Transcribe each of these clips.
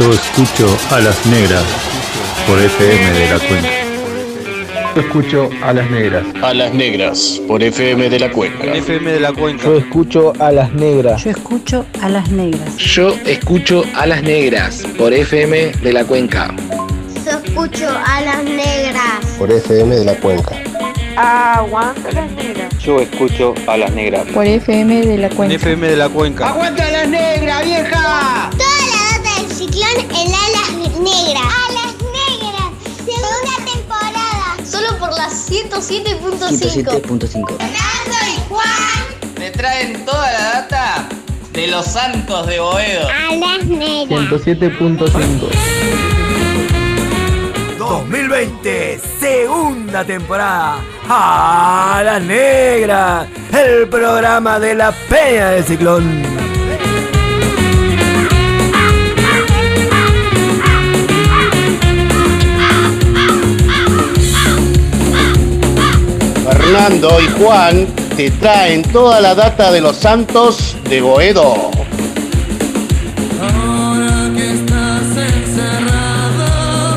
Yo escucho a las negras por FM de la cuenca. Yo escucho a las negras. A las negras por FM de la cuenca. FM de la cuenca. Yo escucho a las negras. Yo escucho a las negras. Yo escucho a las negras por FM de la cuenca. Yo escucho a las negras. Por FM de la cuenca. Aguanta las negras. Yo escucho a las negras. Por FM de la cuenca. FM de la cuenca. ¡Aguanta las negras, vieja! Ciclón en alas negras. Alas negras. Segunda temporada. Solo por las 107.5. 107.5. Fernando y Juan. Me traen toda la data de los santos de Boedo. Alas negras. 107.5. 2020, segunda temporada. ¡A las negras! El programa de la Peña del Ciclón. Fernando y Juan te traen toda la data de los santos de Boedo. Ahora que estás encerrado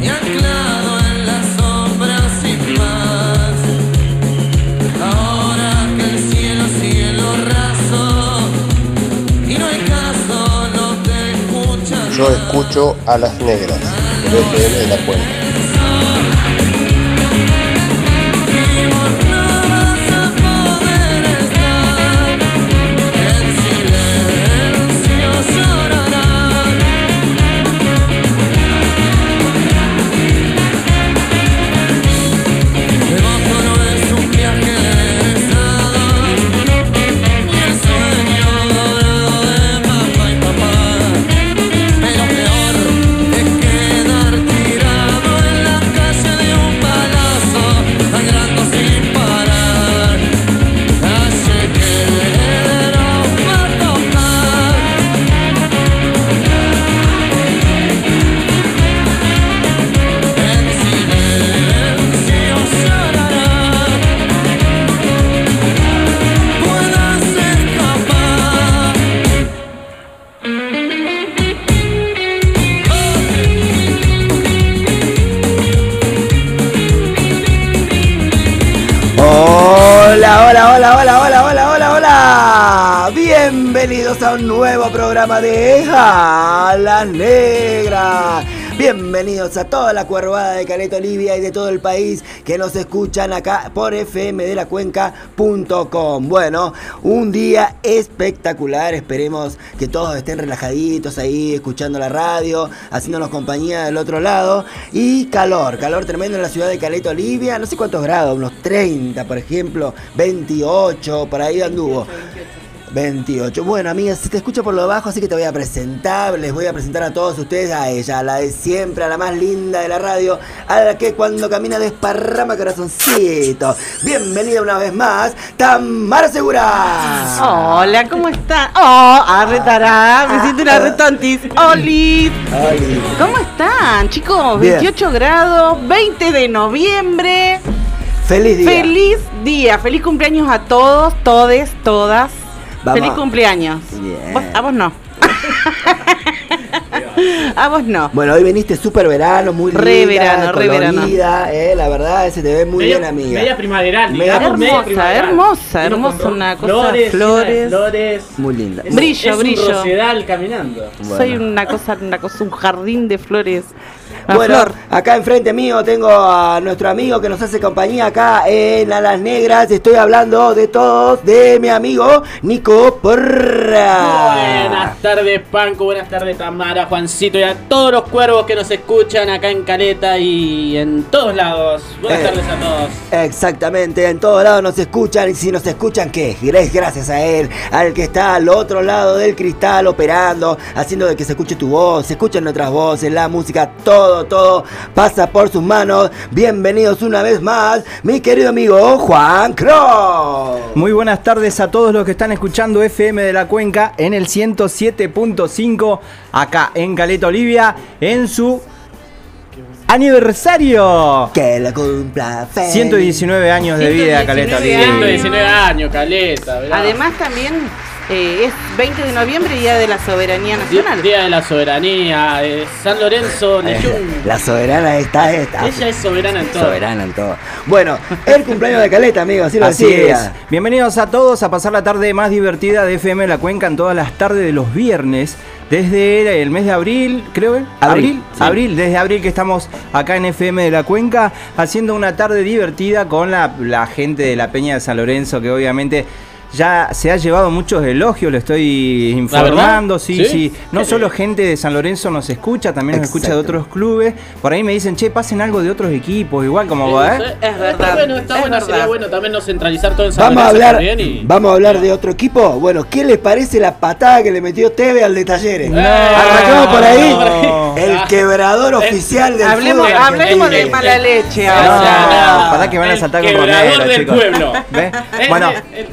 y anclado en la sombra sin más. Ahora que el cielo, cielo raso y no hay caso, no te escuchan. Yo escucho a las negras por FM de la cuenca. Nuevo programa de A las Negras. Bienvenidos a toda la cuervada de Caleta Olivia y de todo el país que nos escuchan acá por fmdelacuenca.com. Bueno, un día espectacular. Esperemos que todos estén relajaditos ahí, escuchando la radio, haciéndonos compañía del otro lado. Y calor, calor tremendo en la ciudad de Caleta Olivia. No sé cuántos grados, unos 30, por ejemplo, 28, por ahí anduvo. 28. Bueno, amigas, se te escucha por lo bajo, así que te voy a presentar. Les voy a presentar a todos ustedes a ella, a la de siempre, a la más linda de la radio, a la que cuando camina desparrama corazoncito. Bienvenida una vez más, Tamara Segura. Hola, ¿cómo están? Oh, arretará, me siento una retontis. Oli. ¿Cómo están, chicos? Bien. 28 grados, 20 de noviembre. Feliz día. Feliz día, feliz cumpleaños a todos, todes, todas. Vamos. Feliz cumpleaños. Bien. Vos- a vos no. a vos no. Bueno, hoy viniste súper verano, muy linda, Re verano, re colorida, eh, la verdad, se te ve muy bien, amiga. Media primaveral, Media digamos, media hermosa, primaveral. hermosa, hermosa, una cosa, flores, flores. llena de flores. Muy linda. Es- Brillo, es brillo. Un rosedal caminando. Soy una cosa, una cosa, un jardín de flores. Bueno, flor. acá enfrente mío tengo a nuestro amigo que nos hace compañía acá en Alas Negras. Estoy hablando de todos, de mi amigo Nico Porra. Buenas tardes, Panco. Buenas tardes, Tamara, Juancito y a todos los cuervos que nos escuchan acá en Caleta y en todos lados. Buenas Eh. tardes a todos. Exactamente, en todos lados nos escuchan y si nos escuchan, ¿qué? Es gracias a él, al que está al otro lado del cristal operando, haciendo de que se escuche tu voz, se escuchan nuestras voces, la música, todo, todo pasa por sus manos. Bienvenidos una vez más, mi querido amigo Juan Cross. Muy buenas tardes a todos los que están escuchando FM de la Cuenca en el 107.5 acá en Caleta Olivia en su aniversario. Que la cumpla feliz. 119 años de vida Caleta 119 Olivia. años. 119 años, Caleta, ¿verdad? Además también Eh, es 20 de noviembre, Día de la Soberanía Nacional. Día de la Soberanía, eh, San Lorenzo, Neyún. La soberana está, está Ella es soberana en todo. soberana en todo. Bueno, el cumpleaños de Caleta, amigo, así lo Así decía. es. Bienvenidos a todos a pasar la tarde más divertida de FM La Cuenca en todas las tardes de los viernes. Desde el mes de abril, creo, ¿eh? Abril, Abril, sí. abril, desde abril que estamos acá en FM de la Cuenca haciendo una tarde divertida con la, la gente de la Peña de San Lorenzo que obviamente ya se ha llevado muchos elogios, le estoy informando, sí, ¿Sí? sí. No Qué solo gente de San Lorenzo nos escucha, también nos escucha de otros clubes. Por ahí me dicen, che, pasen algo de otros equipos, igual como va, ¿eh? Es verdad, Está bueno, está es bueno, verdad. sería bueno también no centralizar todo en San Vamos a Lorenzo hablar, también y- vamos a hablar de otro equipo. Bueno, ¿qué les parece la patada que le metió Teve al de Talleres? No. Arrancamos por ahí. No. El quebrador oficial del Hablemos, fútbol hablemos de mala leche No, ahora. para que van a El saltar con quebrador Romero, del chicos. pueblo. ¿Ves? El- Bueno, el-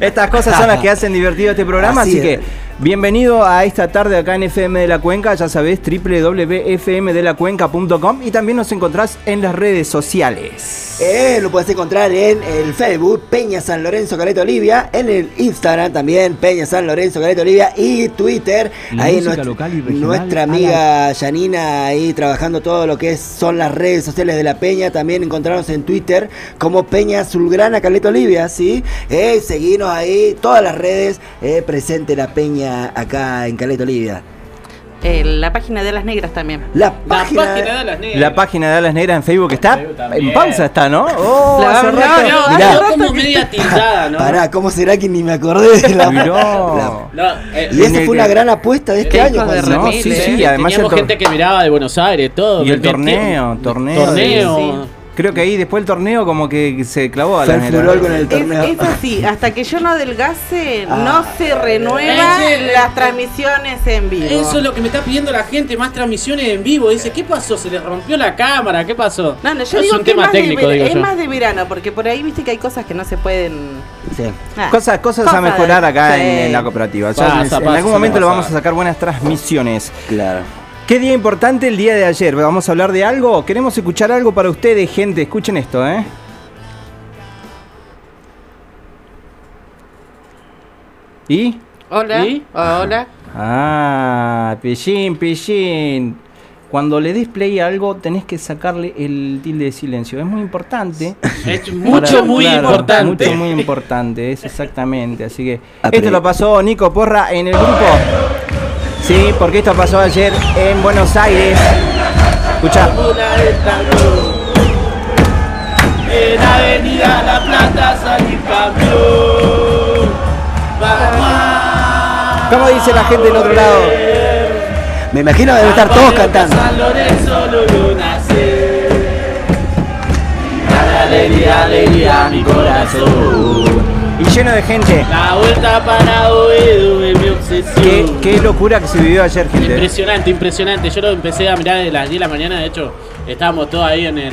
estas cosas son las que hacen divertido este programa, así, Así que. Bienvenido a esta tarde acá en FM de la Cuenca, ya sabés, www.fmdelacuenca.com y también nos encontrás en las redes sociales. Eh, lo puedes encontrar en el Facebook Peña San Lorenzo Caleta Olivia, en el Instagram también Peña San Lorenzo Caleta Olivia y Twitter. La ahí nuestra, local y regional nuestra amiga Yanina ahí trabajando todo lo que es, son las redes sociales de la Peña. También encontrarnos en Twitter como Peña Azulgrana Caleta Olivia, ¿sí? Eh, seguinos ahí, todas las redes, eh, presente la Peña acá en Caleta Olivia. Eh, la página de las negras también. La La página, página de las negras. La página de Alas Negras en Facebook está Facebook también. en pausa, está, ¿no? Oh, La- hace no, rato. no, No, Mirá. como media tildada, ¿no? Pará, ¿cómo será que ni me acordé de la... La- No, eh, Y esa En el fue una gran apuesta de este Qué año. de Juancito. No, remil, sí, eh. sí, además teníamos gente que miraba de Buenos Aires, todo. Y el torneo, torneo. Torneo. Sí, Creo que ahí después el torneo como que se clavó a Fue la furor con el torneo. es así, hasta que yo no adelgase, Ah. no se renuevan las transmisiones en vivo. Eso es lo que me está pidiendo la gente, más transmisiones en vivo. Dice, ¿qué pasó? ¿Se les rompió la cámara? ¿Qué pasó? No, no, yo es digo un que tema es, más, técnico, de, digo es yo. más de verano, porque por ahí viste que hay cosas que no se pueden... Sí. Ah, Cosas, cosas a mejorar de- acá sí. en, en la cooperativa. Ya Pasa, en- en, pasa, algún momento lo vamos a sacar buenas transmisiones. Claro. ¿Qué día importante el día de ayer? ¿Vamos a hablar de algo? Queremos escuchar algo para ustedes, gente. Escuchen esto, ¿eh? ¿Y? Hola, ¿Y? hola. Ah, pillín, pillín. Cuando le des play a algo, tenés que sacarle el tilde de silencio. Es muy importante. Es mucho, Para- muy claro, importante. Mucho, muy importante, es exactamente. Así que Apre- esto lo pasó Nico Porra en el grupo. Sí, porque esto pasó ayer en Buenos Aires. Escucha. En Avenida La Plata. Vamos ¿Cómo dice la gente del otro lado? Me imagino deben estar todos cantando. San alegría, alegría mi corazón. Lleno de gente. La vuelta para Oedo es mi Qué, obsesión. qué locura que se vivió ayer, gente. Impresionante, impresionante. Yo lo empecé a mirar desde las 10 de la mañana. De hecho, estábamos todos ahí en el,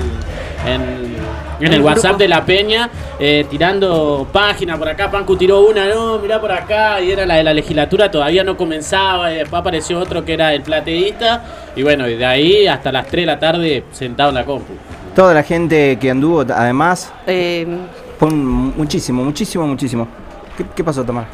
en, en el WhatsApp de la Peña, eh, tirando páginas por acá. Pancu tiró una, no, mirá por acá. Y era la de la legislatura, todavía no comenzaba. Y después apareció otro que era el plateísta. Y bueno, y de ahí hasta las 3 de la tarde sentado en la compu. Toda la gente que anduvo, además, Eh, un- muchísimo, muchísimo, muchísimo. ¿Qué, qué pasó, Tomás?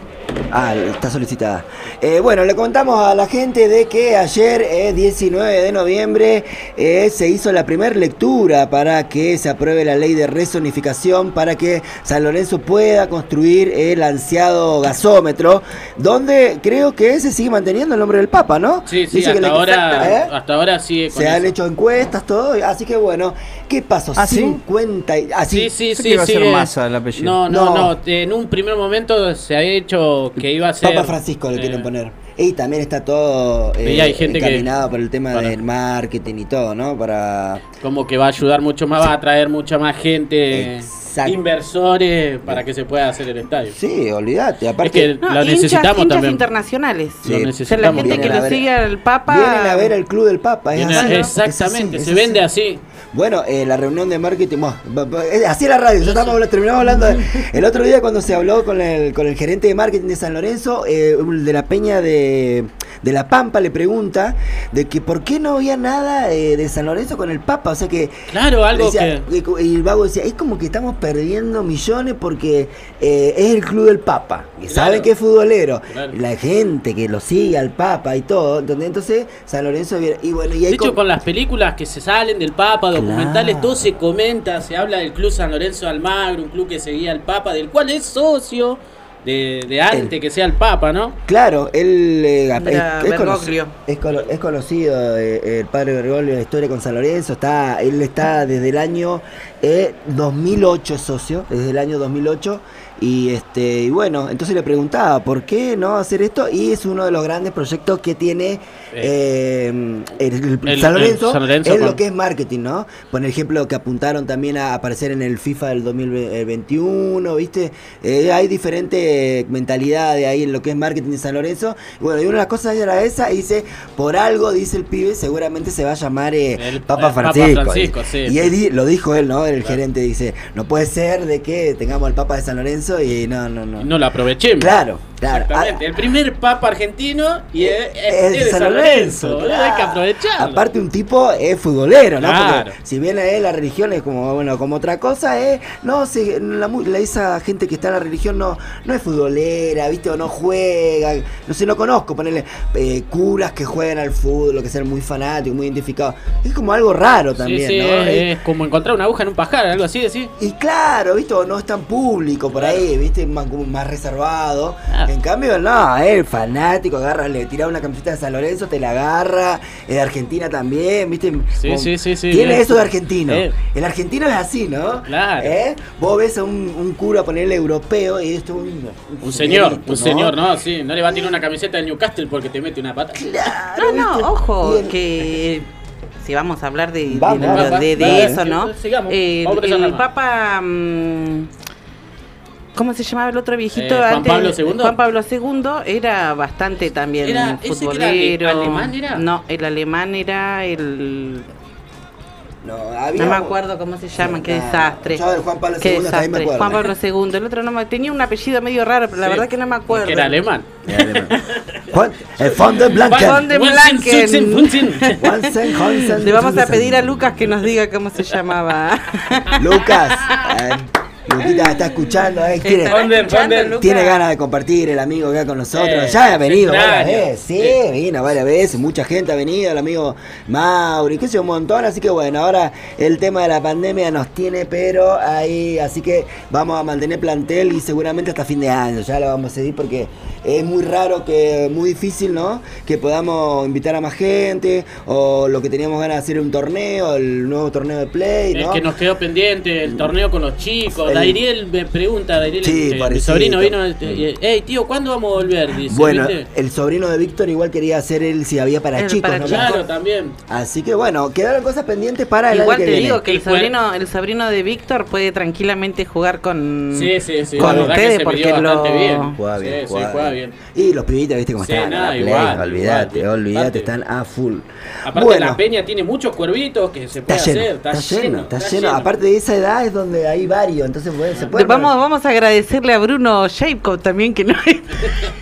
Ah, está solicitada. Eh, bueno, le contamos a la gente de que ayer, eh, 19 de noviembre, eh, se hizo la primera lectura para que se apruebe la ley de rezonificación para que San Lorenzo pueda construir el ansiado gasómetro, donde creo que se sigue manteniendo el nombre del Papa, ¿no? Sí, sí, Dice hasta ahora, ¿Eh? hasta ahora sigue con Se han hecho encuestas, todo, así que bueno, ¿qué pasó? ¿Ah, sí? 50 y... Ah, Sí, sí, sí, que iba a ser el apellido. No, no, No. no, En un primer momento se había hecho que iba a ser. Papa Francisco le eh, quieren poner. Y también está todo eh, Y hay gente que- encaminado por el tema para- del marketing y todo, ¿no? Para... Como que va a ayudar mucho más, va a atraer mucha más gente, Exacto. inversores, para que se pueda hacer el estadio. Sí, olvídate. Es Aparte, que no, lo hinchas- necesitamos hinchas también. internacionales. Sí. Lo O O sea, la necesitamos. gente que Vienen a lo ver- sigue al Papa. vienen a ver el Club del Papa. es así, ¿no? Exactamente, Es así, se es vende así. Bueno, eh, la reunión de marketing, bueno, así es la radio, ya estamos, terminamos hablando. de- el otro día cuando se habló con el, con el gerente de marketing de San Lorenzo, eh, de la peña de, de La Pampa le pregunta de que por qué no había nada eh, de San Lorenzo con el Papa. O sea que. Claro, algo decía- Y el vago decía, es como que estamos perdiendo millones porque eh, es el club del Papa. Y saben que es futbolero. Claro. La gente que lo sigue al Papa y todo. Entonces, San Lorenzo. Y bueno, y De hecho, con las películas que se salen del Papa, documentales, Claro. todo se comenta, se habla del Club San Lorenzo de Almagro, un club que seguía al Papa, del cual es socio de, de antes que sea el Papa, ¿no? Claro, él eh, es, es cono- Bergoglio. es cono- es conocido eh, el padre Bergoglio la historia con San Lorenzo. Está, él está desde el año eh, 2008 es socio, desde el año 2008. Y este y bueno, entonces le preguntaba por qué no hacer esto y es uno de los grandes proyectos que tiene eh, el, San Lorenzo, el San Lorenzo en con- lo que es marketing, ¿no? Por ejemplo, que apuntaron también a aparecer en el FIFA del 2021, ¿viste? Eh, hay diferentes mentalidades ahí en lo que es marketing de San Lorenzo. Bueno, y una de las cosas era esa, y dice, por algo, dice el pibe, seguramente se va a llamar eh, El- Papa Francisco. Sí, y él lo dijo él, ¿no? El gerente dice, no puede ser de que tengamos al Papa de San Lorenzo y no, no, no. No lo aprovechemos. Claro, claro. Exactamente. El primer Papa argentino y es, es- Es es de San Lorenzo. Hay que aprovecharlo. Aparte un tipo es futbolero, ¿no? Claro. Porque si bien eh, la religión es como bueno como otra cosa, eh, no se, la, la- esa gente que está en la religión no no es futbolera, ¿viste? O no juega, no sé, no conozco, ponerle curas que juegan al fútbol, que sean muy fanáticos, muy identificados. Es como algo raro también, sí, ¿no? es, Eh, es como encontrar una aguja en un pajar, algo así, decís. y claro, ¿viste? O no es tan público por ahí, ¿viste? Más, como más reservado. Ah. En cambio, no, eh, el fanático, agarra, le tira una camiseta de San Lorenzo, te la agarra. El de Argentina también, ¿viste? Sí, Como- sí, sí, sí. Tiene Eh, eso de argentino. eh. El argentino es así, ¿no? Claro. ¿Eh? Vos ves a un, un cura ponerle europeo y esto un, Un señor, señorito, un señor, ¿no? Sí, no le va a tirar una camiseta del Newcastle porque te mete una pata. No, no, ojo, Bien. que si vamos a hablar de, de, Vamos, vamos, de- de eso, ¿no? sigamos, Eh, el. Papa... mm, ¿Cómo se llamaba el otro viejito? Eh, Juan antes? Pablo II. Juan Pablo II era bastante también Era- ese era futbolero. ale- alemán, ¿era? No, el alemán era el... No, había- No me acuerdo cómo se llama, qué Ah, desastre. yo del Juan Pablo Qué II también me desastre. acuerdo. Juan Pablo II, el otro no me tenía un apellido medio raro, pero la Sí, verdad que no me acuerdo. Que era alemán. Juan, el Von der Blanken. Von Wansen, Blanken. Le vamos a pedir a Lucas que nos diga cómo se llamaba. Lucas. eh, Luquita está escuchando, eh, Fonder, escuchando, tiene ganas de compartir el amigo acá con nosotros. Eh, ya ha venido varias veces, sí, vino varias veces, mucha gente ha venido, el amigo Mauri, qué sé yo, un montón, así que bueno, ahora el tema de la pandemia nos tiene, pero ahí, así que vamos a mantener plantel y seguramente hasta fin de año, ya lo vamos a seguir porque es muy raro que, muy difícil, ¿no? Que podamos invitar a más gente, o lo que teníamos ganas de hacer un torneo, el nuevo torneo de play, El ¿no? que nos quedó pendiente, el torneo con los chicos. El- Dairiel me pregunta, Dairiel, Sí, eh, mi sobrino vino, este, hey tío, ¿cuándo vamos a volver? Dice, Bueno, ¿viste? el sobrino de Víctor igual quería hacer él si había para El chicos, para ¿no? Claro, también. Así que bueno, quedaron cosas pendientes para el Igual año que te viene. digo que el sobrino, el sobrino de Víctor puede tranquilamente jugar con, Sí, sí, sí. con ustedes porque lo... bastante bien. Juega bien, sí, juega sí, juega bien. bien. Y los pibitos, viste cómo Sí, están. nada, igual, olvídate, igual, olvídate, están a full. Aparte bueno, la peña tiene muchos cuervitos que se está puede lleno, hacer. está, lleno, está lleno. Aparte de esa edad es donde hay varios, entonces puede- se puede. Vamos, vamos a agradecerle a Bruno Jacob también que no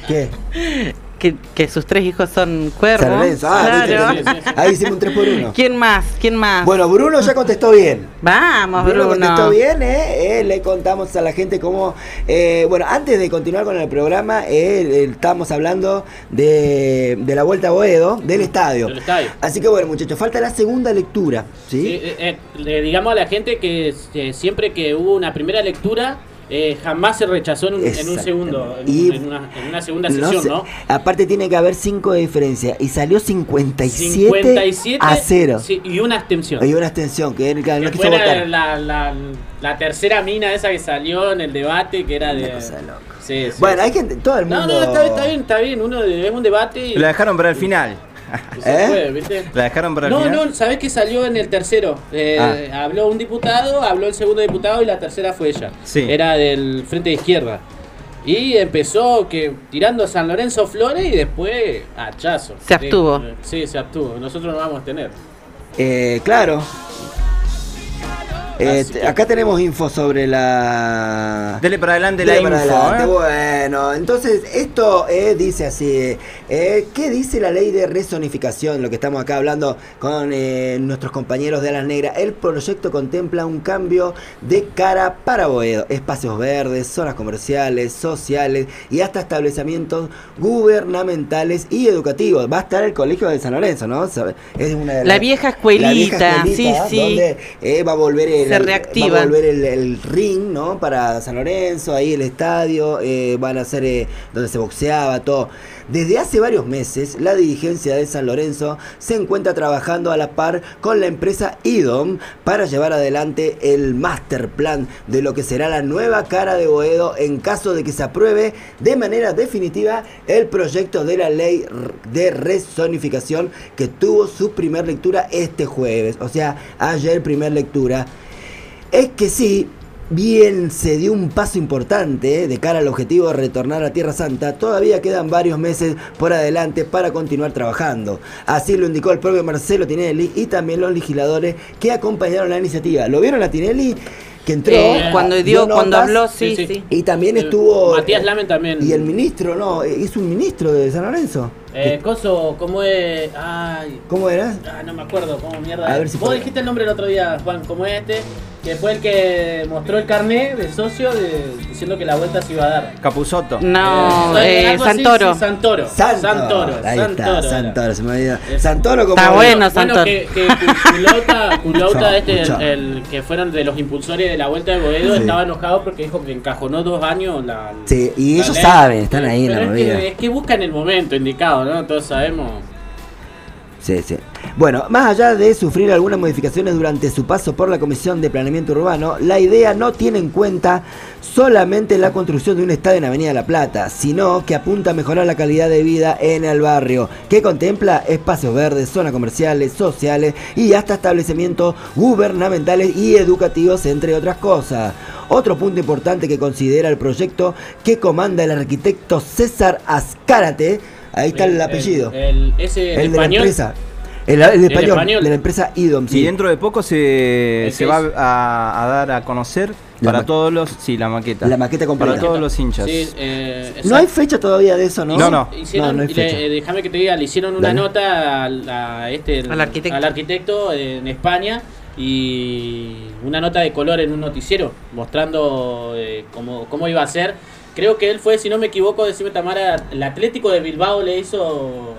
¿Qué? que, que sus tres hijos son cuervos. San Lorenzo, ah, Claro. viste, ahí hicimos un 3 por 1 ¿Quién más? ¿Quién más? Bueno, Bruno ya contestó bien. Vamos, Bruno Bruno. contestó bien, ¿eh? Eh, le contamos a la gente cómo... eh, bueno, antes de continuar con el programa, eh, eh, estábamos hablando de, de la Vuelta a Boedo, del estadio. Del estadio. Así que bueno, muchachos, falta la segunda lectura, ¿sí? Sí, eh, eh, le digamos a la gente que eh, siempre que hubo una primera lectura, eh, jamás se rechazó en un, en un segundo, en, Y- en una, en una segunda No sesión, sé, ¿no? Aparte tiene que haber 5 de diferencia. Y salió 57, 57 a 0. sí, y una abstención. Hay una extensión que él que no Que quiso fue la, votar. la, la- la tercera mina esa que salió en el debate, que era de... cosa de loco. Sí, sí. Bueno, hay gente, todo el mundo... No, no, está, bien, está bien, está bien. Uno de, es un debate y, La dejaron para el final. ¿Eh? fue, ¿viste? La dejaron para el No, final. no, ¿sabés que salió en el tercero? Eh, Habló un diputado, habló el segundo diputado y la tercera fue ella. Sí. Era del Frente de Izquierda. Y empezó que tirando a San Lorenzo Flores y después hachazo. Se abstuvo. Sí, sí, se abstuvo. Nosotros no vamos a tener. Eh, claro. Eh, que- acá tenemos info sobre la. Dele para adelante Dele la para info. adelante. ¿eh? Bueno, entonces esto eh, dice así. eh, ¿Qué dice la ley de resonificación? Lo que estamos acá hablando con eh, nuestros compañeros de Alas Negras. El proyecto contempla un cambio de cara para Boedo. Espacios verdes, zonas comerciales, sociales y hasta establecimientos gubernamentales y educativos. Va a estar el colegio de San Lorenzo, ¿no? Es una de La las- vieja la escuelita, vieja escuelita, sí, sí. Donde eh, va a volver Se el- reactiva. va a volver el, el ring, ¿no? Para San Lorenzo, ahí el estadio, eh, van a ser eh, donde se boxeaba, todo. Desde hace varios meses, la dirigencia de San Lorenzo se encuentra trabajando a la par con la empresa IDOM para llevar adelante el master plan de lo que será la nueva cara de Boedo en caso de que se apruebe de manera definitiva el proyecto de la ley de resonificación que tuvo su primer lectura este jueves, o sea, ayer primer lectura. Es que sí, bien se dio un paso importante eh, de cara al objetivo de retornar a Tierra Santa, todavía quedan varios meses por adelante para continuar trabajando. Así lo indicó el propio Marcelo Tinelli y también los legisladores que acompañaron la iniciativa. ¿Lo vieron a Tinelli? Que entró. Eh, cuando dio, cuando habló, sí, sí. Y también estuvo. Matías Lamen también. Y el ministro, ¿no? Es un ministro de San Lorenzo. Eh, Coso, ¿cómo es? Ay, ¿Cómo era? ah, no me acuerdo, ¿cómo mierda? A ver si Vos puedo- dijiste el nombre el otro día, Juan, ¿cómo es este? Que fue el que mostró el carnet de socio de- diciendo que la vuelta se iba a dar. Capuzoto. No, Eh, eh, algo así, Santoro. sí, Santoro. Santoro. Santoro. Ahí Santoro está, era. Santoro, se me olvidó. Es- Santoro como. Está bueno, Bueno, Santoro. que, que Culauta Escuchá, este, el, el que fueron de los impulsores de la vuelta de Boedo, Sí. estaba enojado porque dijo que encajonó dos años la. Sí, y la ellos ley. saben, están ahí en la Pero es movida. que, es que buscan el momento indicado, Todos sabemos. Sí, sí. Bueno, más allá de sufrir algunas modificaciones durante su paso por la Comisión de Planeamiento Urbano, la idea no tiene en cuenta solamente la construcción de un estadio en Avenida La Plata, sino que apunta a mejorar la calidad de vida en el barrio, que contempla espacios verdes, zonas comerciales, sociales y hasta establecimientos gubernamentales y educativos, entre otras cosas. Otro punto importante que considera el proyecto que comanda el arquitecto César Azcárate, ahí está el, apellido. El, ese El de la español. empresa. El, el El español, de la empresa IDOM, sí. Y dentro de poco se, se va a, a dar a conocer La para todos los. Sí, la maqueta. La maqueta completa. Para todos los hinchas. Sí, eh, No hay fecha todavía de eso, ¿no? No, no. Hicieron, No, no hay le- fecha. eh, déjame que te diga, le hicieron una Dale. nota al, a este, el- Al arquitecto. al arquitecto en España y una nota de color en un noticiero mostrando eh, cómo, cómo iba a ser. Creo que él fue, si no me equivoco, decime Tamara, el Atlético de Bilbao le hizo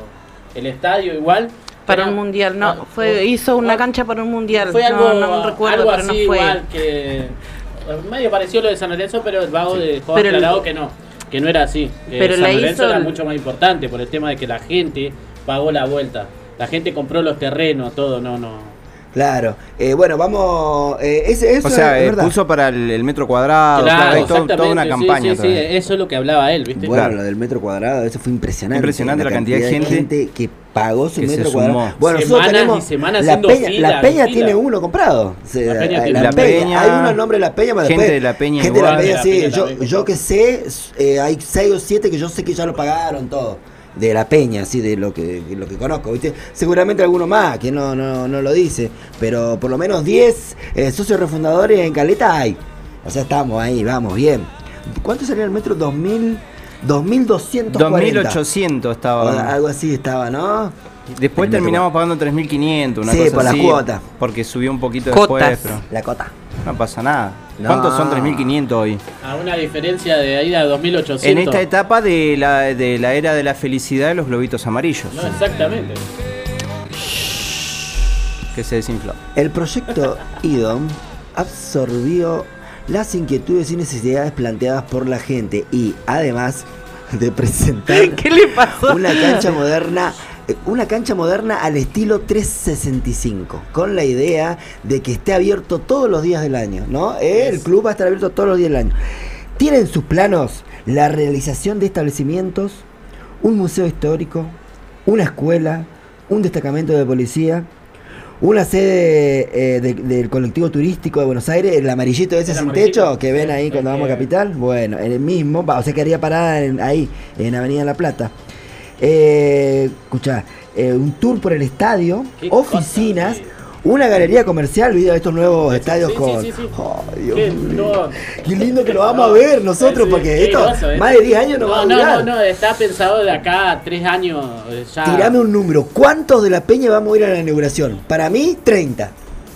el estadio igual. Para un mundial, no, ah, fue, hizo una ah, cancha para un mundial. Fue no, algo, no, recuerdo, algo pero así no fue. igual que medio pareció lo de San Lorenzo, pero el vago dejó Pero el- aclarado que no, que no era así. Que Pero San Lorenzo era el- mucho más importante por el tema de que la gente pagó la vuelta. La gente compró los terrenos, todo, no, no. Claro. Eh, bueno, vamos. Eh, ese, eso O sea, es eh, puso para el, el metro cuadrado, claro, hay todo- toda una sí, campaña. Sí, sí, todavía. eso es lo que hablaba él, ¿viste? Bueno, Claro. lo del metro cuadrado, eso fue impresionante. Impresionante la cantidad de gente que pagó su que se metro sumó. cuadrado. Bueno, nosotros Semanas tenemos. y semanas la Peña, fila, la Peña tiene uno comprado. O sea, La Peña la, tiene la. Peña. La Peña, Hay uno el nombre de la Peña, pero gente después- de la Peña Gente de la igual. Peña, La sí. Peña yo, también yo que sé, eh, hay seis o siete que yo sé que ya lo pagaron todo. De la Peña, así de lo que, de lo que conozco, ¿viste? Seguramente alguno más que no, no, no lo dice, pero por lo menos 10 eh, socios refundadores en Caleta hay. O sea, estamos ahí, vamos, bien. ¿Cuánto salía el metro? 2000, 2240. 2800 O estaba. algo así estaba, ¿no? Después El metro terminamos pagando 3500, una Sí, cosa por la así, cuota. Porque subió un poquito Cotas. después, pero La cota. no pasa nada. No. ¿Cuántos son 3500 hoy? A una diferencia de ahí a 2800. En esta etapa de la, de la era de la felicidad de los globitos amarillos, No, exactamente. que se desinfló. El proyecto IDOM absorbió las inquietudes y necesidades planteadas por la gente y además de presentar ¿Qué le pasó? una cancha moderna una cancha moderna al estilo 365 con la idea de que esté abierto todos los días del año no el club va a estar abierto todos los días del año tienen sus planos la realización de establecimientos un museo histórico una escuela un destacamento de policía una sede eh, de- del colectivo turístico de Buenos Aires, el amarillito ese El sin amarillito, techo que ven ahí cuando vamos a Capital. Bueno, en el mismo, o sea que haría parada en- ahí, en Avenida La Plata. Eh, escuchá, eh, un tour por el estadio, oficinas, cosa, una galería comercial, video de estos nuevos estadios sí, con. sí, sí. Ay, Dios Qué, no, Qué lindo que lo vamos a ver nosotros, sí, porque esto groso, ¿eh? más de 10 años no, va a no, durar. no, no, está pensado de acá a tres años eh, ya. Tirame un número. ¿Cuántos de la peña vamos a ir a la inauguración? Para mí, 30.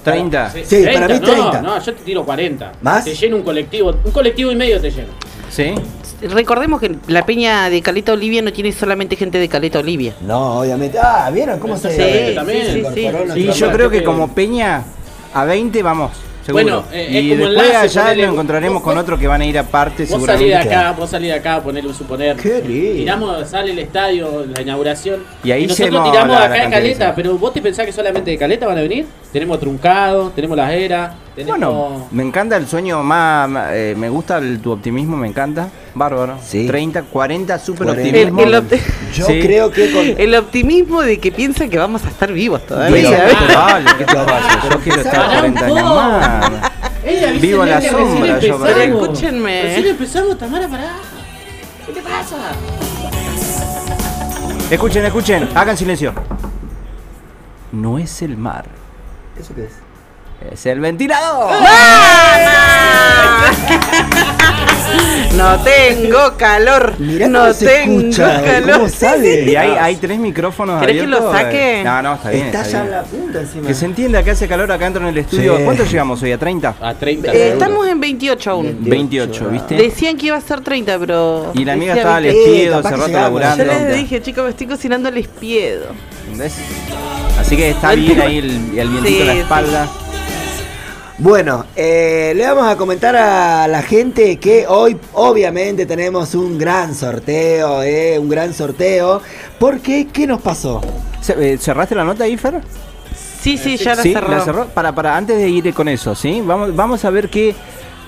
30. Sí, para mí 30. No, no, yo te tiro 40. ¿Más? Te lleno un colectivo, un colectivo y medio te lleno. ¿Sí? Recordemos que la peña de Caleta Olivia no tiene solamente gente de Caleta Olivia. No, obviamente. Ah, ¿vieron cómo se Sí, también. sí, sí, Y yo creo que como Peña, a 20 vamos. Seguro. Bueno, eh, es y como después enlace, allá lo encontraremos con otros que van a ir aparte Vos salís de seguramente. acá, vos salís de acá, ponerle un suponer. Qué lindo. Tiramos, sale el estadio, la inauguración. Y ahí nosotros hacemos tiramos acá de Caleta, pero vos te pensás que solamente de Caleta van a venir. Tenemos Truncado, tenemos Las Eras, tenemos. Bueno, me encanta el sueño más, más, eh, me gusta el- tu optimismo, me encanta. Bárbaro. Sí. 30, 40, súper 40. optimismo. El- el opti- Yo Sí. creo que con. El optimismo de que piensan que vamos a estar vivos todavía. Pero vale, ¿qué te pasa? Yo quiero estar Pará un 40 años más. Vivo en la sombra, yo, pero escúchenme. Recién empezamos, Tamara, pará. ¿Qué te pasa? Escuchen, escuchen, hagan silencio. No es el mar, ¿Eso qué es? es el ventilador. No tengo calor. Mirá no se tengo escucha, calor. ¿cómo sale? Y hay, hay tres micrófonos ¿Querés que abiertos. lo saque? eh. No, no, está bien. Está está ya en bien. la punta encima. Que se entienda que hace calor acá dentro en el estudio. Sí. ¿Cuánto llegamos hoy? ¿A 30? A 30. Eh, estamos en 28 aún. 28, ¿viste? Decían que iba a ser 30, pero. Y la amiga estaba al espiedo, que rato llegamos. Yo laburando. les dije, chicos, me estoy cocinando el espiedo. ¿Entendés? Así que está bien ahí el, el vientito en la Sí, espalda. Bueno, eh, le vamos a comentar a la gente que hoy obviamente tenemos un gran sorteo, eh, un gran sorteo. Porque, ¿qué nos pasó? Eh, ¿Cerraste la nota, Ifer? Sí, sí, ya la sí, cerró. la cerró. Para, para, antes de ir con eso, ¿sí? Vamos, vamos a ver qué,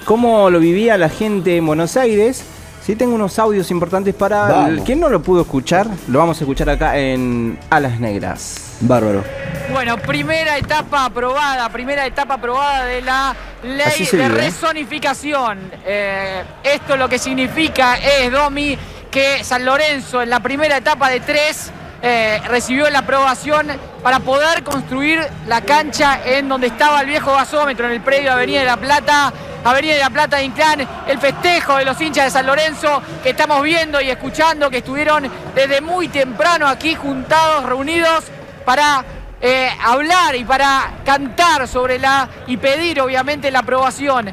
cómo lo vivía la gente en Buenos Aires. Sí, tengo unos audios importantes para... Vamos. ¿Quién no lo pudo escuchar? Lo vamos a escuchar acá en Alas Negras. Bárbaro. Bueno, primera etapa aprobada, primera etapa aprobada de la ley de vive, ¿eh? resonificación. Eh, esto lo que significa es, Domi, que San Lorenzo en la primera etapa de tres eh, recibió la aprobación para poder construir la cancha en donde estaba el viejo gasómetro, en el predio Avenida de la Plata. Avenida de la Plata de Inclán, el festejo de los hinchas de San Lorenzo que estamos viendo y escuchando, que estuvieron desde muy temprano aquí juntados, reunidos, para eh, hablar y para cantar sobre la y pedir obviamente la aprobación.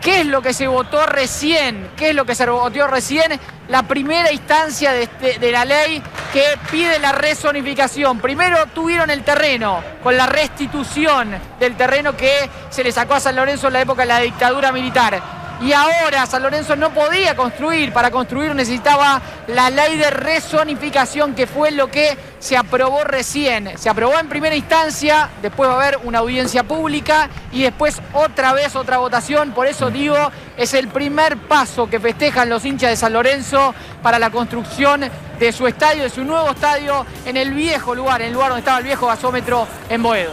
¿Qué es lo que se votó recién? ¿Qué es lo que se votó recién? La primera instancia de, este- de la ley que pide la rezonificación. Primero tuvieron el terreno, con la restitución del terreno que se le sacó a San Lorenzo en la época de la dictadura militar. Y ahora San Lorenzo no podía construir, para construir necesitaba la ley de rezonificación, que fue lo que se aprobó recién. Se aprobó en primera instancia, después va a haber una audiencia pública y después otra vez otra votación. Por eso digo, es el primer paso que festejan los hinchas de San Lorenzo para la construcción de su estadio, de su nuevo estadio, en el viejo lugar, en el lugar donde estaba el viejo gasómetro en Boedo.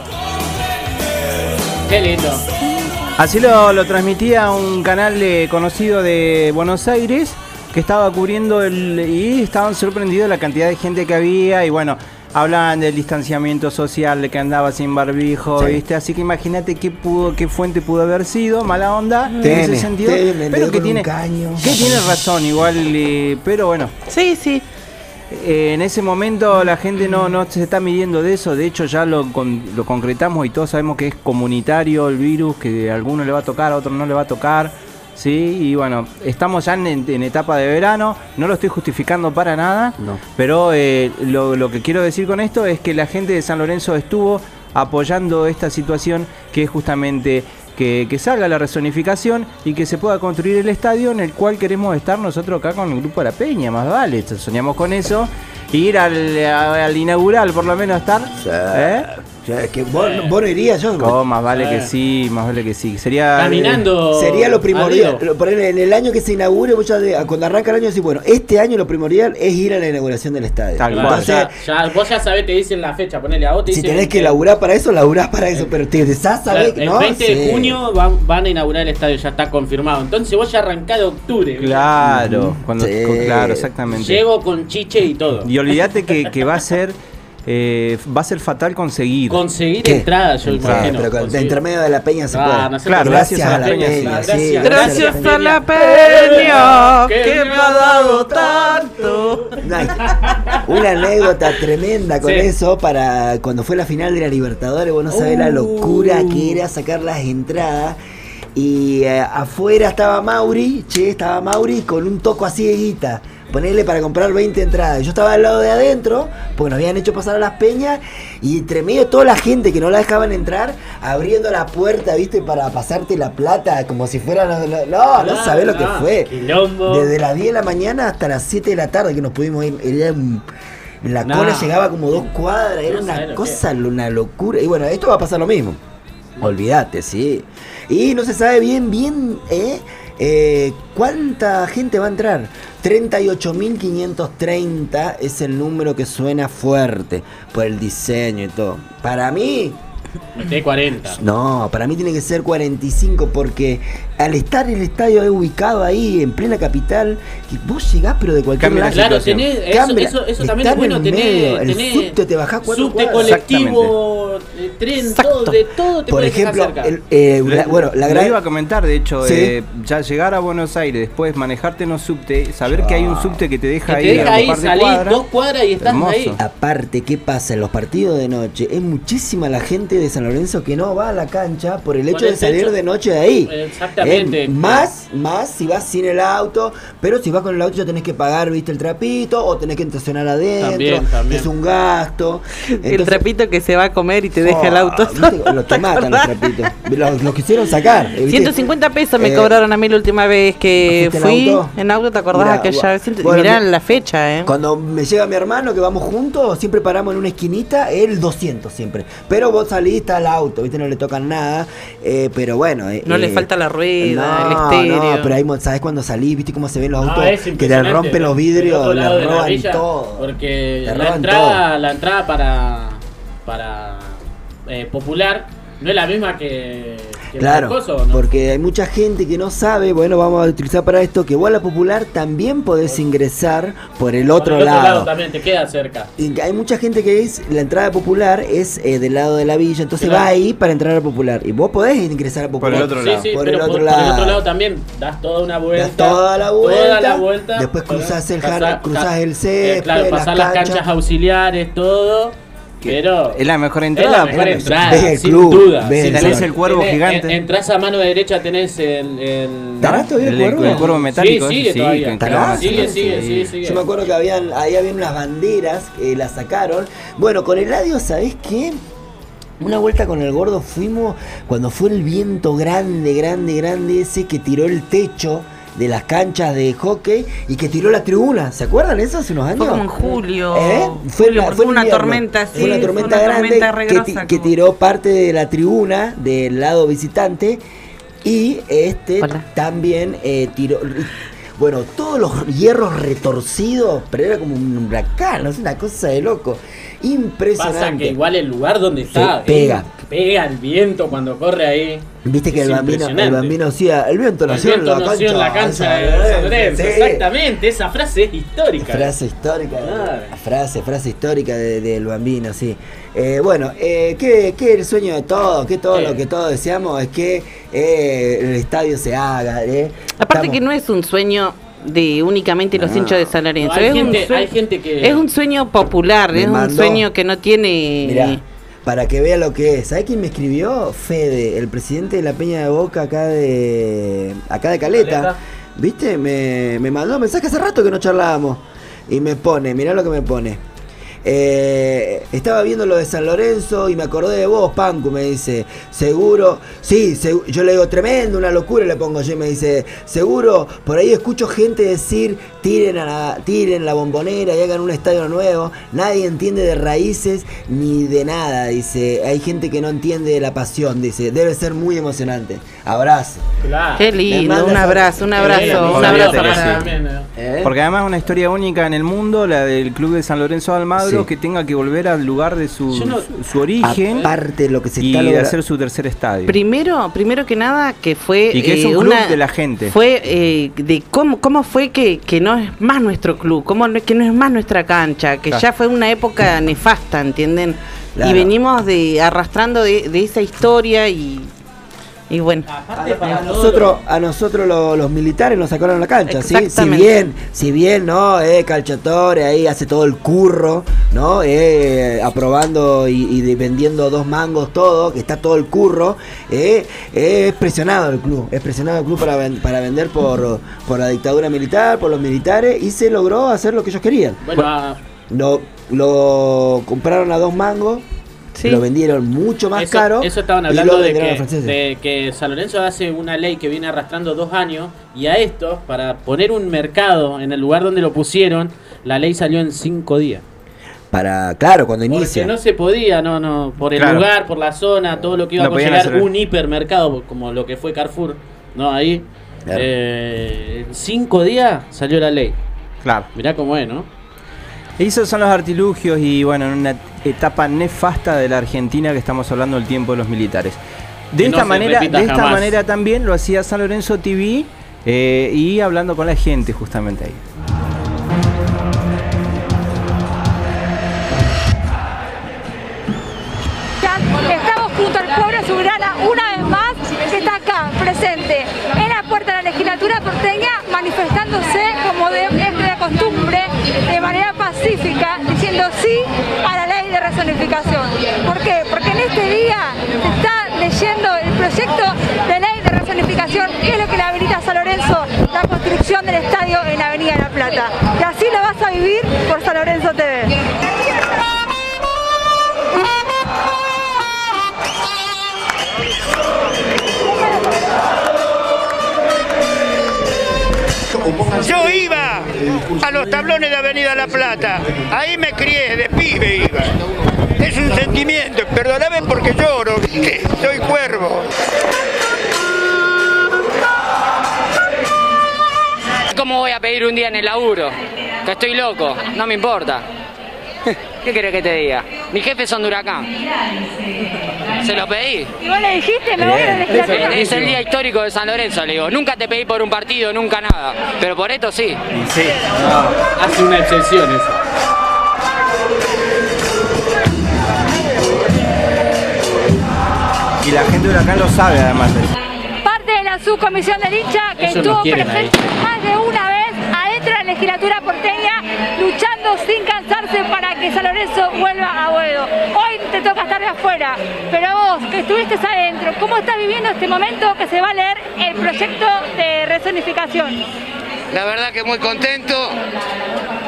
Qué lindo. Así lo, lo transmitía un canal eh, conocido de Buenos Aires que estaba cubriendo el... y estaban sorprendidos de la cantidad de gente que había y bueno, hablaban del distanciamiento social, de que andaba sin barbijo, Sí. ¿viste? Así que imagínate qué pudo, qué fuente pudo haber sido, mala onda en ese sentido. pero que tiene, que tiene razón igual, eh, pero bueno. Sí, sí. Eh, en ese momento la gente no, no se está midiendo de eso, de hecho ya lo, con- lo concretamos y todos sabemos que es comunitario el virus, que a alguno le va a tocar, a otro no le va a tocar, ¿sí? Y bueno, estamos ya en, en etapa de verano, no lo estoy justificando para nada, No. pero eh, lo, lo que quiero decir con esto es que la gente de San Lorenzo estuvo apoyando esta situación que es justamente que, que salga la resonificación y que se pueda construir el estadio en el cual queremos estar nosotros acá con el grupo de la Peña, más vale, soñamos con eso, ir al, al inaugural por lo menos estar. ¿eh? O sea, que vos, vos no irías, yo. Oh, más vale Eh. que sí, más vale que sí. Sería Caminando. Sería lo primordial. Lo- por ahí en el año que se inaugure, vos ya de- cuando arranca el año, decís, bueno, este año lo primordial es ir a la inauguración del estadio. Tal cual. Entonces, ya, ya- vos ya sabés, te dicen la fecha, ponele a vos, te si dicen tenés que laburar para eso, laburás para eso, pero te ya Claro, sabés que el no. 20 Sí. de junio van, van a inaugurar el estadio, ya está confirmado. Entonces vos ya arrancás de octubre. Claro, cuando, Sí. claro, exactamente. Llego con chiche y todo. Y olvídate que, que va a ser eh, va a ser fatal conseguir. Conseguir ¿Qué? entradas, yo Sí, imagino. pero con- de Conseguir- entre medio de la peña se Ah, puede. no Claro, gracias a la peña, sí. sí, Gracias a la peña que que me ha dado tanto. Una anécdota tremenda con Sí. eso para cuando fue la final de la Libertadores, vos no sabés la locura que era sacar las entradas. Y eh, afuera estaba Mauri, che, estaba Mauri con un toco así de guita. Ponerle para comprar 20 entradas. Yo estaba al lado de adentro, porque nos habían hecho pasar a las peñas, y entre medio toda la gente que no la dejaban entrar, abriendo la puerta, viste, para pasarte la plata, como si fuera. No, no, no, no sabés lo que fue. Quilombo. Desde las 10 de la mañana hasta las 7 de la tarde que nos pudimos ir. Era un- la cola llegaba como dos cuadras, era No una cosa, una locura. Y bueno, esto va a pasar lo mismo. Olvídate, sí. Y no se sabe bien, bien, ¿eh? Eh, ¿Cuánta gente va a entrar? 38.530 es el número que suena fuerte por el diseño y todo. Para mí, Meté 40. no, para mí tiene que ser 45 porque al estar el estadio ubicado ahí en plena capital, que vos llegás pero de cualquier Cambia la lado. Claro, tenés, eso, Cambia, eso, eso también es bueno, en tenés, medio, el tenés subte te bajás cuatro subte cuadras. colectivo, eh, tren, Exacto. todo, de todo te Por ejemplo, el, eh, la- bueno, la lo gran iba a comentar, de hecho, Sí. eh, ya llegar a Buenos Aires, después manejarte en los subte, saber que hay un subte que te que deja te ahí deja a ahí, un salís dos cuadras y estás Hermoso. ahí. Aparte, ¿qué pasa? En los partidos de noche es muchísima la gente de San Lorenzo que no va a la cancha por el Por hecho el de salir hecho- de noche de ahí. Exactamente. Eh, más, más si vas sin el auto, pero si vas con el auto ya tenés que pagar, viste, el trapito, o tenés que estacionar adentro, También, también. es un gasto. El trapito que se va a comer y te deja el Oh, auto. ¿viste? Los que matan los trapitos. Los, los quisieron sacar. ¿viste? 150 pesos me Eh, cobraron a mí la última vez que ¿fuiste en fui auto? en auto, ¿te acordás Mirá, aquella vez? Bueno, Mirá mi- la fecha, ¿eh? Cuando me llega mi hermano que vamos juntos, siempre paramos en una esquinita, el 200 siempre. Pero vos salís, está al auto, ¿viste? No le tocan nada. eh, pero bueno. eh, No le eh, falta la rueda, no, el estéreo. No, pero ahí, ¿sabes cuando salís? ¿Viste cómo se ven los No, autos? que te impresionante. rompen los vidrios, le roban villa, todo. Porque la entrada, la entrada para, para eh, popular no es la misma que, Claro, del coso, ¿no? porque hay mucha gente que no sabe, bueno, vamos a utilizar para esto, que vos a la popular también podés ingresar por el Por otro, el otro lado. lado también te queda cerca. Y Hay mucha gente que es, la entrada popular es eh, del lado de la villa, entonces Claro. va ahí para entrar a popular. Y vos podés ingresar a popular. el otro sí, lado. sí, Por pero el por, otro por el lado. otro lado también das toda una vuelta. Das toda la vuelta, toda la vuelta, después cruzás el jar- cruzás ca- el césped, eh, claro, las pasar las canchas. canchas auxiliares, todo. Pero Es la mejor es entrada. la mejor entrada, el sin club, duda. sin el duda. Tenés el cuervo Tenés- gigante. en- Entrás a mano derecha, tenés el. el ¿Estará todavía el El, el cuervo? cuervo metálico. Sí, sigue sí, sigue, sí. sigue, sigue. Yo me acuerdo que habían, ahí habían unas banderas que las sacaron. Bueno, con Eladio, ¿sabés qué? Una vuelta con el gordo fuimos cuando fue el viento grande, grande, grande ese que tiró el techo de las canchas de hockey y que tiró la tribuna. ¿Se acuerdan eso hace unos años? Fue como en julio. ¿Eh? Fue, Julio, la- una invierno. tormenta así. Fue una tormenta grande tormenta que, que tiró parte de la tribuna del lado visitante y este Hola. también eh, tiró. Bueno, todos los hierros retorcidos, pero era como un huracán, es una cosa de loco. Impresionante. Pasa que igual el lugar donde está. pega. eh, pega el viento cuando corre ahí. Viste que el bambino, el bambino el viento El nació en viento la nació cancha. en la cancha de esa- San Lorenzo. sí. Exactamente, esa frase es histórica. Frase histórica, frase, frase histórica de- del bambino, sí. Eh, bueno, eh, ¿qué, qué el sueño de todos? Que todo lo que todos deseamos es que eh, el estadio se haga. eh. Aparte Estamos- que no es un sueño de únicamente los No. hinchas de San Lorenzo. No, hay es, gente- un sue- hay gente que- es un sueño popular, Me es mandó- un sueño que no tiene... Mirá, para que vea lo que es. ¿Sabés quién me escribió? Fede, el presidente de la Peña de Boca acá de acá de Caleta. Caleta. ¿Viste? Me, me mandó un mensaje hace rato que no charlábamos. Y me pone, mirá lo que me pone. Eh, estaba viendo lo de San Lorenzo y me acordé de vos, Pancu, me dice, seguro, sí, yo le digo, tremendo, una locura le pongo yo y me dice, seguro, por ahí escucho gente decir, tiren, a la, tiren la bombonera y hagan un estadio nuevo, nadie entiende de raíces ni de nada, dice, hay gente que no entiende de la pasión, dice, debe ser muy emocionante, abrazo. Claro. Qué lindo, un abrazo, un abrazo, un abrazo para... Eh. ¿Eh? Porque además es una historia única en el mundo, la del Club de San Lorenzo de Almagro, Sí. Que tenga que volver al lugar de su, no- su- su origen Aparte de lo que se y está de logrando. hacer su tercer estadio. Primero, primero que nada, que fue Y que es eh, un club una- de la gente. Fue eh, de cómo, cómo fue que, que no es más nuestro club, cómo no- que no es más nuestra cancha, que Claro. ya fue una época nefasta, ¿entienden? Claro. Y venimos de arrastrando de, de esa historia y, y bueno. A nosotros, a nosotros lo- los militares nos sacaron la cancha, ¿sí? Si bien, si bien, ¿no? Eh, Calciatore ahí hace todo el curro, ¿no? Eh, aprobando y, vendiendo dos mangos todo, que está todo el curro, eh, es presionado el club, es presionado el club para, ven- para vender por, por la dictadura militar, por los militares, y se logró hacer lo que ellos querían. Bueno, Lo, lo compraron a dos mangos, Sí. lo vendieron mucho más eso, caro. eso estaban hablando de que, de San Lorenzo hace una ley que viene arrastrando dos años y a esto, para poner un mercado en el lugar donde lo pusieron, la ley salió en cinco días. Para, claro, cuando Porque inicia. no se podía, no, no, por el Claro. lugar, por la zona, todo lo que iba No a hacer- un hipermercado, como lo que fue Carrefour, ¿no? Ahí, Claro. eh, en cinco días salió la ley. Claro. Mirá cómo es, ¿no? Esos son los artilugios y bueno, en una etapa nefasta de la Argentina que estamos hablando del tiempo de los militares. De Que esta manera, de esta jamás. manera también lo hacía San Lorenzo TV eh, y hablando con la gente justamente ahí. Estamos junto al pueblo azulgrana una vez más, que está acá, presente, en la puerta de la legislatura porteña, manifestándose como de, manera pacífica, diciendo sí a la ley de rezonificación. ¿Por qué? Porque en este día se está leyendo el proyecto de ley de rezonificación, que es lo que le habilita a San Lorenzo la construcción del estadio en la Avenida de La Plata. Y así lo vas a vivir por San Lorenzo TV. Yo iba a los tablones de Avenida La Plata. Ahí me crié, de pibe iba. Es un sentimiento, perdóname porque lloro, soy cuervo. ¿Cómo voy a pedir un día en el laburo? Que estoy loco, no me importa. ¿Qué querés que te diga? Mis jefes son de huracán. Se lo pedí. Y vos le dijiste, me voy a la legislatura. Es el día histórico de San Lorenzo, le digo. Nunca te pedí por un partido, nunca nada. Pero por esto sí. Y sí, hace una excepción eso. Y la gente de Huracán lo sabe además. de eso. Parte de la subcomisión del hincha que estuvo presente más de una vez la legislatura porteña luchando sin cansarse para que San Lorenzo vuelva a Boedo. Hoy te toca estar de afuera, pero vos que estuviste adentro, ¿cómo estás viviendo este momento que se va a leer el proyecto de rezonificación? La verdad que muy contento.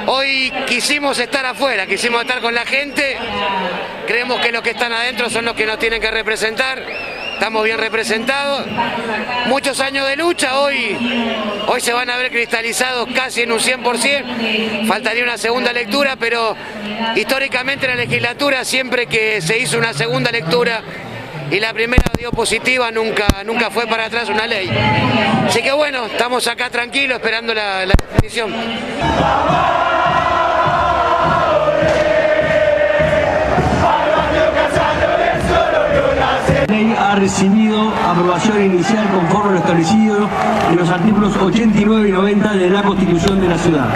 Hoy quisimos estar afuera, quisimos estar con la gente. Creemos que los que están adentro son los que nos tienen que representar. Estamos bien representados. Muchos años de lucha, hoy, hoy se van a ver cristalizados casi en un 100%. Faltaría una segunda lectura, pero históricamente en la legislatura, siempre que se hizo una segunda lectura y la primera dio positiva, nunca, nunca fue para atrás una ley. Así que bueno, estamos acá tranquilos esperando la, la. Ha recibido aprobación inicial conforme a lo establecido en los artículos 89 y 90 de la Constitución de la ciudad.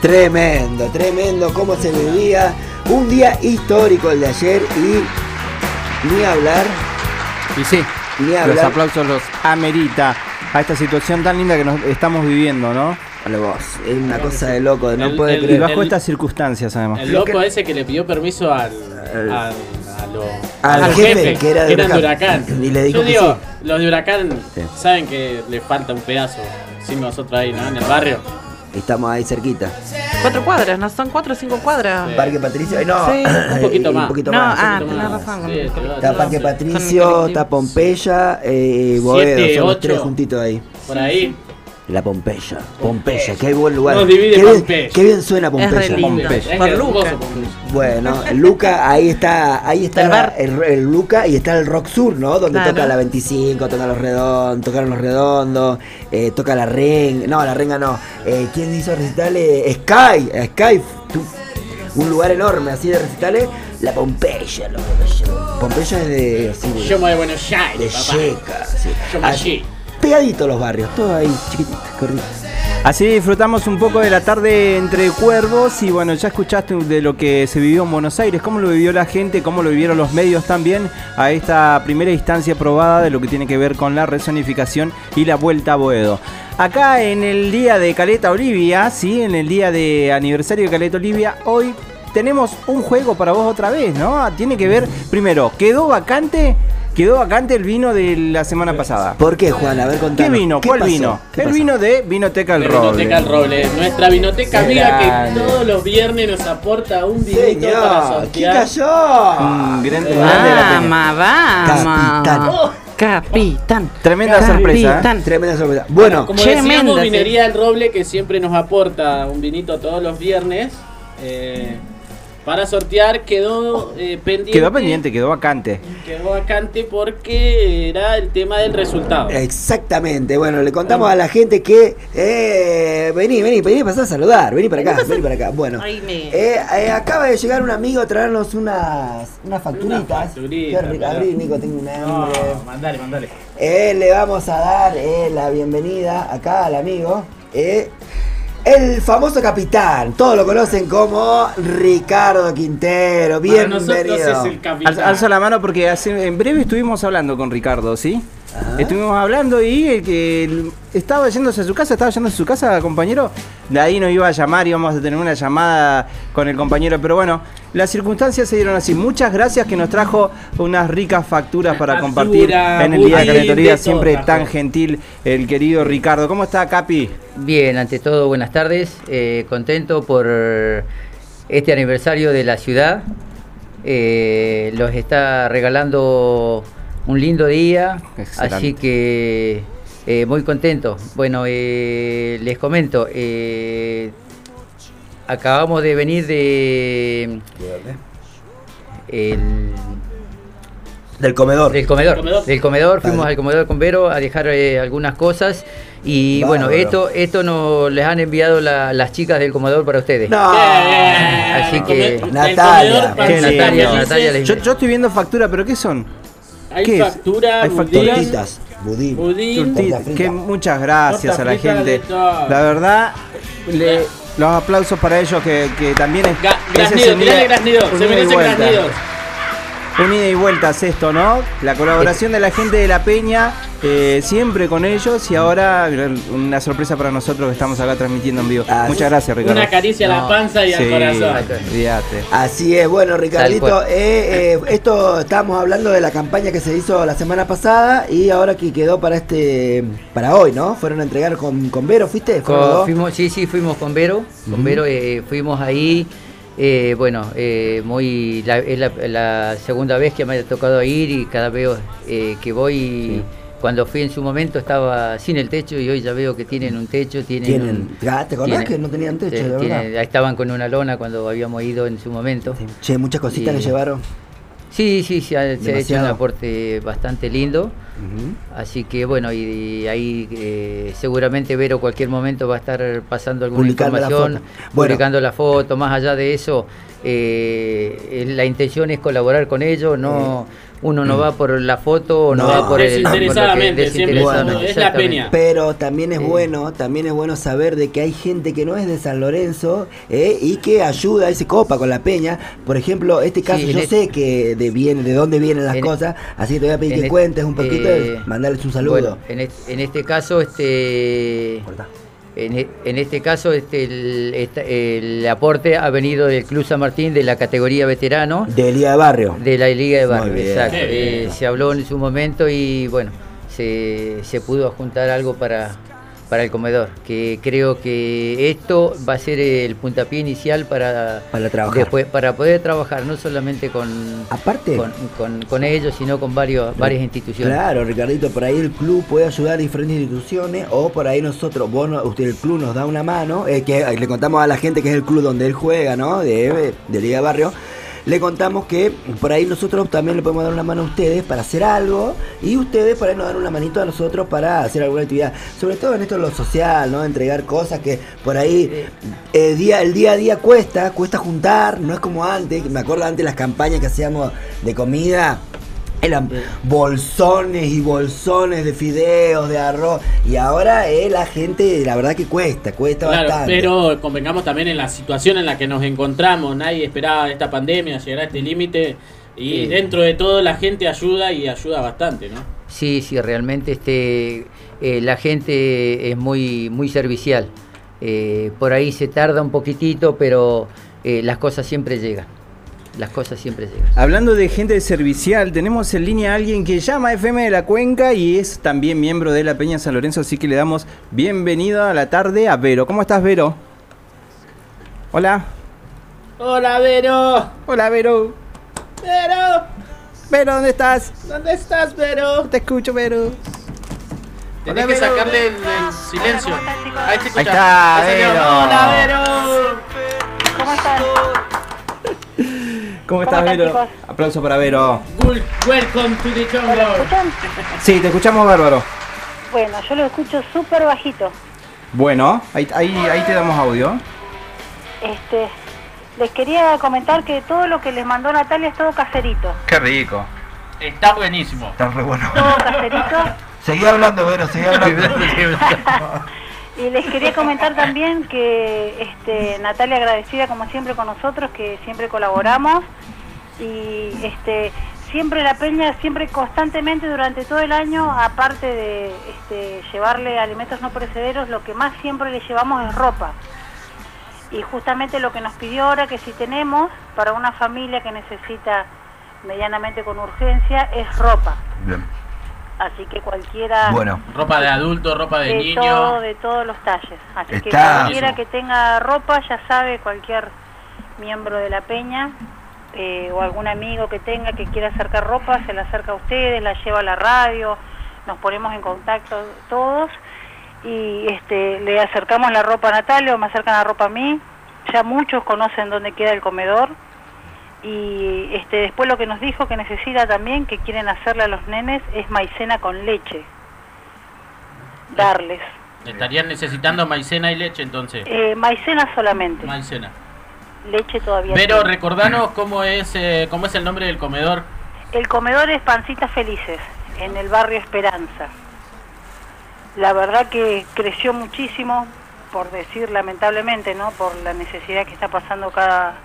Tremendo, tremendo cómo se vivía. Un día histórico el de ayer y ni hablar. Y sí, Ni los hablar. aplausos los amerita a esta situación tan linda que nos estamos viviendo, ¿no? Vos, es una cosa de loco, de no El- puede el- Y creer. bajo El- estas circunstancias además. El loco ese que le pidió permiso al, al, a lo- Al jefe, que era de eran Huracán. Y le dijo Yo digo, sí. los de Huracán saben que le falta un pedazo. Sin nosotros ahí, ¿no? En el barrio. Estamos ahí cerquita. Cuatro cuadras, ¿no? Son cuatro o cinco cuadras. Parque Patricio, no, Sí. Un poquito más. Un poquito No, ah, tenés razón. Sí, Está Parque sí. Patricio, está Pompeya, eh, Boedo, son los tres juntitos ahí. Por ahí. La Pompeya. Pompeya, qué buen lugar. Nos divide qué, bien, Pompeya. qué bien suena Es Pompeya. re lindo. Pompeya. Es Luca. Pompeya. Bueno, Luca, ahí está, ahí está El bar. el, el Luca y está el Rock Sur, ¿no? Donde Claro. toca la 25, toca los redondos, tocaron los redondos, eh, toca la renga, no, la renga no. Eh, ¿Quién hizo recitales? Sky, Sky, tú- un lugar enorme así de recitales, la Pompeya, lo- Pompeya es de, así de, Yo me a Buenos Aires, de papá. yeca, sí. Yo me Así, allí. Pegaditos los barrios, todos ahí, chiquititos. Así disfrutamos un poco de la tarde entre cuervos y bueno, ya escuchaste de lo que se vivió en Buenos Aires, cómo lo vivió la gente, cómo lo vivieron los medios también a esta primera instancia probada de lo que tiene que ver con la resonificación y la vuelta a Boedo. Acá en el día de Caleta Olivia, sí, en el día de aniversario de Caleta Olivia, hoy tenemos un juego para vos otra vez, ¿no? Tiene que ver, primero, quedó vacante, quedó vacante el vino de la semana pasada. ¿Por qué, Juan? A ver, contanos. ¿Qué vino? ¿Qué ¿Cuál pasó? vino? ¿Qué El pasó? vino de Vinoteca El De Roble. Vinoteca El Roble, nuestra vinoteca amiga que todos los viernes nos aporta un vinito para Señor, ¿qué sortear. cayó? Gran grande de la Peña. Vamos, Capitán. vamos. Capitán. Tremenda sorpresa. ¿eh? Capitán. Tremenda sorpresa. Bueno, Como Tremenda, decíamos, sí. Vinería El Roble que siempre nos aporta un vinito todos los viernes. eh, para sortear quedó eh, pendiente. Quedó pendiente, quedó vacante. Quedó vacante porque era el tema del resultado. Exactamente, bueno, le contamos a la gente que eh, vení, vení, vení, pasá a saludar, vení para acá, vení para acá. Bueno, Ay, me- eh, eh, acaba de llegar un amigo a traernos unas, unas facturitas. Una Qué abrí, Nico, tengo un No, hambre. mandale, mandale. Eh, le vamos a dar eh, la bienvenida acá al amigo. eh, el famoso capitán, todos lo conocen como Ricardo Quintero. Para nosotros Bienvenido. es el capitán. Al- Alzo la mano porque hace, en breve estuvimos hablando con Ricardo, ¿sí? Estuvimos hablando y el que estaba yéndose a su casa, estaba yéndose a su casa, compañero. De ahí nos iba a llamar, íbamos a tener una llamada con el compañero, pero bueno, las circunstancias se dieron así. Muchas gracias que nos trajo unas ricas facturas para Factura, compartir en el día de todo Siempre tan gentil el querido Ricardo. ¿Cómo está, Capi? Bien, ante todo, buenas tardes. Eh, contento por este aniversario de la ciudad. Eh, los está regalando un lindo día, Excelente. así que eh, muy contento. Bueno, eh, les comento, eh, acabamos de venir de el, Del comedor. del comedor, Comedor. del comedor, fuimos Vale. al comedor con Vero a dejar eh, algunas cosas y bueno, esto esto nos les han enviado la- las chicas del comedor para ustedes. No. Así que- Natalia, Natalia, Natalia les- Yo, yo estoy viendo factura, pero ¿qué son? Hay ¿Qué es? factura, Hay. Tortitas, budín. budín, que muchas gracias a la gente. La verdad, le- los aplausos para ellos que, que también es. Ga- ese Graznido, unida- tirale Graznido, se merece vuelta. Graznido. Unida y vuelta es esto, ¿no? La colaboración de la gente de La Peña, eh, siempre con ellos y ahora una sorpresa para nosotros que estamos acá transmitiendo en vivo. Muchas gracias, Ricardo. Una caricia a la panza y al corazón. Así es, bueno Ricardito, eh, eh, esto estábamos hablando de la campaña que se hizo la semana pasada y ahora que quedó para este, para hoy, ¿no? Fueron a entregar con, con Vero, ¿fuiste? Fuimos, sí, sí, fuimos con Vero. Con. Vero eh, fuimos ahí. Eh, bueno, eh, muy la- es la, la segunda vez que me ha tocado ir y cada vez eh, que voy, cuando fui en su momento estaba sin el techo y hoy ya veo que tienen un techo, tienen, Tienen, un- Ah, ¿te acordás tienen- que no tenían techo, eh, de tienen- verdad? ahí estaban con una lona cuando habíamos ido en su momento. Che, muchas cositas Y- le llevaron. Sí, sí, se ha, se ha hecho un aporte bastante lindo. Así que bueno, y, y ahí eh, seguramente Vero cualquier momento va a estar pasando alguna Publicando la información, foto. Bueno. publicando la foto. Más allá de eso, eh, eh, la intención es colaborar con ellos. No, uno no va por la foto, o no, No. va por el Desinteresadamente, por desinteresadamente, es la peña. Pero también es bueno, también es bueno saber de que hay gente que no es de San Lorenzo eh, y que ayuda y se copa con la peña. Por ejemplo, este caso Sí, yo este- sé que de viene, de dónde vienen las en- cosas, así que te voy a pedir que et- cuentes un poquito eh, y mandarles un saludo. Bueno, en, et- en este caso, este, en, e- en este caso, este, el, aporte ha venido del Club San Martín de la categoría veterano. De Liga de Barrio. De la Liga de Barrio, exacto. Eh, se habló en su momento y bueno, se, se pudo juntar algo para, para el comedor, que creo que esto va a ser el puntapié inicial para, Para trabajar. después, para poder trabajar no solamente con, Aparte- con, con- con ellos, sino con varios, varias instituciones. Claro, Ricardito, por ahí el club puede ayudar a diferentes instituciones o por ahí nosotros, vos, usted, el club nos da una mano, eh, que eh, le contamos a la gente que es el club donde él juega, ¿no? De, de Liga Barrio. Le contamos que por ahí nosotros también le podemos dar una mano a ustedes para hacer algo y ustedes por ahí nos dan una manito a nosotros para hacer alguna actividad. Sobre todo en esto de lo social, ¿no? Entregar cosas que por ahí el día, el día a día cuesta, cuesta juntar, no es como antes. Me acuerdo antes las campañas que hacíamos de comida. Eran bolsones y bolsones de fideos, de arroz. Y ahora eh, la gente, la verdad que cuesta, cuesta Claro, bastante. pero convengamos también en la situación en la que nos encontramos. Nadie esperaba esta pandemia, llegar a este límite. Y Sí. dentro de todo la gente ayuda y ayuda bastante, ¿no? Sí, sí, realmente este, eh, la gente es muy, muy servicial. Eh, por ahí se tarda un poquitito, pero eh, las cosas siempre llegan. Las cosas siempre llegan. Hablando de gente servicial, tenemos en línea a alguien que llama FM de la Cuenca y es también miembro de la Peña San Lorenzo, así que le damos bienvenido a la tarde a Vero. ¿Cómo estás, Vero? Hola. Hola, Vero. Hola, Vero. Vero. Vero, ¿dónde estás? ¿Dónde estás, Vero? Te escucho, Vero. Tenés Hola, que Vero. sacarle el, el silencio. Ahí, te. Ahí está. Vero. Hola, Vero. ¿Cómo están? ¿Cómo estás, Vero? chicos? Aplauso para Vero. Good- Welcome to the ¿Me jungle. escuchan? Sí, te escuchamos bárbaro. Bueno, yo lo escucho súper bajito. Bueno, ahí, ahí, ahí te damos audio. Este, les quería comentar que todo lo que les mandó Natalia es todo caserito. Qué rico. Está buenísimo. Está re bueno. Todo caserito. Seguí hablando, Vero, seguí hablando. Y les quería comentar también que este, Natalia agradecida como siempre con nosotros, que siempre colaboramos y este, siempre la peña, siempre constantemente durante todo el año, aparte de este, llevarle alimentos no perecederos, lo que más siempre le llevamos es ropa. Y justamente lo que nos pidió ahora que si tenemos para una familia que necesita medianamente con urgencia es ropa. Bien. Así que cualquiera Bueno, Ropa de adulto, ropa de, de niño. todo, de todos los talles. Así que cualquiera que tenga ropa, ya sabe, cualquier miembro de la peña eh, o algún amigo que tenga que quiera acercar ropa, se la acerca a ustedes, la lleva a la radio, nos ponemos en contacto todos y este, le acercamos la ropa a Natalia o me acercan la ropa a mí. Ya muchos conocen dónde queda el comedor y este, después lo que nos dijo que necesita también, que quieren hacerle a los nenes, es maicena con leche. Darles. Estarían necesitando maicena y leche entonces. Eh, maicena solamente, Maicena. leche todavía. Pero no. recordanos cómo es eh, cómo es el nombre del comedor. El comedor es Pancitas Felices, en el barrio Esperanza. La verdad que creció muchísimo, por decir lamentablemente, ¿no? Por la necesidad que está pasando cada,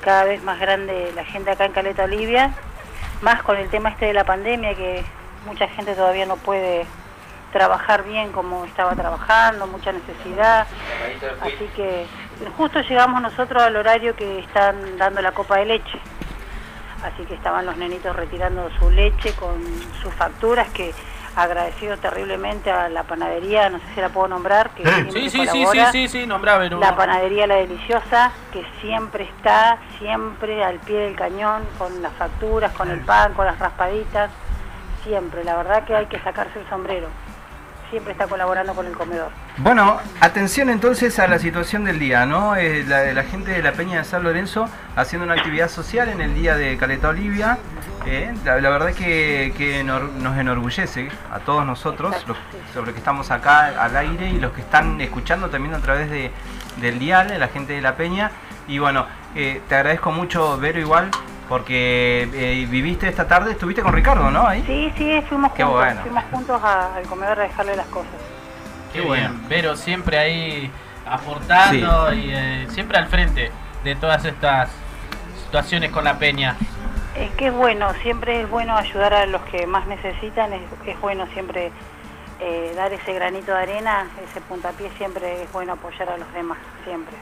cada vez más grande la gente acá en Caleta Olivia, más con el tema este de la pandemia, que mucha gente todavía no puede trabajar bien como estaba trabajando, mucha necesidad. Así que justo llegamos nosotros al horario que están dando la copa de leche. Así que estaban los nenitos retirando su leche con sus facturas que agradecido terriblemente a la panadería, no sé si la puedo nombrar, que siempre Sí, sí, sí, sí, colabora. sí, sí, nombrá, Vero. La panadería La Deliciosa, que siempre está, siempre al pie del cañón, con las facturas, con el pan, con las raspaditas, siempre. La verdad que hay que sacarse el sombrero. Siempre está colaborando con el comedor. Bueno, atención entonces a la situación del día, ¿no? Eh, la, la gente de la Peña de San Lorenzo haciendo una actividad social en el día de Caleta Olivia. eh, la, verdad que, que nos enorgullece a todos nosotros, los, sobre que estamos acá al aire y los que están escuchando también a través de, del dial, la gente de la Peña. Y bueno, eh, te agradezco mucho, Vero, igual, porque eh, viviste esta tarde, estuviste con Ricardo, ¿no? Ahí. Sí, sí, fuimos Qué juntos, bueno. fuimos juntos a- al comedor a dejarle las cosas. Qué bien. Vero siempre ahí aportando y eh, siempre al frente de todas estas situaciones con la peña. Es que es bueno, siempre es bueno ayudar a los que más necesitan, es, es bueno siempre eh, dar ese granito de arena, ese puntapié, siempre es bueno apoyar a los demás, siempre.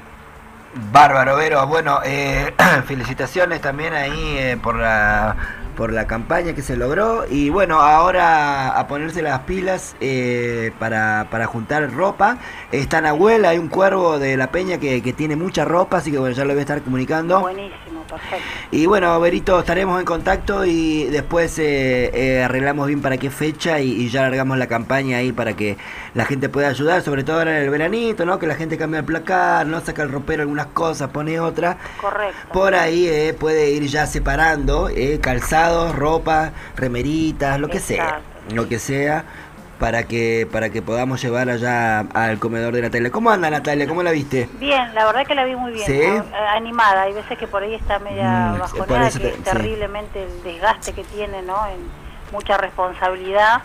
Bárbaro, Vero. Bueno, eh, felicitaciones también ahí eh, por la por la campaña que se logró y bueno, ahora a ponerse las pilas eh, para, para juntar ropa. Está Nahuel, hay un cuervo de la peña que, que tiene mucha ropa, así que bueno, ya lo voy a estar comunicando. Buenísimo, perfecto. Y bueno, Berito, estaremos en contacto y después eh, eh, arreglamos bien para qué fecha y, y ya largamos la campaña ahí para que la gente pueda ayudar, sobre todo ahora en el veranito, ¿no? Que la gente cambia el placar, no saca el ropero algunas cosas, pone otras. Correcto. Por ahí eh, puede ir ya separando eh, calzados, ropa, remeritas, lo que sea, lo que sea. Para que, para que podamos llevar allá al comedor de Natalia. ¿Cómo anda Natalia? ¿Cómo la viste? Bien, la verdad que la vi muy bien, ¿Sí? ¿no? Eh, animada. Hay veces que por ahí está media Mm, que es sí. terriblemente el desgaste que tiene, ¿no? En mucha responsabilidad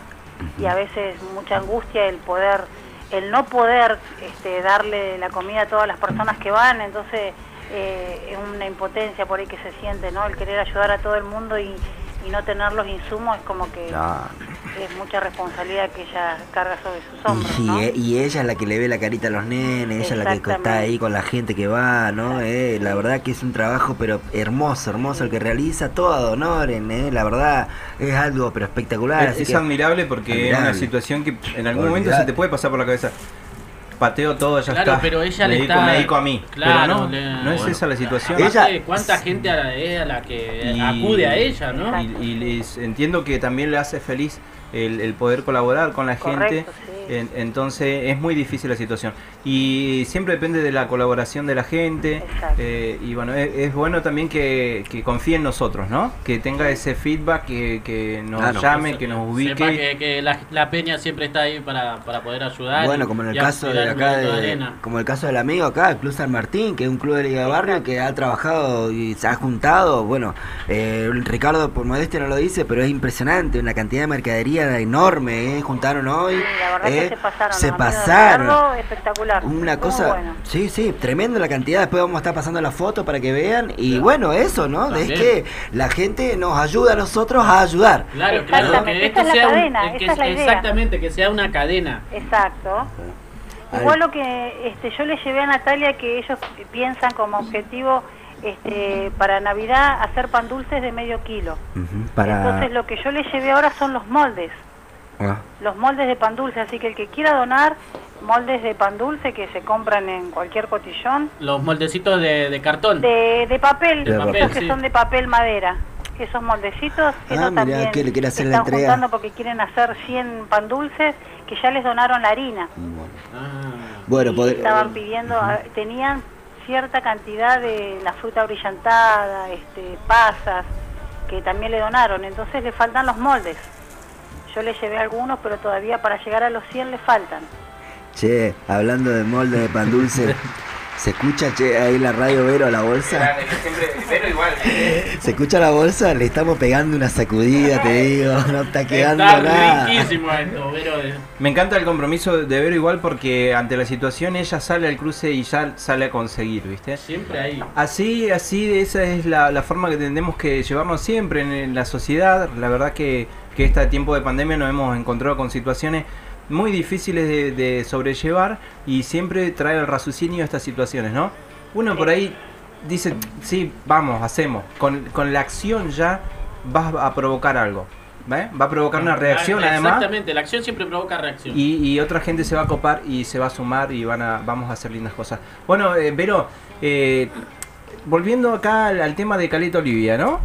y a veces mucha angustia el poder, el no poder este, darle la comida a todas las personas que van, entonces eh, es una impotencia por ahí que se siente, ¿no? El querer ayudar a todo el mundo y, y no tener los insumos es como que es mucha responsabilidad que ella carga sobre sus hombros, Y, ¿no? e- y ella es la que le ve la carita a los nenes, ella es la que está ahí con la gente que va, ¿no? Eh, la verdad que es un trabajo pero hermoso, hermoso el que realiza todo Honoren, ¿eh? La verdad es algo pero espectacular. Es, así es que- admirable porque es una situación que en algún momento se te puede pasar por la cabeza. Pateo todo, ya Claro, está. pero ella me le dedico, está- me dedico a mí. Claro, pero no, le- no es bueno. esa la situación. Aparte, ¿Cuánta gente a la, es a la que acude a ella, no? Y, y les- entiendo que también le hace feliz el, el poder colaborar con la gente. En- entonces es muy difícil la situación. Y siempre depende de la colaboración de la gente. eh, y bueno, es, es bueno también que, que confíe en nosotros, ¿no? Que tenga ese feedback, que, que nos Claro. llame, que nos ubique. Sepa que, que la, la peña siempre está ahí para, para poder ayudar. Bueno, y- como en el caso de acá, de- arena. como el caso del amigo acá, el Club San Martín, que es un club de Liga de Barrio que ha trabajado y se ha juntado. Bueno, eh, Ricardo por modestia no lo dice, pero es impresionante, una cantidad de mercadería enorme, ¿eh? juntaron hoy. La verdad ¿eh? que se pasaron. Se de pasaron. Ricardo, espectacular. Una cosa, bueno. sí, sí, tremendo la cantidad. Después vamos a estar pasando la foto para que vean. Y bueno, eso, ¿no? Es También. que la gente nos ayuda a nosotros a ayudar. Claro, claro, Exactamente, que esa esto es la sea un- cadena, que esa es la idea. Exactamente, que sea una cadena. Exacto. Igual lo que este, yo le llevé a Natalia que ellos piensan como objetivo este, para Navidad hacer pan dulces de medio kilo. Para. Entonces lo que yo le llevé ahora son los moldes, Ah, los moldes de pan dulce. Así que el que quiera donar moldes de pan dulce que se compran en cualquier cotillón, Los moldecitos de, de cartón. de, de papel, De esos papel, que sí. son de papel madera. Esos moldecitos, Ah, ellos mirá, también que le quiere hacer se la están entrega. juntando porque quieren hacer 100 pan dulces que ya les donaron la harina. Bueno, y poder- estaban pidiendo, a- tenían cierta cantidad de la fruta brillantada, este, pasas, que también le donaron, entonces le faltan los moldes. Yo le llevé algunos, pero todavía para llegar a los 100 le faltan. Che, hablando de molde de pan dulce, ¿se escucha che, ahí la radio Vero a la bolsa? Pero igual. ¿Se escucha la bolsa? Le estamos pegando una sacudida, te digo, no está quedando Está nada. riquísimo esto, pero eh, Me encanta el compromiso de Vero igual porque ante la situación ella sale al cruce y ya sale a conseguir, ¿viste? siempre ahí. Así, así, esa es la, la forma que tenemos que llevarnos siempre en la sociedad. La verdad que, que este tiempo de pandemia nos hemos encontrado con situaciones muy difíciles de, de sobrellevar y siempre trae el raciocinio a estas situaciones, ¿no? Uno por ahí dice, sí, vamos, hacemos. Con, con la acción ya vas a provocar algo. ¿ve? Va a provocar una reacción Ah, además. Exactamente, la acción siempre provoca reacción. Y, y otra gente se va a copar y se va a sumar y van a, vamos a hacer lindas cosas. Bueno, eh, Vero, eh, volviendo acá al, al tema de Caleta Olivia, ¿no?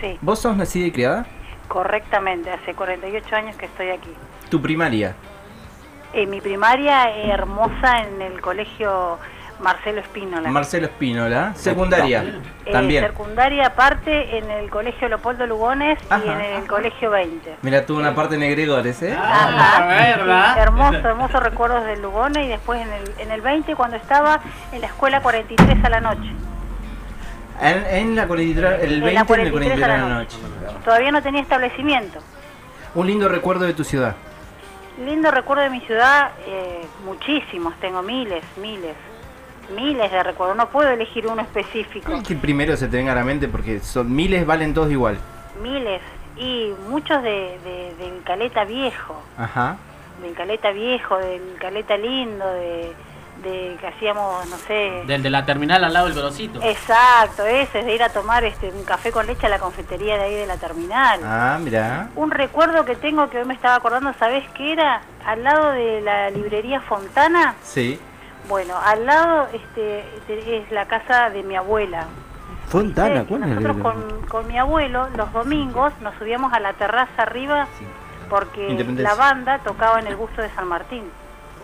Sí, ¿Vos sos nacida y criada? Correctamente, hace 48 años que estoy aquí. Tu primaria. En mi primaria eh, hermosa en el colegio Marcelo Espínola. Marcelo Espínola. Secundaria. Eh, También. secundaria aparte en el colegio Leopoldo Lugones y Ajá. en el colegio 20. Mira, tuvo una parte negregores, ¿eh? Ajá. ¿verdad? Sí, hermoso, hermosos recuerdos del Lugones y después en el, en el 20 cuando estaba en la escuela 43 a la noche. En, en la 43, el En 20 la en el 43 43 a de la la noche. Todavía no tenía establecimiento. Un lindo recuerdo de tu ciudad. Lindo recuerdo de mi ciudad, eh, muchísimos, tengo miles, miles, miles de recuerdos. No puedo elegir uno específico. ¿Cuál que primero se te venga a la mente? Porque son miles, valen todos igual. Miles. Y muchos de, de- del Caleta Viejo. Ajá. del Caleta Viejo, del Caleta Lindo, de, de que hacíamos, no sé, Del de la terminal al lado del Gorosito. exacto, ese, de ir a tomar este un café con leche a la confitería de ahí de la terminal. Ah, mira. Un recuerdo que tengo que hoy me estaba acordando, ¿sabés qué era? Al lado de la librería Fontana, Sí. bueno, al lado este te- es la casa de mi abuela. Fontana, ¿cuál es? nosotros con, con mi abuelo los domingos nos subíamos a la terraza arriba porque la banda tocaba en el busto de San Martín.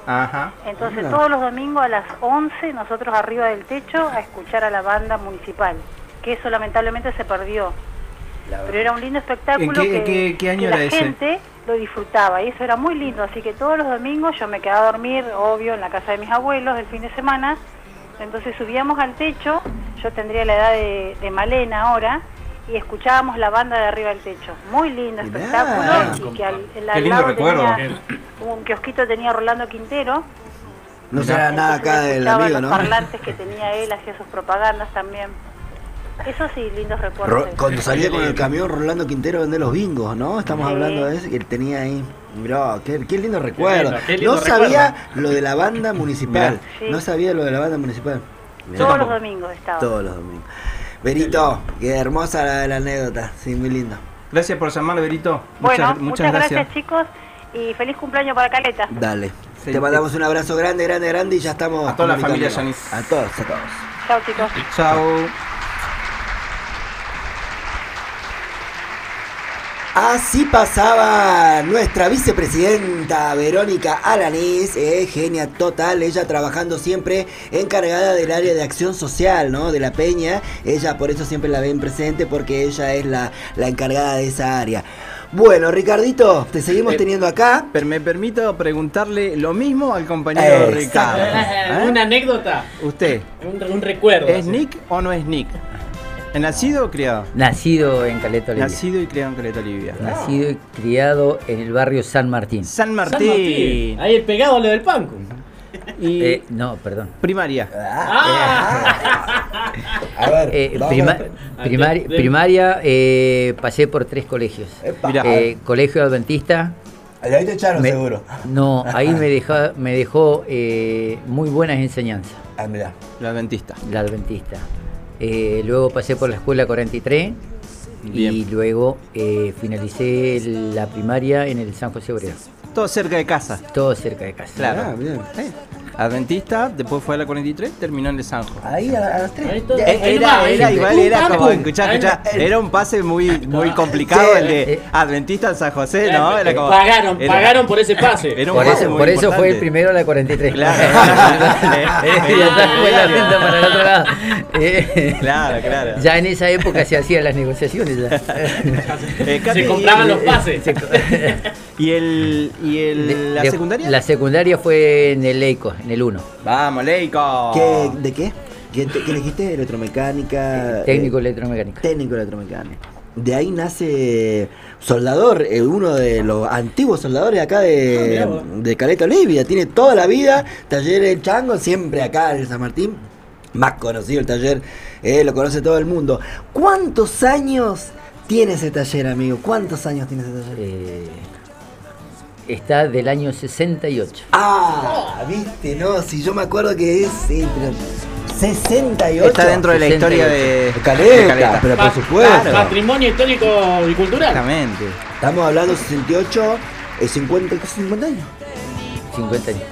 Ajá. Entonces Mira. todos los domingos a las 11 nosotros arriba del techo a escuchar a la banda municipal, que eso lamentablemente se perdió. Pero era un lindo espectáculo ¿En qué- que, qué- qué año que era la ese? gente lo disfrutaba y eso era muy lindo, así que todos los domingos yo me quedaba a dormir, obvio, en la casa de mis abuelos el fin de semana, entonces subíamos al techo, yo tendría la edad de, de Malena ahora, y escuchábamos la banda de arriba del techo. Muy lindo espectáculo, y que al, el- al Qué lindo lado recuerdo. tenía un kiosquito tenía Rolando Quintero, No será nada acá del amigo, los ¿no? parlantes que tenía él, hacía sus propagandas también. Eso sí, lindos recuerdos. Ro- cuando salía con el camión Rolando Quintero a vender los bingos, ¿no? Estamos Sí. hablando de ese que él tenía ahí. Mirá, qué, qué lindo recuerdo. lindo, qué lindo no sabía lo de la banda municipal. Sí. No sabía lo de la banda municipal. Mirá. Todos los domingos estaba. Todos los domingos. Berito, qué hermosa la, la anécdota. Sí, muy lindo. Gracias por llamar, Berito. Bueno, muchas, muchas, gracias. chicos y feliz cumpleaños para Caleta. Dale. Te mandamos un abrazo grande, grande, grande y ya estamos. A toda la familia comunicándonos. A todos, a todos. Chao chicos. Chao. Así pasaba nuestra vicepresidenta Verónica Alanís, eh, genia total, ella trabajando siempre encargada del área de acción social, ¿no? De la peña, ella por eso siempre la ven presente porque ella es la, la encargada de esa área. Bueno, Ricardito, te seguimos Eh, teniendo acá. Pero me permito preguntarle lo mismo al compañero Exacto. Ricardo. ¿Eh? Una anécdota. Usted, Un, un recuerdo. ¿es así. Nick o no es Nick? ¿Es nacido o criado? Nacido en Caleta Olivia. Nacido y criado en Caleta Olivia. Nacido y criado en el barrio San Martín. San San Martín. Ahí el pegado lo del panco. Y Eh, no, perdón. primaria. A ver, Eh, prima- a- primari- de- de- primaria eh, pasé por tres colegios. Eh, colegio Adventista. Ahí te echaron me- seguro. No, ahí me dejó, me dejó eh, muy buenas enseñanzas, Ah, mirá. La adventista. la Adventista. Eh, luego pasé por la escuela 43 y luego eh, finalicé la primaria en el San José Obrero. Todo cerca de casa. Todo cerca de casa. Claro. Ah, bien. Eh, Adventista, después fue a la 43, terminó en el Sanjo. Ahí a, a las tres. Ahí todo- Ya. ahí Eh, Era, era igual, Un era como, escuchá, no- era un pase muy, muy complicado Sí, el de eh. Adventista en San José, ¿no? Era como, Pagaron, era- pagaron por ese pase. Era un Por pase eso, muy por eso fue el primero la 43. Claro. Eh, Claro, claro. Ya en esa época se hacían las negociaciones. ya. Eh, Katy, Se compraban los pases. ¿Y, el, y el, De- la de- secundaria? La secundaria fue en el EICO, en el 1. Vamos, Leico. ¿Qué, ¿De qué? ¿Qué, te- qué elegiste? ¿Electromecánica? Técnico eh, electromecánico. técnico electromecánico. De ahí nace Soldador, eh, uno de los antiguos soldadores acá Ah, de, vos. de Caleta Olivia. Tiene toda la vida, taller El Chango, siempre acá en San Martín. Más conocido el taller, eh, lo conoce todo el mundo. ¿Cuántos años tiene ese taller, amigo? ¿Cuántos años tiene ese taller? Eh, está del año 68. Ah, viste, no, si yo me acuerdo que es sí, pero 68. Está dentro de la historia de, De Caleta, de Caleta. pero por supuesto. Claro. Patrimonio histórico y cultural. Exactamente. Estamos hablando 68, eh, 50, casi 50 años. 50 años.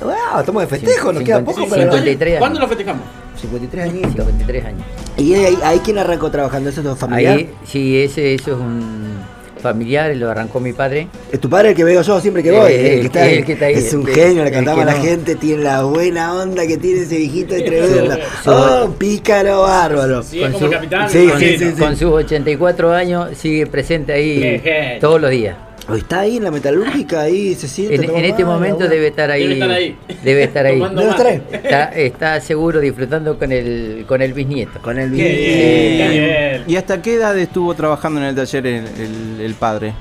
Wow, estamos de festejo, nos queda 50, poco para 53 años. ¿Cuándo lo festejamos? 53 añitos. 53 años. ¿Y ahí, ahí quién arrancó trabajando? ¿Eso es tu familiar? Ahí, sí, ese, eso es un familiar, lo arrancó mi padre. Es tu padre el que veo yo siempre que voy. Eh, el que está ahí. el que está ahí, es un el- genio, le el cantamos a la no. gente, tiene la buena onda que tiene ese viejito de tremenda. Su- Oh, pícaro bárbaro. Sí, es como el capitán. Sí, me sí. Con sus 84 años sigue presente ahí todos los días. Está ahí en la metalúrgica, ahí se siente. En, este momento debe estar ahí. Debe estar ahí. Debe estar ahí. Está, está seguro disfrutando con el, con el bisnieto. Con el bien. ¿Y hasta qué edad estuvo trabajando en el taller el, el- el padre?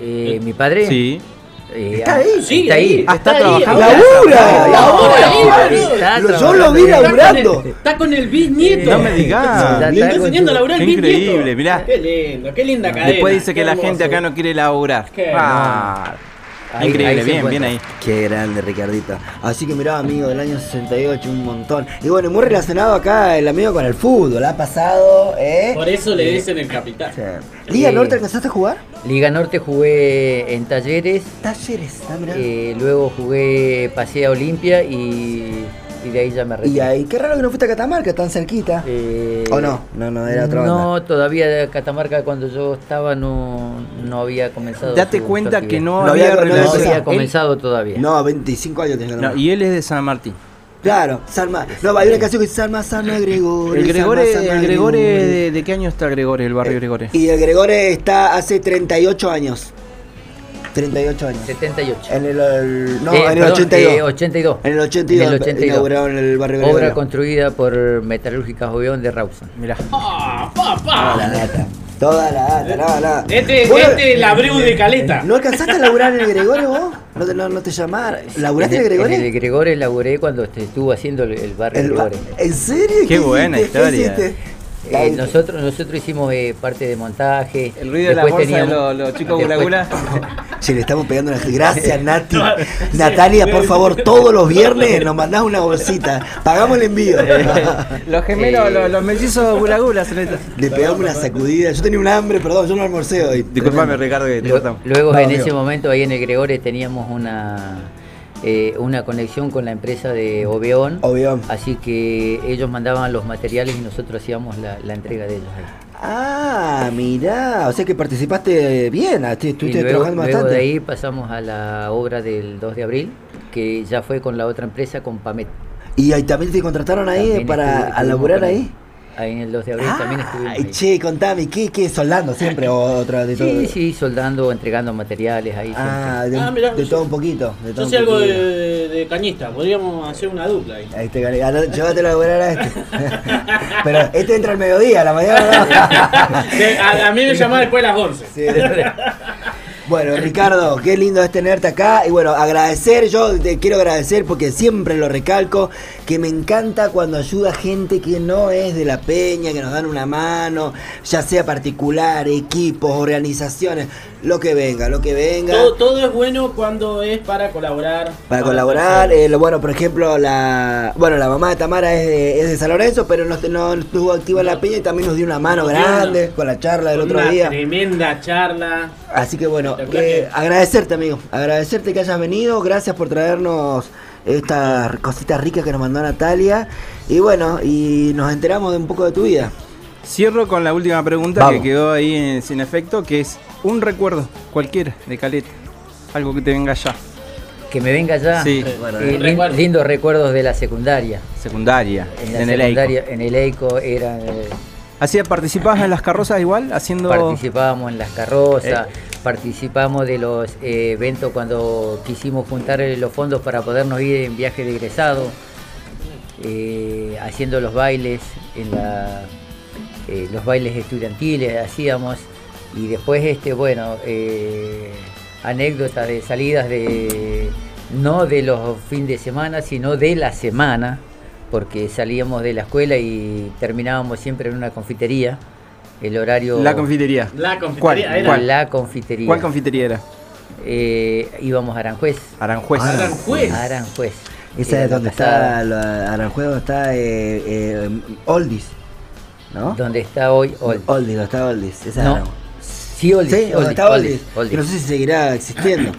Eh, mi padre. Sí. Eh, Está ahí. Sí, está ahí. Ah, está ahí, trabajando. ¡Labura! Labura, ¡Labura! Yo lo vi Está Está laburando. el- Está con el bisnieto. No me digas. Está- Le está enseñando a laburar el bisnieto. increíble, mirá. Qué lindo, qué linda cadena. Después dice que la gente acá no quiere laburar. Ah, Ahí- increíble, ahí bien, bien ahí. Qué grande, Ricardito. Así que mirá, amigo, del año 68, un montón. Y bueno, muy relacionado acá el amigo con el fútbol. Ha pasado, ¿eh? Por eso le dicen el capitán. ¿Liga Eh, Norte alcanzaste a jugar? Liga Norte jugué en Talleres. Talleres, ah, mirá. eh, luego jugué Pasé a Olimpia y, y de ahí ya me retiré. Y ahí, qué raro que no fuiste a Catamarca, tan cerquita. ¿O no? No, no, era otra banda. No, todavía de Catamarca cuando yo estaba no, no había comenzado. Date cuenta que no, No había había- no había Él- comenzado todavía. No, 25 años tenía no, y él es de San Martín. Claro, Salma. No, hay una canción que dice Salma, Salma, Gregore. El Gregore, Salma, Salma, el Gregore Gregore. de, de qué año está Gregore, el barrio Gregore? Y el Gregore está hace 38 años. 38 años. 78. En el, el- no, Eh, en el perdón, 82. eh, 82. En el 82, En el 82. inauguraron el barrio Obra Gregorio. construida por Metalúrgica Joveón de Rawson. Mirá. ¡Ah, papá! Toda la data. Toda la data, no, no. Este, este es la Breu de Caleta. ¿No alcanzaste a laburar en el Gregorio vos? ¿No te, no, no te llamaron? ¿Laburaste en el Gregorio? En el Gregorio laburé cuando este, estuvo haciendo el, el barrio El ba- Gregorio. ¿En serio? Qué buena hiciste? historia. hiciste? Eh, nosotros, nosotros hicimos eh, parte de montaje. El ruido de la Después bolsa de los, los chicos después- gula Che, le estamos pegando una... Gracias, Nati. Natalia, por favor, todos los viernes nos mandás una bolsita. Pagamos el envío. Los gemelos, Eh, los, los mellizos gula gula. se le- pegamos una sacudida. Yo tenía un hambre, perdón, yo no almorcé hoy. Disculpame, Ricardo, que te. Luego No, en amigo. ese momento ahí en el Gregorio teníamos una eh, una conexión con la empresa de Obeón. Obeón. Así que ellos mandaban los materiales y nosotros hacíamos la, la entrega de ellos. ahí. Ah, mirá. O sea que participaste bien. ah, Estuviste luego, trabajando luego bastante. de ahí pasamos a la obra del 2 de abril, que ya fue con la otra empresa, con Pamet. Y ahí también te contrataron ahí También para estuvi- a laburar ahí. Ahí en el 2 de abril también estuvimos. Ay, ahí. che, contame, ¿qué, qué soldando siempre o otra de todo? Sí, sí, soldando, entregando materiales ahí. Ah, siempre. de, Ah, mirá, de yo- todo un poquito. De todo Yo sé algo de, de cañista, podríamos hacer una dupla ahí. Ahí te gané. Ah, Llévatelo a laburar a este. Pero este entra al mediodía, a la mañana no. De- a, a mí me llamaba después de las 11. Sí. Bueno, Ricardo, qué lindo es tenerte acá. Y bueno, agradecer, yo te quiero agradecer porque siempre lo recalco, que me encanta cuando ayuda gente que no es de la peña, que nos dan una mano, ya sea particular, equipos, organizaciones, lo que venga, lo que venga. Todo, todo es bueno cuando es para colaborar. Para colaborar, eh, lo- bueno, por ejemplo, la bueno la mamá de Tamara es de, es de San Lorenzo, pero no, no estuvo activa en la peña y también nos dio una mano grande una- con la charla del otro una día. tremenda charla. Así que bueno, que- agradecerte amigo, agradecerte que hayas venido, gracias por traernos estas cositas ricas que nos mandó Natalia y bueno, y nos enteramos de un poco de tu vida. Cierro con la última pregunta Vamos. que quedó ahí en- sin efecto, que es un recuerdo cualquiera de Caleta. Algo que te venga ya. Que me venga ya. Sí. Eh, Bueno, lin- recuerdo. lindos recuerdos de la secundaria. Secundaria. En la en el EICO. en el EICO era eh, ¿Hacía, participabas en las carrozas igual? Haciendo. participábamos en las carrozas, Eh. Participamos de los eh, eventos cuando quisimos juntar eh, los fondos para podernos ir en viaje de egresado, eh, haciendo los bailes, en los bailes estudiantiles hacíamos. Y después este bueno anécdotas de salidas de no de los fines de semana sino de la semana porque salíamos de la escuela y terminábamos siempre en una confitería el horario La confitería. La confitería ¿Cuál? era. ¿Cuál? la confitería ¿Cuál confitería era? Eh, íbamos a Aranjuez Aranjuez. Aranjuez. Aranjuez Esa es la donde está la- Aranjuez, donde está eh, eh, Oldies, ¿no? donde está hoy Old. Oldies, donde está Oldies, esa es No. Aranjuez. Sí, Oldies, Sí, Oldies, está. Que No sé si seguirá existiendo.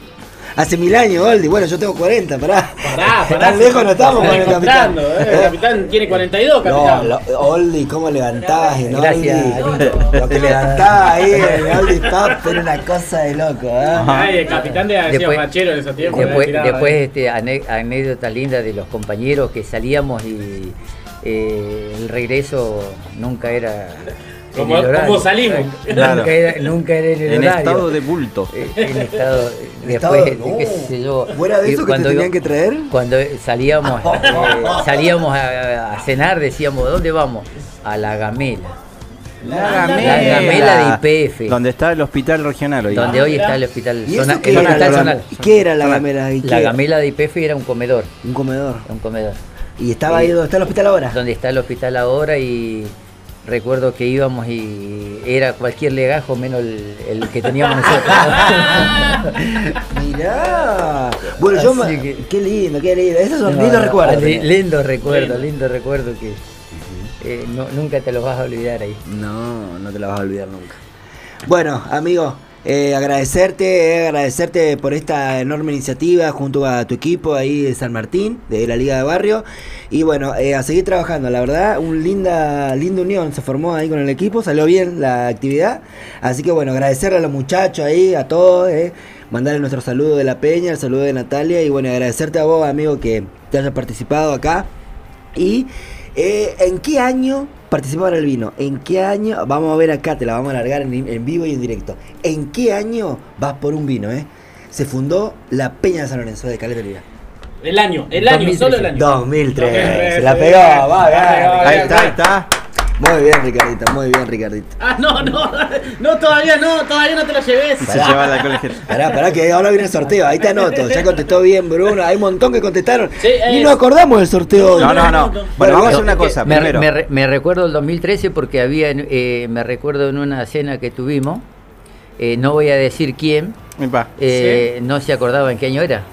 Hace mil años, Oldies. Bueno, yo tengo 40, pará. Pará, pará. Tan lejos no estamos con el capitán. eh, El capitán tiene 42, No, capitán. lo- Oldie, ¿cómo Gracias, Oldie? Lo que levantabas ahí el Oldie Pub era una cosa de loco, ¿eh? Ay, el capitán de haber sido Después- fachero en esos tiempos. Después, tiraba después ahí. este, anécdotas lindas de los compañeros que salíamos y eh, el regreso nunca era como salimos. Claro. Nunca, era, nunca era en el En horario. estado de bulto. Eh, en estado En después estado- qué no. sé yo ¿Fuera de y eso que te tenían que traer? cuando salíamos eh, salíamos a, a cenar decíamos dónde vamos a la gamela La La Gamela de IPF. Donde está el hospital regional hoy. donde hoy está el hospital ¿Y zona- qué el era hospital la- zonal ¿Y qué era la gamela? ¿Y la qué? gamela de IPF era un comedor Un comedor. un comedor ¿Y estaba ahí donde está el hospital ahora? donde está el hospital ahora y recuerdo que íbamos y era cualquier legajo menos el, el que teníamos nosotros. Mirá. Bueno, yo me- que- qué lindo, qué lindo. Esos son No, lindos recuerdos. li- Lindo recuerdo, lindo recuerdo que eh, no- nunca te los vas a olvidar ahí. No, no te la vas a olvidar nunca. Bueno, amigo, eh, agradecerte, eh, agradecerte por esta enorme iniciativa junto a tu equipo ahí de San Martín, de la Liga de Barrio. Y bueno, eh, a seguir trabajando, la verdad, un linda, linda unión se formó ahí con el equipo, salió bien la actividad. Así que bueno, agradecerle a los muchachos ahí, a todos, mandarle nuestro saludo de la Peña, el saludo de Natalia y bueno, agradecerte a vos, amigo, que te hayas participado acá. Y ¿en qué año participaba en el vino? ¿En qué año? Vamos a ver acá, te la vamos a alargar en, en vivo y en directo. ¿En qué año vas por un vino, eh? Se fundó la Peña de San Lorenzo de Caleta Olivia. El año, el año, solo el año. 2003. Se la 2003, pegó, bien. va, bien. Ahí está, ahí está. Muy bien, Ricardito, muy bien, Ricardito. Ah, no, no, no, todavía no, todavía no te lo lleves. Pará, pará, que ahora viene el sorteo. Ahí te anoto. Ya contestó bien Bruno. Hay un montón que contestaron. eh, Ni nos acordamos del sorteo. No, no, no. Bueno, vamos a hacer una cosa. Me, Primero. me re- me recuerdo el 2013 porque había, en- eh, me recuerdo en una cena que tuvimos, eh, no voy a decir quién, eh, no se acordaba en qué año era.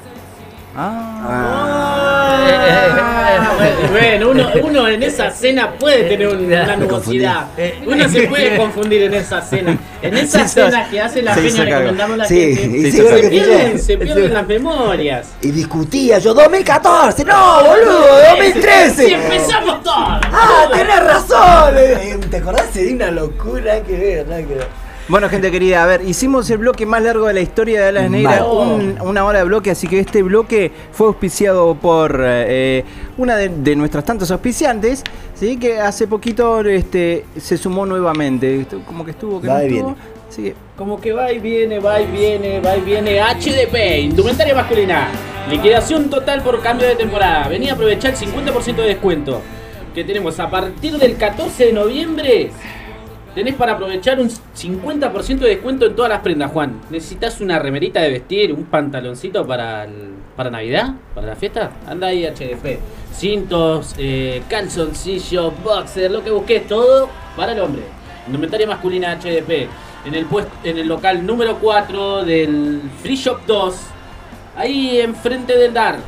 Bueno, uno, uno en esa cena puede tener un- una nubosidad. Uno se puede confundir en esa cena. En esa Sí, cena que hace la peña recomendamos a la Sí, gente. se, pierden, pilló. se pierden las memorias. Y discutía yo, 2014, no, boludo, 2013. Si empezamos todos. Ah, tenés razón. eh, ¿Te acordás de una locura que ver, que ver? Bueno, gente querida, a ver, hicimos el bloque más largo de la historia de Alas Negras, un- una hora de bloque, así que este bloque fue auspiciado por eh, una de, de nuestras tantas auspiciantes, ¿sí? que hace poquito este, se sumó nuevamente, como que estuvo, que Va no y estuvo. viene. Así que Como que va y viene, va y viene, va y viene. HDP, indumentaria masculina. Liquidación total por cambio de temporada. Vení a aprovechar el 50% de descuento que tenemos a partir del 14 de noviembre. Tenés para aprovechar un 50% de descuento en todas las prendas, Juan. ¿Necesitas una remerita de vestir, un pantaloncito para, para Navidad? ¿Para la fiesta? Anda ahí HDP. Cintos, eh, calzoncillos, boxer, lo que busques, todo para el hombre. Indumentaria masculina HDP. En el, puest- en el local número 4 del Free Shop 2. Ahí enfrente del DAR.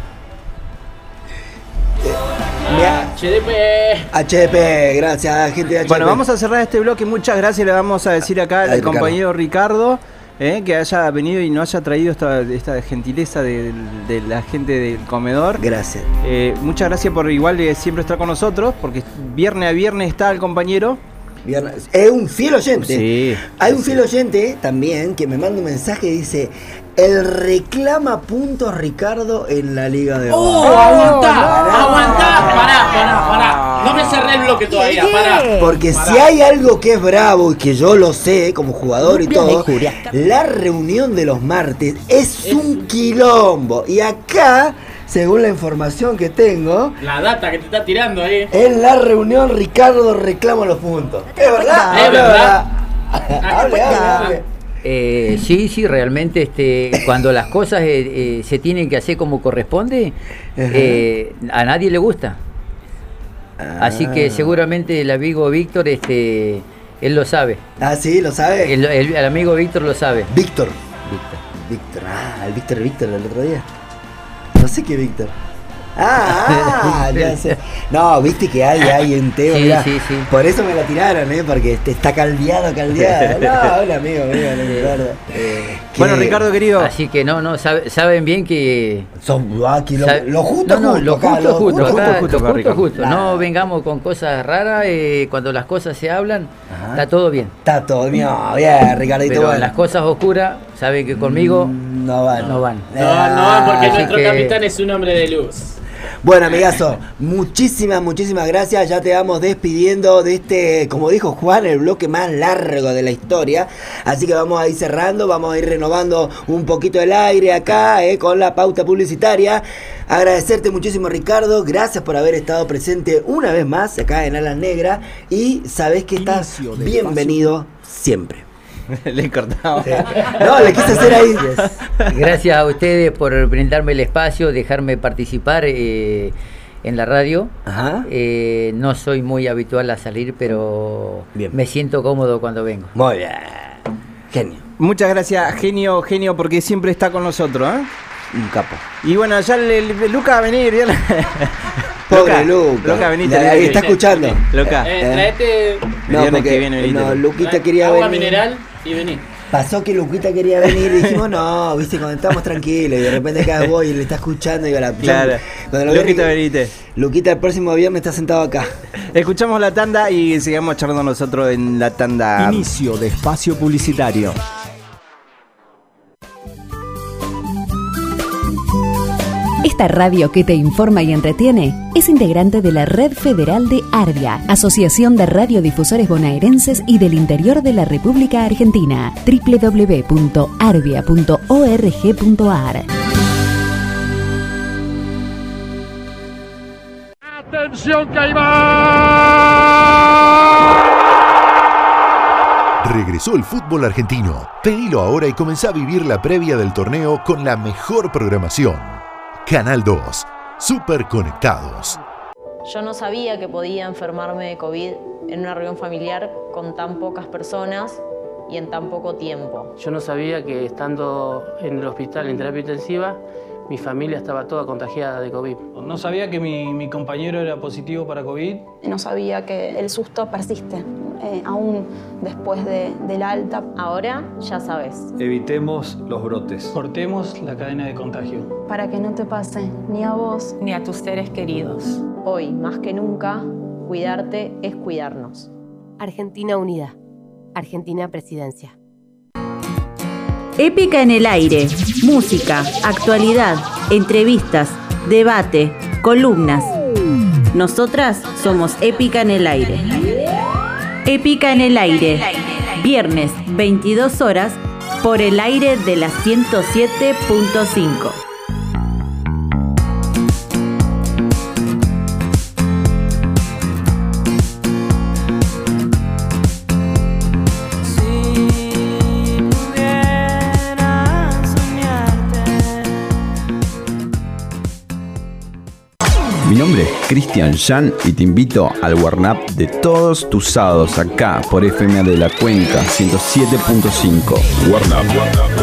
HDP. HDP, gracias, gente de HDP. Bueno, vamos a cerrar este bloque. Muchas gracias. Le vamos a decir acá al compañero Ricardo eh, que haya venido y nos haya traído esta, esta gentileza de, de la gente del comedor. Gracias. Eh, muchas gracias por igual eh, siempre estar con nosotros, porque viernes a viernes está el compañero. Viernes. Es un fiel oyente. Sí. Hay un fiel oyente también que me manda un mensaje y dice: El reclama puntos Ricardo en la Liga de ¡Oh! Barrio". ¡Aguantá! ¡Aguantá! Pará, pará, pará. No me cerré el bloque todavía, pará. Porque Pará. si hay algo que es bravo y que yo lo sé como jugador y todo, la reunión de los martes es un quilombo. Y acá, según la información que tengo, La data que te está tirando ahí. en la reunión Ricardo reclama los puntos. ¿Es verdad? Es verdad. Hable, hable, hable. Eh, sí, sí, realmente este, cuando las cosas eh, eh, se tienen que hacer como corresponde, eh, a nadie le gusta. Así Ah. que seguramente el amigo Víctor, este, él lo sabe. Ah, sí, lo sabe. El, el- el amigo Víctor lo sabe. Víctor. Víctor, ah, el Víctor Víctor del otro día. No sé qué Víctor. Ah, ah, ya sé. No, viste que hay, hay un tema. Sí, mirá. sí, sí. Por eso me la tiraron, ¿eh? Porque este está caldeado, caldeado. No, hola amigo, amigo, no me acuerdo. Eh, Bueno, Ricardo querido. Así que no, no, sabe- saben bien que... Son aquí lo, Sa- lo justo, no, no, justo, lo acá, justo, lo justo, justo, acá, justo, lo acá, justo. No vengamos con cosas raras, eh, cuando las cosas se hablan, está todo bien. Está todo bien, bien, Ricardito. Pero bueno. las cosas oscuras, saben que conmigo no van. No van. No, no, porque Así nuestro que- capitán es un hombre de luz. Bueno, amigazo, muchísimas, muchísimas gracias. Ya te vamos despidiendo de este, como dijo Juan, el bloque más largo de la historia. Así que vamos a ir cerrando, vamos a ir renovando un poquito el aire acá eh, con la pauta publicitaria. Agradecerte muchísimo, Ricardo. Gracias por haber estado presente una vez más acá en Alas Negras. Y sabes que estás bienvenido siempre. Le he cortado. No, le quise hacer ahí. Gracias a ustedes por brindarme el espacio, dejarme participar. eh, en la radio. Ajá. Eh, no soy muy habitual a salir, pero me siento cómodo cuando vengo. Muy bien. Genio. Muchas gracias, genio, genio, porque siempre está con nosotros, ¿eh? Un capo. Y bueno, ya le, le- Luca va a venir. ya la- Pobre Luca. Luca, venite. Está escuchando. Luca. Eh, traete No, porque que viene, no, Luquita quería agua venir. mineral y vení. Pasó que Luquita quería venir y dijimos, no, viste, cuando estamos tranquilos y de repente acá voy y le está escuchando y digo, la Claro. Cuando lo veo, Luquita, venite. Luquita el próximo viernes está sentado acá. Escuchamos la tanda y sigamos charlando nosotros en la tanda. Inicio de espacio publicitario. Esta radio que te informa y entretiene es integrante de la Red Federal de Arbia, Asociación de Radiodifusores Bonaerenses y del Interior de la República Argentina, www.arbia.org.ar. ¡Atención ahí Regresó el fútbol argentino. Pedilo ahora y comenzá a vivir la previa del torneo con la mejor programación. Canal 2. Super conectados. Yo no sabía que podía enfermarme de COVID en una reunión familiar con tan pocas personas y en tan poco tiempo. Yo no sabía que estando en el hospital en terapia intensiva, mi familia estaba toda contagiada de COVID. No sabía que mi, mi compañero era positivo para COVID. No sabía que el susto persiste, eh, aún después de- del alta. Ahora ya sabes. Evitemos los brotes. Cortemos la cadena de contagio. Para que no te pase ni a vos ni a tus seres queridos. Hoy, más que nunca, cuidarte es cuidarnos. Argentina Unida. Argentina Presidencia. Épica en el aire. Música, actualidad, entrevistas, debate, columnas. Nosotras somos Épica en el aire. Épica en el aire. Viernes, 22 horas, por el aire de la 107.5. Cristian Jan y te invito al Warm de todos tus sábados acá por FM de la Cuenca 107.5. Warm.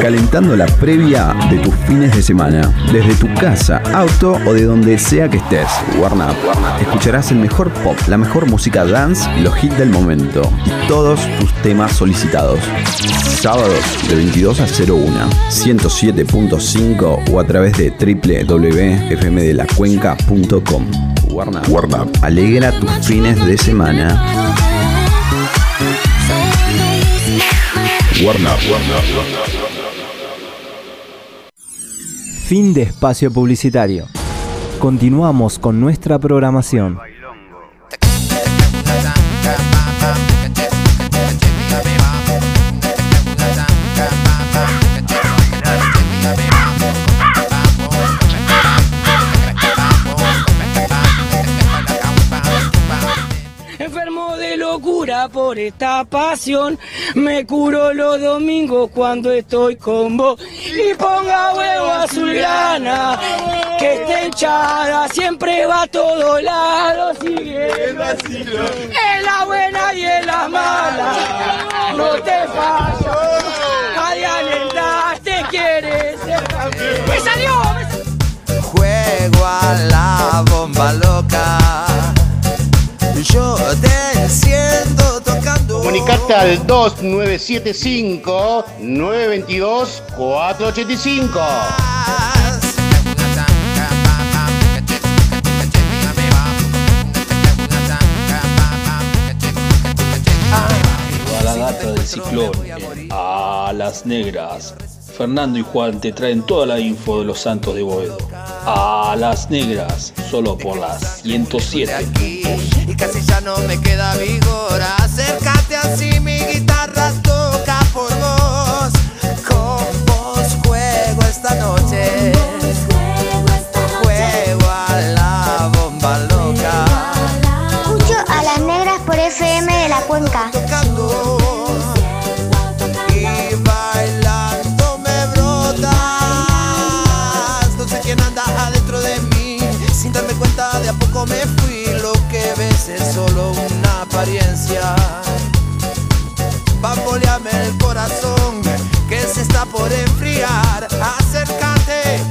Calentando la previa de tus fines de semana. Desde tu casa, auto o de donde sea que estés. Warm. Escucharás el mejor pop, la mejor música dance los hits del momento. Y todos tus temas solicitados. Sábados de 22 a 01. 107.5 o a través de www.fmdelacuenca.com. Warm Up. Alegra tus fines de semana. Warm Up. Fin de espacio publicitario. Continuamos con nuestra programación. Esta pasión, me curo los domingos cuando estoy con vos. Y ponga huevo azulgrana, que esté hinchada, siempre va a todos lados siguiendo En la buena y en la mala, no te fallo. Nadie alenta, te quiere ser campeón. ¡Me salió! Juego a la bomba loca. Yo te enciendo tocando. Comunicate al 2975 922 485. a la data del ciclón A las Negras. Fernando y Juan te traen toda la info de los Santos de Boedo. A las Negras, solo por las 107. Y casi ya no me queda vigor. Acércate así, mi guitarra toca por vos. Con vos juego esta noche. Juego a la bomba loca. Escucho a las negras por FM de la cuenca. Apariencia. Bamboleame el corazón que se está por enfriar. Acércate,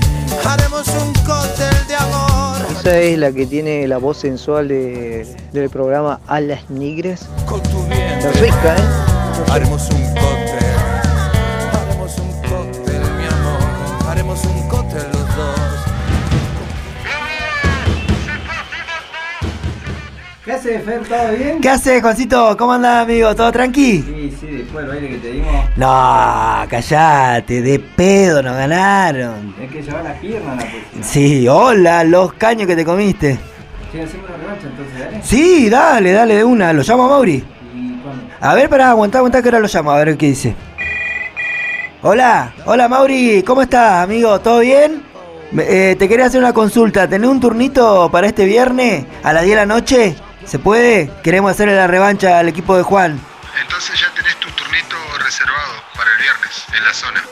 haremos un cóctel de amor. Esa es la que tiene la voz sensual de- del programa A las Nigres. Con tu rica, ¿eh? Haremos un cóctel. ¿Qué haces, Fer? ¿Todo bien? ¿Qué haces, Juancito? ¿Cómo andás, amigo? ¿Todo tranqui? Sí, sí, después del baile que te dimos. No, callate, de pedo nos ganaron. Hay que llevar las piernas la próxima. Sí, hola, los caños que te comiste. Sí, hacemos una revancha entonces, dale. Sí, dale, dale de una. ¿Lo llamo a Mauri? ¿Y cuándo? A ver, pará, aguantá, aguantá que ahora lo llamo, a ver qué dice. Hola, hola Mauri, ¿cómo estás, amigo? ¿Todo bien? Eh, te quería hacer una consulta. ¿Tenés un turnito para este viernes a las 10 de la noche? ¿Se puede? Queremos hacerle la revancha al equipo de Juan. Entonces ya tenés tu turnito reservado para el viernes en la zona.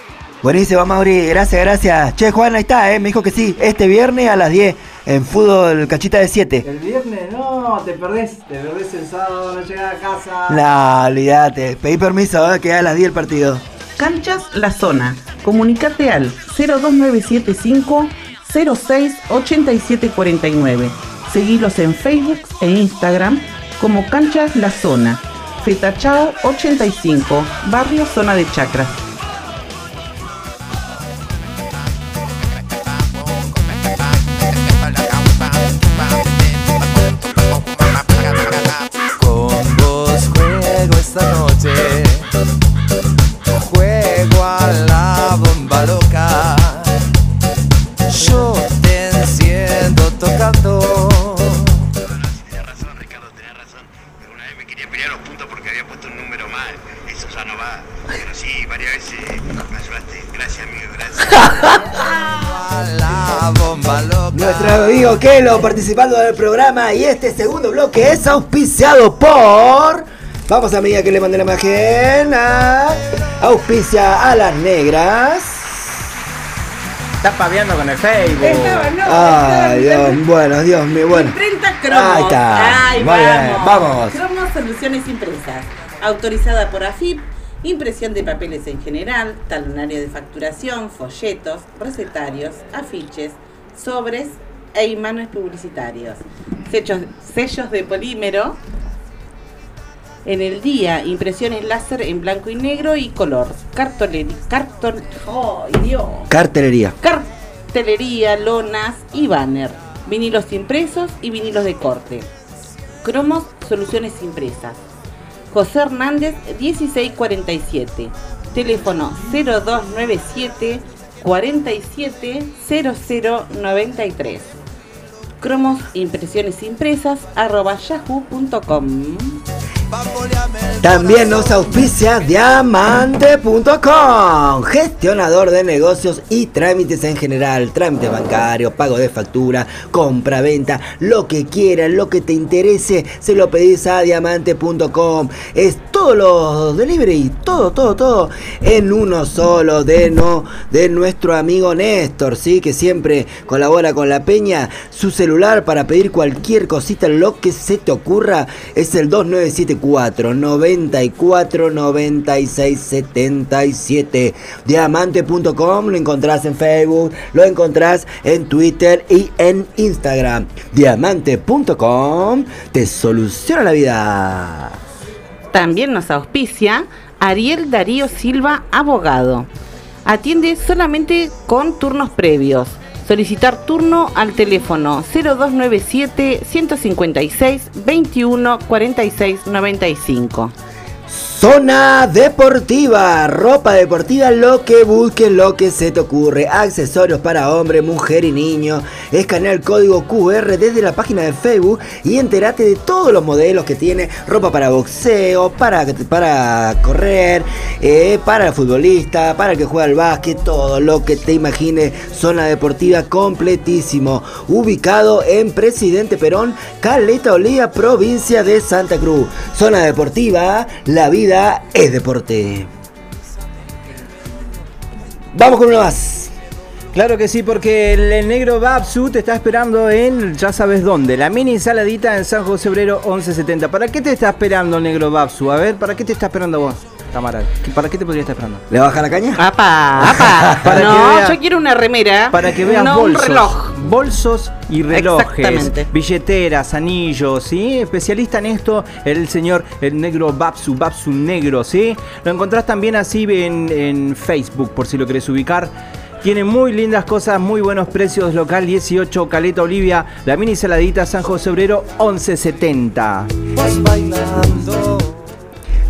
Buenísimo, Mauri, gracias, gracias. Che, Juan, ahí está, eh, me dijo que sí. Este viernes a las 10 en fútbol cachita de 7. El viernes no, te perdés, te perdés el sábado, no llegás a casa. No, olvídate. Pedí permiso, eh, que a las 10 el partido. Canchas La Zona. Comunicate al 02975 06 8749. Seguilos en Facebook e Instagram como Canchas La Zona. Fetachao 85, Barrio Zona de Chacras. Nuestro amigo Kelo participando del programa y este segundo bloque es auspiciado por... Vamos amiga que le mandé la imagen. a- Auspicia a las negras. Estás paviando con el Facebook. Estaba, no, Ay, estaba- Dios, bueno, Dios mío, bueno. Imprenta Cromos. Ahí está. Ay, Muy bien, vamos. Cromos Soluciones Impresas. Autorizada por AFIP. Impresión de papeles en general, talonario de facturación, folletos, recetarios, afiches, sobres e imanes publicitarios. Sellos, sellos de polímero. En el día, impresiones láser en blanco y negro y color. Cartolería. Cartol. ¡Ay, Dios! Cartelería. Cartelería, lonas y banner. Vinilos impresos y vinilos de corte. Cromos Soluciones Impresas. José Hernández 1647. Teléfono 0297 47 0093. Cromos Impresiones Impresas arroba yahoo.com. También nos auspicia diamante.com, gestionador de negocios y trámites en general, trámites bancarios, pago de factura, compra, venta, lo que quieras, lo que te interese, se lo pedís a diamante.com. Es todos los delivery, todo, todo, todo en uno solo de no de nuestro amigo Néstor, sí, que siempre colabora con la Peña. Su celular para pedir cualquier cosita, lo que se te ocurra, es el 2974 94 96 77. Diamante.com lo encontrás en Facebook, lo encontrás en Twitter y en Instagram. Diamante.com te soluciona la vida. También nos auspicia Ariel Darío Silva, abogado. Atiende solamente con turnos previos. Solicitar turno al teléfono 0297 156 21 46 95. Zona Deportiva, ropa deportiva, lo que busques, lo que se te ocurre, accesorios para hombre, mujer y niño. Escanea el código QR desde la página de Facebook y entérate de todos los modelos que tiene, ropa para boxeo, para, para correr, eh, para el futbolista, para el que juega al básquet, todo lo que te imagines. Zona Deportiva completísimo, ubicado en Presidente Perón, Caleta Olía, provincia de Santa Cruz. Zona Deportiva, la vida es deporte. Vamos con uno más. Claro que sí, porque el, negro Babsu te está esperando en ya sabes dónde, la mini saladita en San José Obrero 1170. ¿Para qué te está esperando el negro Babsu? A ver, ¿para qué te está esperando vos? Tamara, ¿Qué- ¿para qué te podría estar esperando? ¿Le baja la caña? ¡Apa! ¡Apa! Para que no, vea- yo quiero una remera. Para que veas no bolsos, un reloj. Bolsos y relojes, billeteras, anillos, ¿sí? Especialista en esto, el señor el negro Babsu, Babsu Negro, ¿sí? Lo encontrás también así en, en Facebook, por si lo querés ubicar. Tiene muy lindas cosas, muy buenos precios. Local 18, Caleta Olivia, la mini saladita San José Obrero 1170.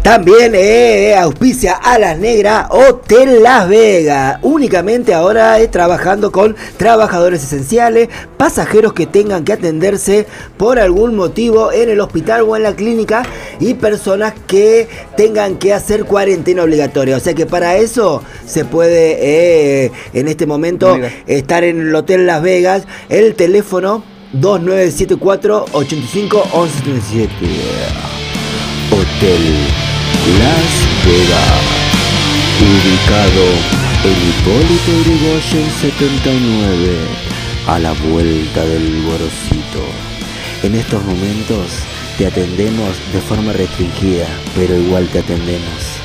También eh, auspicia a las negras Hotel Las Vegas. Únicamente ahora eh, trabajando con trabajadores esenciales, pasajeros que tengan que atenderse por algún motivo en el hospital o en la clínica y personas que tengan que hacer cuarentena obligatoria. O sea que para eso se puede eh, en este momento estar en el Hotel Las Vegas. El teléfono 2974 85 1177. Hotel Las Vegas, ubicado en Hipólito Yrigoyen 79, a la vuelta del Gorosito. En estos momentos te atendemos de forma restringida, pero igual te atendemos.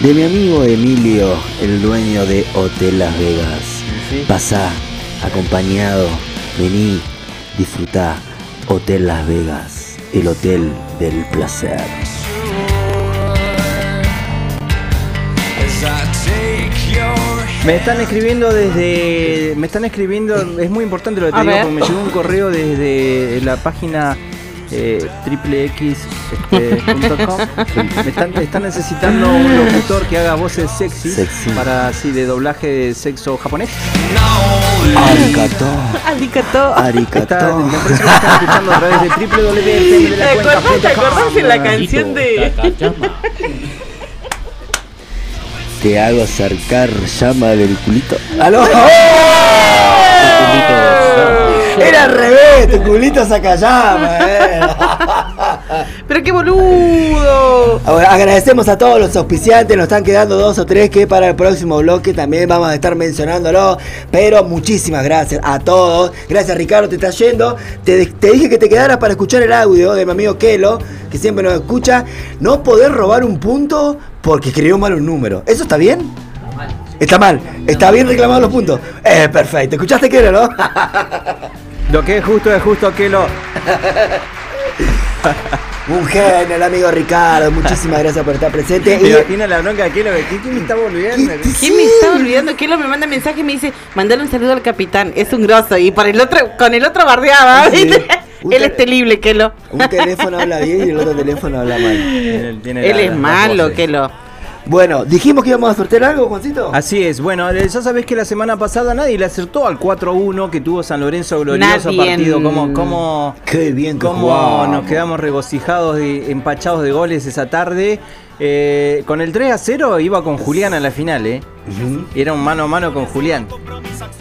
De mi amigo Emilio, el dueño de Hotel Las Vegas. Pasá, acompañado, vení, disfrutá. Hotel Las Vegas, el hotel del placer. Me están escribiendo desde. Me están escribiendo. Es muy importante lo que te A digo ver. porque me llegó un correo desde la página eh, triplex.com. me están, están necesitando un locutor que haga voces sexy, Sexy. para así de doblaje de sexo japonés. Arigato. Arigato. Arigato. Está- me parece que están escuchando a través de ¿Te acordás, te acordás de la canción de.? Te hago acercar llama del culito. ¡Aló! Era al revés, tu culito saca llama, eh. ¡Pero qué boludo! Ahora, agradecemos a todos los auspiciantes, nos están quedando dos o tres que para el próximo bloque también vamos a estar mencionándolo. Pero muchísimas gracias a todos. Gracias Ricardo, te está yendo. Te, te dije que te quedaras para escuchar el audio de mi amigo Kelo, que siempre nos escucha. No poder robar un punto porque escribió mal un número. ¿Eso está bien? Está mal. Está bien reclamado los puntos. Eh, perfecto. ¿Escuchaste Kelo, no? Lo que es justo es justo que lo. Un genio, el amigo Ricardo. Muchísimas gracias por estar presente. ¿Te Y- imaginas la bronca de Kelo? ¿Quién me está volviendo? ¿Quién me está olvidando? ¿Quién lo me manda mensaje y me dice, mandale un saludo al capitán? Es un grosso. Y por el otro, con el otro bardeaba. Sí. Él es terrible, Kelo. Un teléfono habla bien y el otro teléfono habla mal. Él Él es malo, Kelo. Bueno, dijimos que íbamos a sortear algo, Juancito. Así es, bueno, ya sabés que la semana pasada nadie le acertó al 4-1 que tuvo San Lorenzo glorioso Nadie. partido. Como, como, Qué bien que cómo jugamos. nos quedamos regocijados y empachados de goles esa tarde. Eh, con el 3 a 0 iba con Julián a la final, ¿eh? Era un mano a mano con Julián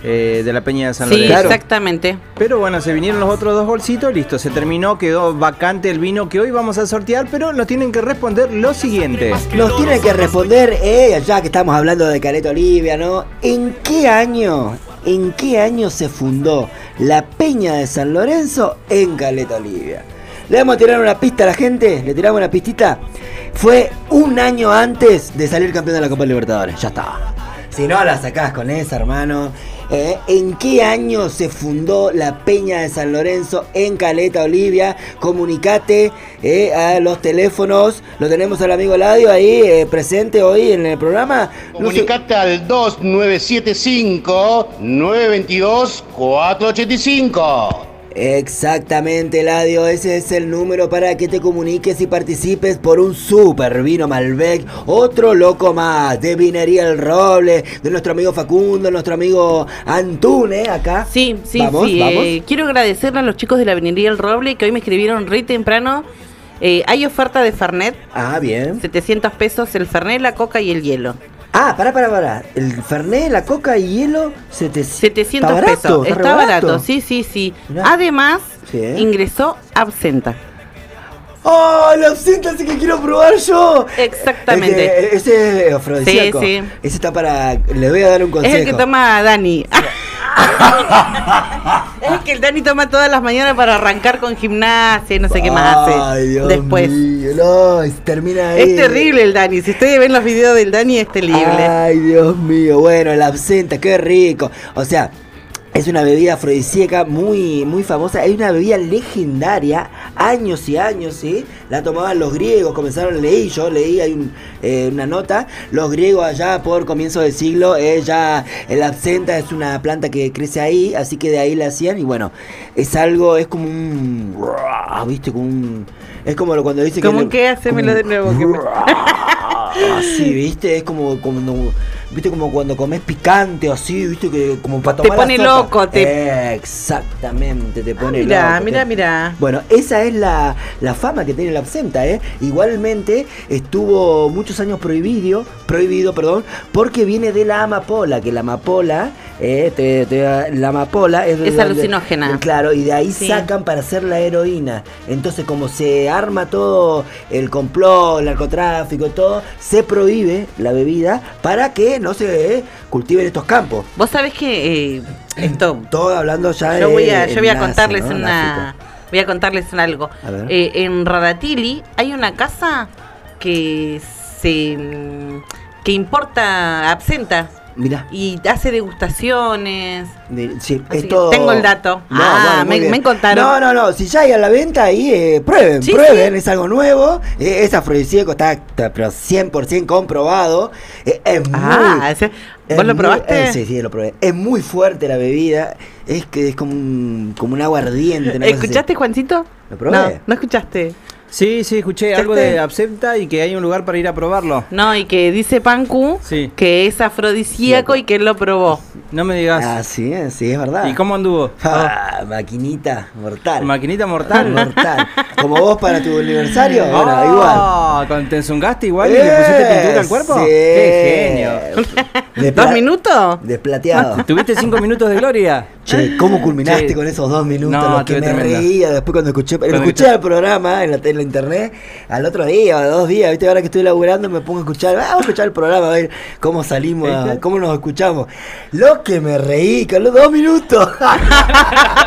eh, de la Peña de San Sí, Lorenzo. exactamente. Pero bueno, se vinieron los otros dos bolsitos, listo, se terminó, quedó vacante el vino que hoy vamos a sortear, pero nos tienen que responder lo siguiente. Nos tienen que responder, eh, ya que estamos hablando de Caleta Olivia, ¿no? ¿En qué año, en qué año se fundó la Peña de San Lorenzo en Caleta Olivia? Le vamos a tirar una pista a la gente, le tiramos una pistita. Fue un año antes de salir campeón de la Copa Libertadores, ya está. Si no la sacás con esa, hermano. Eh, ¿En qué año se fundó la Peña de San Lorenzo en Caleta Olivia? Comunicate eh, a los teléfonos. Lo tenemos al amigo Ladio ahí eh, presente hoy en el programa. Comunicate al 2975-922-485. Exactamente, Ladio. Ese es el número para que te comuniques y participes por un super vino Malbec. Otro loco más de Vinería El Roble, de nuestro amigo Facundo, nuestro amigo Antune acá. Sí, sí, Vamos, sí. vamos. eh, quiero agradecerle a los chicos de la Venería El Roble que hoy me escribieron re temprano. Eh, hay oferta de Fernet, Ah, bien. 700 pesos el Fernet, la coca y el hielo. Ah, pará, pará, pará. El Fernet, la coca y hielo, 700, 700 ¿Está barato? pesos. ¿Está barato, barato? sí, sí, sí. Mirá. Además, Sí. ingresó absenta. ¡Oh, la absenta sí que quiero probar yo! Exactamente. Es que ese es afrodisíaco. Sí, sí. Ese está para. Le voy a dar un Es consejo. el que toma Dani. es el que el Dani toma todas las mañanas para arrancar con gimnasia y no sé qué más hace. Ay, Dios después. mío, no, termina ahí. Es terrible el Dani. Si ustedes ven los videos del Dani, es terrible. Ay, Dios mío. Bueno, la absenta, qué rico. O sea, es una bebida afrodisíaca muy, muy famosa. Hay una bebida legendaria, años y años, ¿sí? La tomaban los griegos, comenzaron, leí, yo leí, hay un, eh, una nota. Los griegos allá por comienzo del siglo, eh, ya el absenta es una planta que crece ahí, así que de ahí la hacían. Y bueno, es algo, es como un. ¿Viste? Como un. Es como cuando dice ¿Cómo que. que? Hacémelo de nuevo. que me- Así, ¿viste? Es como, como ¿viste? Como cuando comes picante o así, ¿viste? Que como para Te tomar la pone sopa. loco, te- Exactamente, te pone Mira, loco. mira, te- mira. Bueno, esa es la, la fama que tiene la absenta, ¿eh? Igualmente estuvo muchos años prohibido, prohibido, perdón, porque viene de la amapola, que la amapola, eh, te- te- la amapola es, Es donde- alucinógena. Claro, y de ahí Sí. sacan para hacer la heroína. Entonces, como se arma todo el complot, el narcotráfico, todo, se prohíbe la bebida para que no se cultiven estos campos. Vos sabés que eh, esto. Todo hablando ya Yo voy a, yo voy a contarles una. Voy a contarles algo. A ver. Eh, en Radatili hay una casa que se que importa absenta Mira. y hace degustaciones. De- sí, es todo- tengo el dato. No, ah, bueno, muy me, contaron. No, no, no. Si ya hay a la venta ahí, eh, prueben, Sí, prueben. Es algo nuevo. eh, es afrodisíaco, está, está, pero 100% comprobado. eh, es muy. Ah, ese- es ¿vos lo muy- probaste? eh, sí, sí, lo probé. Es muy fuerte la bebida. Es que es como un, como un agua ardiente. ¿Escuchaste, Juancito? ¿Lo probé? No, no escuchaste. Sí, sí, escuché algo de absenta y que hay un lugar para ir a probarlo. No, y que dice Panku Sí. que es afrodisíaco y que él lo probó. No me digas. Ah, sí, eh, sí, es verdad. ¿Y cómo anduvo? Ah, maquinita mortal. Maquinita mortal. Mortal. Como vos para tu aniversario, bueno, Oh, igual. ¿Con te enzungaste igual y le pusiste Eh, pintura al cuerpo? sí. ¡Qué genio! ¿Dos minutos? Desplateado. ¿Tuviste cinco minutos de gloria? Che, ¿cómo culminaste con esos dos minutos? No, los que me tremendo. reía después cuando escuché, Cuando escuché escuché- el programa en la, en la internet al otro día o dos días, ¿viste? Ahora que estoy laburando me pongo a escuchar, ah, vamos a escuchar el programa a ver cómo salimos, a- cómo nos escuchamos. Lo que me reí con los dos minutos.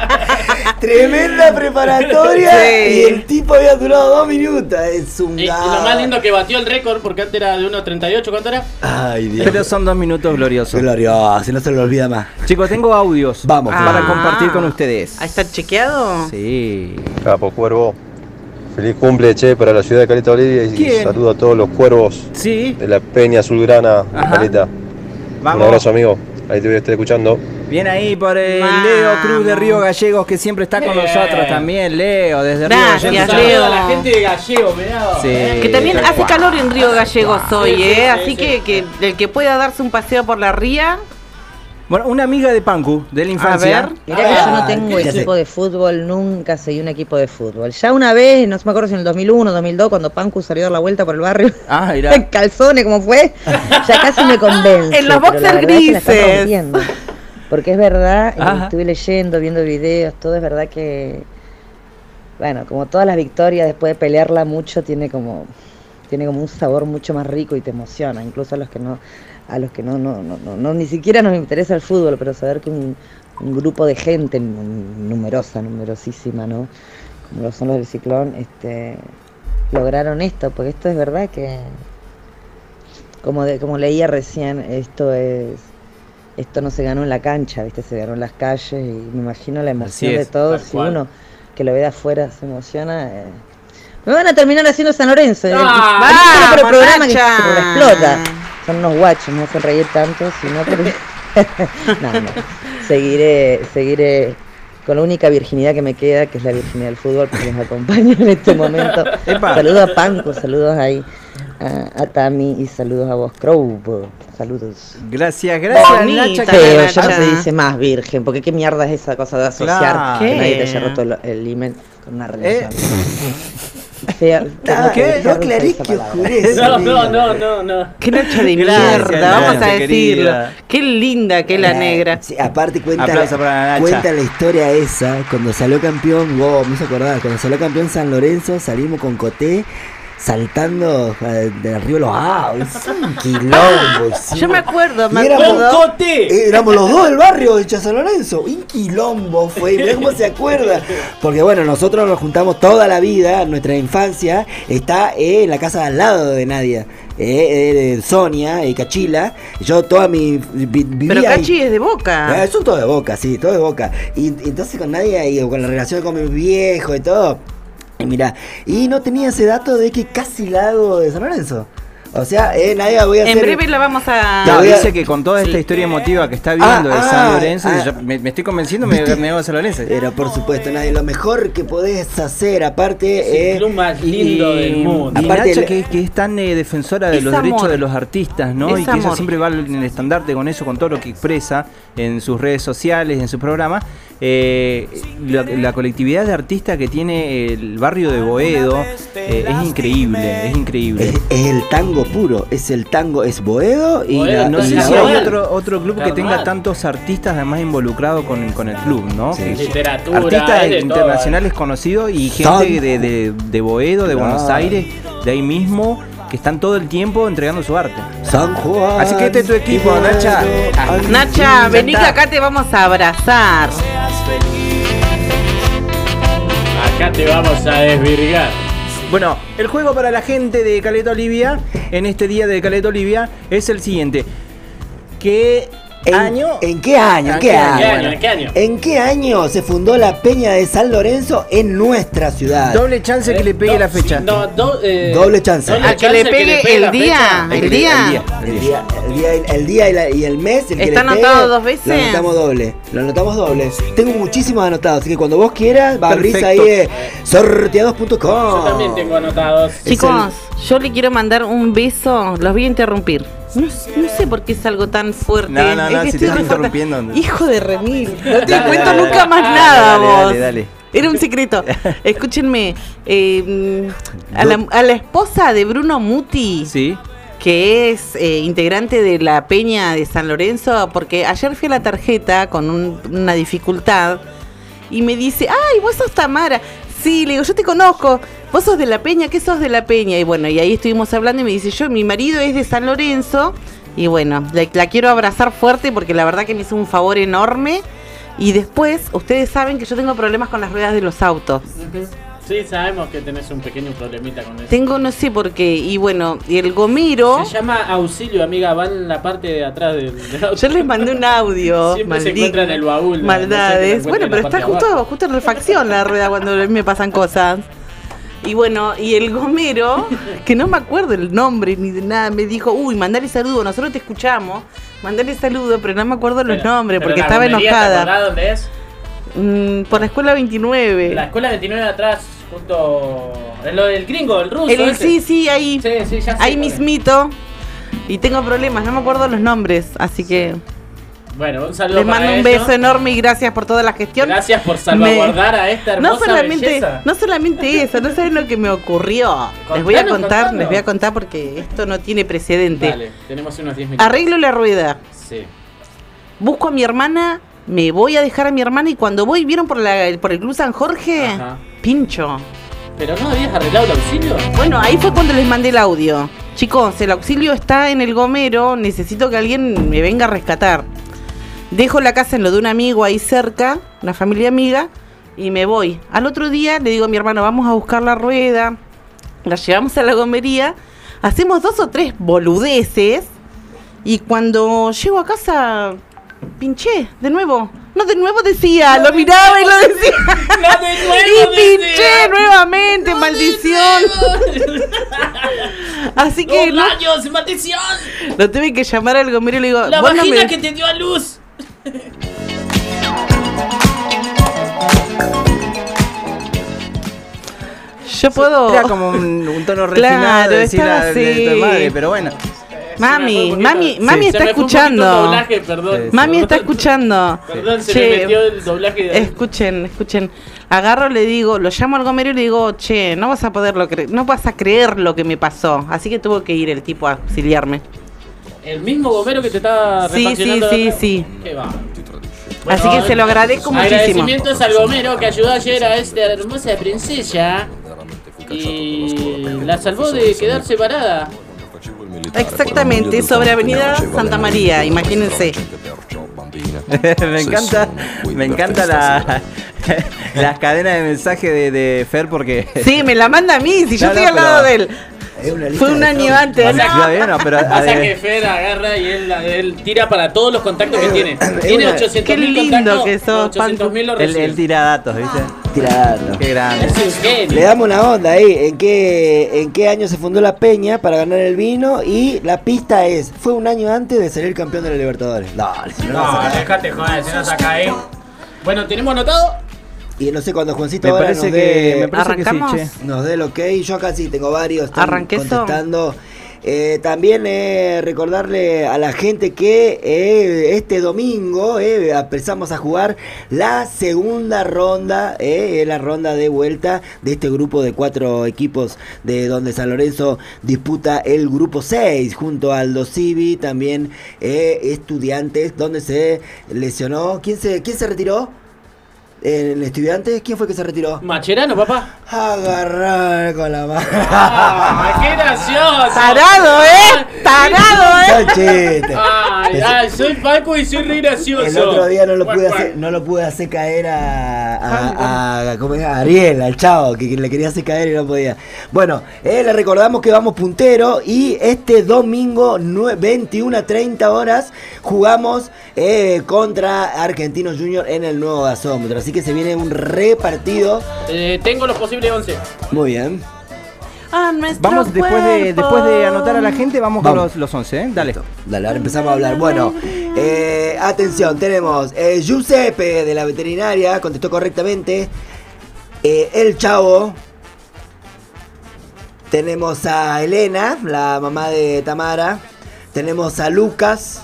Tremenda preparatoria Sí. y el tipo había durado dos minutos. Es un Y, y lo más lindo que batió el récord, porque antes era de 1.38, ¿cuánto era? Ay, Dios. Pero son dos minutos gloriosos. Glorioso, no se lo olvida más. Chicos, tengo audios. Vamos, para Ah. compartir con ustedes. ¿Ahí está chequeado? Sí. Capo Cuervo. Feliz cumple, che, para la ciudad de Caleta Olivia y ¿Quién? saludo a todos los cuervos Sí. de la Peña Azulgrana, Ajá. Caleta. Vamos. Un abrazo, amigo. Ahí te voy a estar escuchando. Bien ahí por el Vamos. Leo Cruz de Río Gallegos, que siempre está con Bien. nosotros también. Leo, desde Gracias, Río Gallegos. Leo. Saludo a la gente de Gallego, mirá. Sí. ¿eh? Que también hace cual. calor en Río Gallegos hoy, Sí, sí, ¿eh? sí, Así sí. que, que el que pueda darse un paseo por la ría, Bueno, una amiga de Panku, de la infancia. ver. Mirá que yo Ah, no tengo equipo de fútbol, nunca seguí un equipo de fútbol. Ya una vez, no me acuerdo si en el 2001, 2002, cuando Panku salió a dar la vuelta por el barrio, Ah, mirá. en calzones, como fue, ya casi me convence. En los la boxers es que la grises. rompiendo. Porque es verdad, eh, Ajá. estuve leyendo, viendo videos, todo es verdad que, bueno, como todas las victorias, después de pelearla mucho, tiene como, tiene como un sabor mucho más rico y te emociona, incluso a los que no, a los que no, no, no, no, no- ni siquiera nos interesa el fútbol, pero saber que un, un grupo de gente numerosa, numerosísima, ¿no? Como lo son los del ciclón, este, lograron esto, porque esto es verdad que, como, de, como leía recién, esto es esto no se ganó en la cancha, ¿viste? Se ganó en las calles y me imagino la emoción de todos. Si cual. uno que lo ve de afuera se emociona. eh, Me van a terminar haciendo San Lorenzo. eh, Ah, el vamos, programa que se explota. Son unos guachos, no me hacen reír tanto, sino porque. no, no. Seguiré, seguiré con la única virginidad que me queda, que es la virginidad del fútbol, porque les acompaño en este momento. Epa. Saludos a Panco, saludos ahí a, a Tami y saludos a vos, Crow. Saludos. Gracias, gracias, Bonita. Nacha. Bien, ya no se dice más virgen, porque qué mierda es esa cosa de asociar Claro. que nadie te haya roto el, el himen con una relación. fea. que no que oscurece. No, no, no, no, no. Qué noche de Gracias, mierda, vamos a decirlo. querida. Qué linda que es la negra. sí, aparte cuenta, la cuenta la historia esa, cuando salió campeón, wow, me hizo acordar, cuando salió campeón San Lorenzo, salimos con Coté saltando de arriba los autos, un quilombo. hicimos. Yo me acuerdo, me acuerdo. Éramos los dos del barrio de San Lorenzo. Un quilombo fue. Mirá cómo se acuerda. Porque bueno, nosotros nos juntamos toda la vida. Nuestra infancia está eh, en la casa de al lado de Nadia. Eh, eh, Sonia, eh, Cachila. Yo toda mi. vi- vivía Pero ahí. Cachi es de boca. Eh, son todos de boca, sí, todos de boca. Y, y entonces con Nadia y con la relación con mi viejo y todo. Y mira, y no tenía ese dato de que casi lago de San Lorenzo. O sea, eh, Nadia voy a hacer. En breve la vamos a. Te No, dice que con toda esta historia emotiva que está viendo Ah, de San ah, Lorenzo, ah. yo me, me estoy convenciendo, me, me voy a San Lorenzo. Pero por supuesto, Nadia, lo mejor que podés hacer, aparte. Es el eh, club más lindo del mundo. Aparte Nacha, que, que es tan eh, defensora de Es los amor. derechos de los artistas, ¿no? Es y que ella amor. siempre va en el estandarte con eso, con todo lo que expresa en sus redes sociales, en su programa. Eh, la, la colectividad de artistas que tiene el barrio de Boedo eh, es increíble, es increíble. es, es el tango puro, es el tango, es Boedo y Boedo, la- No sé la si hay otro, otro club que tenga tantos artistas además involucrados con, con el club, ¿no? Sí. Literatura, artistas todo, internacionales conocidos y gente de, de, de Boedo, de Buenos. Aires, de ahí mismo, que están todo el tiempo entregando su arte. San Juan. Así que este es tu equipo, Nacha. Nacha, vení que acá te vamos a abrazar. Acá te vamos a desvirgar. Bueno, el juego para la gente de Caleta Olivia, en este día de Caleta Olivia, es el siguiente. ¿Qué ¿En, año? ¿En qué año? ¿En ¿En qué qué año? ¿En qué año? ¿En qué año se fundó la Peña de San Lorenzo en nuestra ciudad? Doble chance que le pegue No, la fecha. sí, no, do- eh, Doble chance. A que le pegue el día, fecha. el día. El día, el día, el día y, la- y el mes. El ¿Está anotado dos veces? Lo anotamos doble. Lo anotamos doble. Tengo muchísimos anotados, así que cuando vos quieras, va a abrirse ahí eh, sorteados.com. Yo también tengo anotados. Chicos, yo le quiero mandar un beso. Los voy a interrumpir. No, no sé por qué es algo tan fuerte. No, no, Es no, que si te estoy interrumpiendo. Hijo de remil. No te Dale, cuento dale, nunca dale. más Dale, nada, dale, vos. dale, dale. Era un secreto. Escúchenme. eh, a, la, a la esposa de Bruno Muti. Sí. Que es eh, integrante de la Peña de San Lorenzo, porque ayer fui a la tarjeta con un- una dificultad y me dice, ay, vos sos Tamara. Sí, le digo, yo te conozco, vos sos de la Peña, ¿qué sos de la Peña? Y bueno, y ahí estuvimos hablando y me dice, yo, mi marido es de San Lorenzo y bueno, la, la quiero abrazar fuerte porque la verdad que me hizo un favor enorme. Y después, ustedes saben que yo tengo problemas con las ruedas de los autos. Sí, sabemos que tenés un pequeño problemita con eso. Tengo, no sé por qué, y bueno, y el gomero... Se llama auxilio, amiga. Va en la parte de atrás del, auto. Yo les mandé un audio. Siempre se maligno, encuentra en el baúl. no sé Maldades. bueno, pero está de justo, abajo. justo en refacción la rueda cuando a mí me pasan cosas. Y bueno, y el gomero, que no me acuerdo el nombre ni de nada, me dijo, uy, mandale saludo, nosotros te escuchamos, mandale saludo, pero no me acuerdo los Pero- nombres porque estaba gomería, ¿te enojada. dónde es? Mm, por la escuela 29. La escuela 29 de atrás, junto. Es lo del gringo, el ruso. El- ese. sí, sí, ahí. Sí, sí, ya sé ahí es. mismito. Y tengo problemas, no me acuerdo los nombres, así que Bueno, un saludo les para mando un ellos. beso enorme y gracias por toda la gestión. Gracias por salvaguardar a esta hermosa no solamente, belleza. no solamente eso, no saben lo que me ocurrió. les voy a contar, contanos. les voy a contar porque esto no tiene precedente. Dale, tenemos unos 10 minutos. Arreglo la rueda, Sí. busco a mi hermana, me voy a dejar a mi hermana y cuando voy, ¿vieron por, la, por el Club San Jorge? Ajá. Pincho. ¿Pero no habías arreglado el auxilio? Bueno, ahí fue cuando les mandé el audio. Chicos, el auxilio está en el gomero, necesito que alguien me venga a rescatar. Dejo la casa en lo de un amigo ahí cerca, una familia amiga, y me voy. Al otro día le digo a mi hermano, vamos a buscar la rueda, la llevamos a la gomería, hacemos dos o tres boludeces, y cuando llego a casa, pinché, de nuevo. No, de nuevo decía, lo miraba y lo decía. No, de nuevo y pinché decía. nuevamente, maldición. Así que ¡Dos no, años, maldición! lo tuve que llamar al gomero y le digo, La "Vos no vagina me- que te dio a luz. yo puedo... Era como un, un tono Claro, refinado de decir la, de tu así. madre, pero bueno. Mami, mami, Sí. mami está escuchando. el doblaje, perdón. Mami está escuchando. Perdón, se Che, me metió el doblaje de Escuchen, escuchen. Agarro, le digo, lo llamo al gomero y le digo, che, no vas a poderlo creer, no vas a creer lo que me pasó. Así que tuvo que ir el tipo a auxiliarme. El mismo gomero que te estaba Sí, sí, sí, sí. Qué va. Así que se lo agradezco muchísimo. Agradecimientos al gomero que ayudó ayer a esta hermosa princesa y la salvó de quedar separada. Exactamente, sobre Avenida Santa María, imagínense. me encanta, me encanta la, las cadenas de mensaje de, de Fer porque. Sí, me la manda a mí, si yo No, estoy no, al lado pero- de él. Fue un año antes. ¿no? que- no, pero Pasa que Fer agarra y él, él tira para todos los contactos que tiene. Tiene una- 800 Qué mil lindo contactos. que sos, 800 mil lo él, tira datos, ¿viste? Tirado. Qué grande. Le damos una onda ahí. ¿En qué, ¿En qué año se fundó la Peña para ganar el vino? Y la pista es: fue un año antes de salir campeón de la Libertadores. Dale, si no, no déjate joder, si no saca ahí. Bueno, tenemos anotado. Y no sé cuándo Juancito Me ahora parece nos que- dé, me parece que sí, ¿Arrancamos? che. nos dé el ok. Yo acá sí tengo varios. Arranqué contestando. Eh, también eh, recordarle a la gente que eh, este domingo eh, empezamos a jugar la segunda ronda, eh, la ronda de vuelta de este grupo de cuatro equipos de donde San Lorenzo disputa el grupo 6 junto al Aldo Civi, también eh, estudiantes, donde se lesionó. ¿Quién se, quién se retiró? ¿El estudiante? ¿Quién fue que se retiró? Macherano, papá. Agarrar con la mano. ¡Ah, qué gracioso! Tarado, ¿eh? Tarado, ¿eh? Son chistes. Ay, ay, soy Paco y soy re gracioso. El otro día no lo pude hacer, no lo pude hacer caer a, a, a- ¿cómo es? A Ariel, al chavo, que, que le quería hacer caer y no podía. Bueno, eh, le recordamos que vamos puntero y este domingo 21 a 30 horas jugamos eh, contra Argentinos Junior en el nuevo gasómetro. Así que se viene un repartido. Eh, tengo los posibles 11. Muy bien. A Vamos, después de, después de anotar a la gente, vamos, con los, los 11, ¿eh? Dale. Dale, ahora empezamos a hablar. Bueno, eh, atención, tenemos eh, Giuseppe de la veterinaria, contestó correctamente. Eh, el chavo. Tenemos a Elena, la mamá de Tamara. Tenemos a Lucas.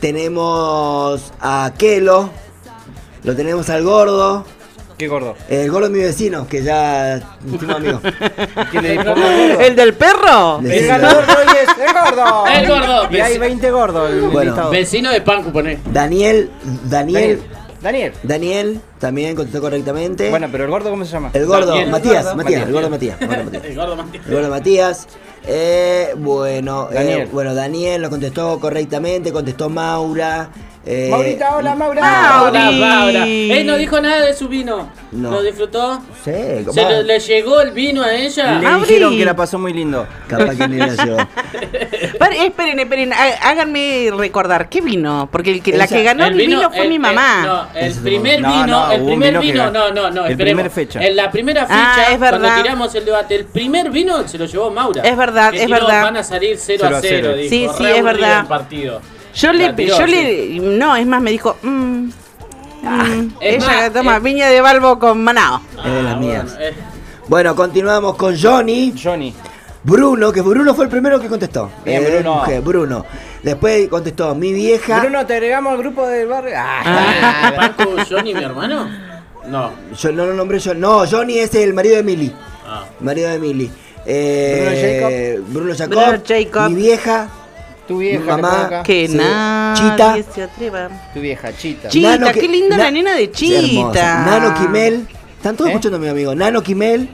Tenemos a Kelo. Lo tenemos al gordo. Qué gordo. El gordo es mi vecino, que ya fuimos amigos. ¿Quién le dijo gordo? ¿El del perro? El ganador de hoy es el gordo. El gordo. Y hay 20 gordos. en el Bueno. listado. Vecino de Pancu, poné. Daniel, Daniel, Daniel. Daniel, también contestó correctamente. Bueno, pero el gordo, ¿cómo se llama? El gordo, Daniel. Matías, Gordo. Matías, el gordo Matías. el gordo Matías. El gordo Matías. El gordo Matías. Eh, bueno, eh, Daniel. bueno, Daniel lo contestó correctamente, contestó Maura. Eh, Maurita, hola, Maura. Hola, Mauri. Maura. Él no dijo nada de su vino. No. ¿Lo disfrutó? Sí, ¿Se le, le llegó el vino a ella? Le Mauri. dijeron que la pasó muy lindo. capaz que ni la llevó. Esperen, esperen, há- háganme recordar, ¿qué vino? Porque el que, la que ganó el, vino, fue el- mi el- mamá. no, el primer no, vino, no, el primer vino vino, no, no, no, El primer fecha. En la primera Ah, fecha, es cuando verdad. tiramos el debate, el primer vino se lo llevó Maura. Es verdad, Que es tiró, verdad. Van a salir 0 Cero a a 0, cero. dijo. Sí, sí, es verdad. el partido. Yo le, tiró, yo sí. le, no, es más, me dijo, mm, mm, es ella más, toma eh. viña de Balbo con Manao. Es de las Ah, mías. bueno, eh, Bueno, continuamos con Johnny. Johnny. Bruno, que Bruno fue el primero que contestó. Bien, Eh, Bruno. mujer, Bruno. Después contestó mi vieja. Bruno, te agregamos al grupo del barrio. Ah, Paco, Johnny, mi hermano. No. Yo no lo nombré yo. No, Johnny es el marido de Emily. Ah. Marido de Emily. Eh, Bruno Jacob. Bruno Jacob. Mi vieja. Tu vieja, Mamá. Que Sí. nadie se atreva. Tu vieja, Chita. Chita, Nano qué que- linda Na- la nena de Sí, hermosa. Chita. Nano Kimel. Están todos ¿Eh? escuchando a mi amigo. Nano Kimel.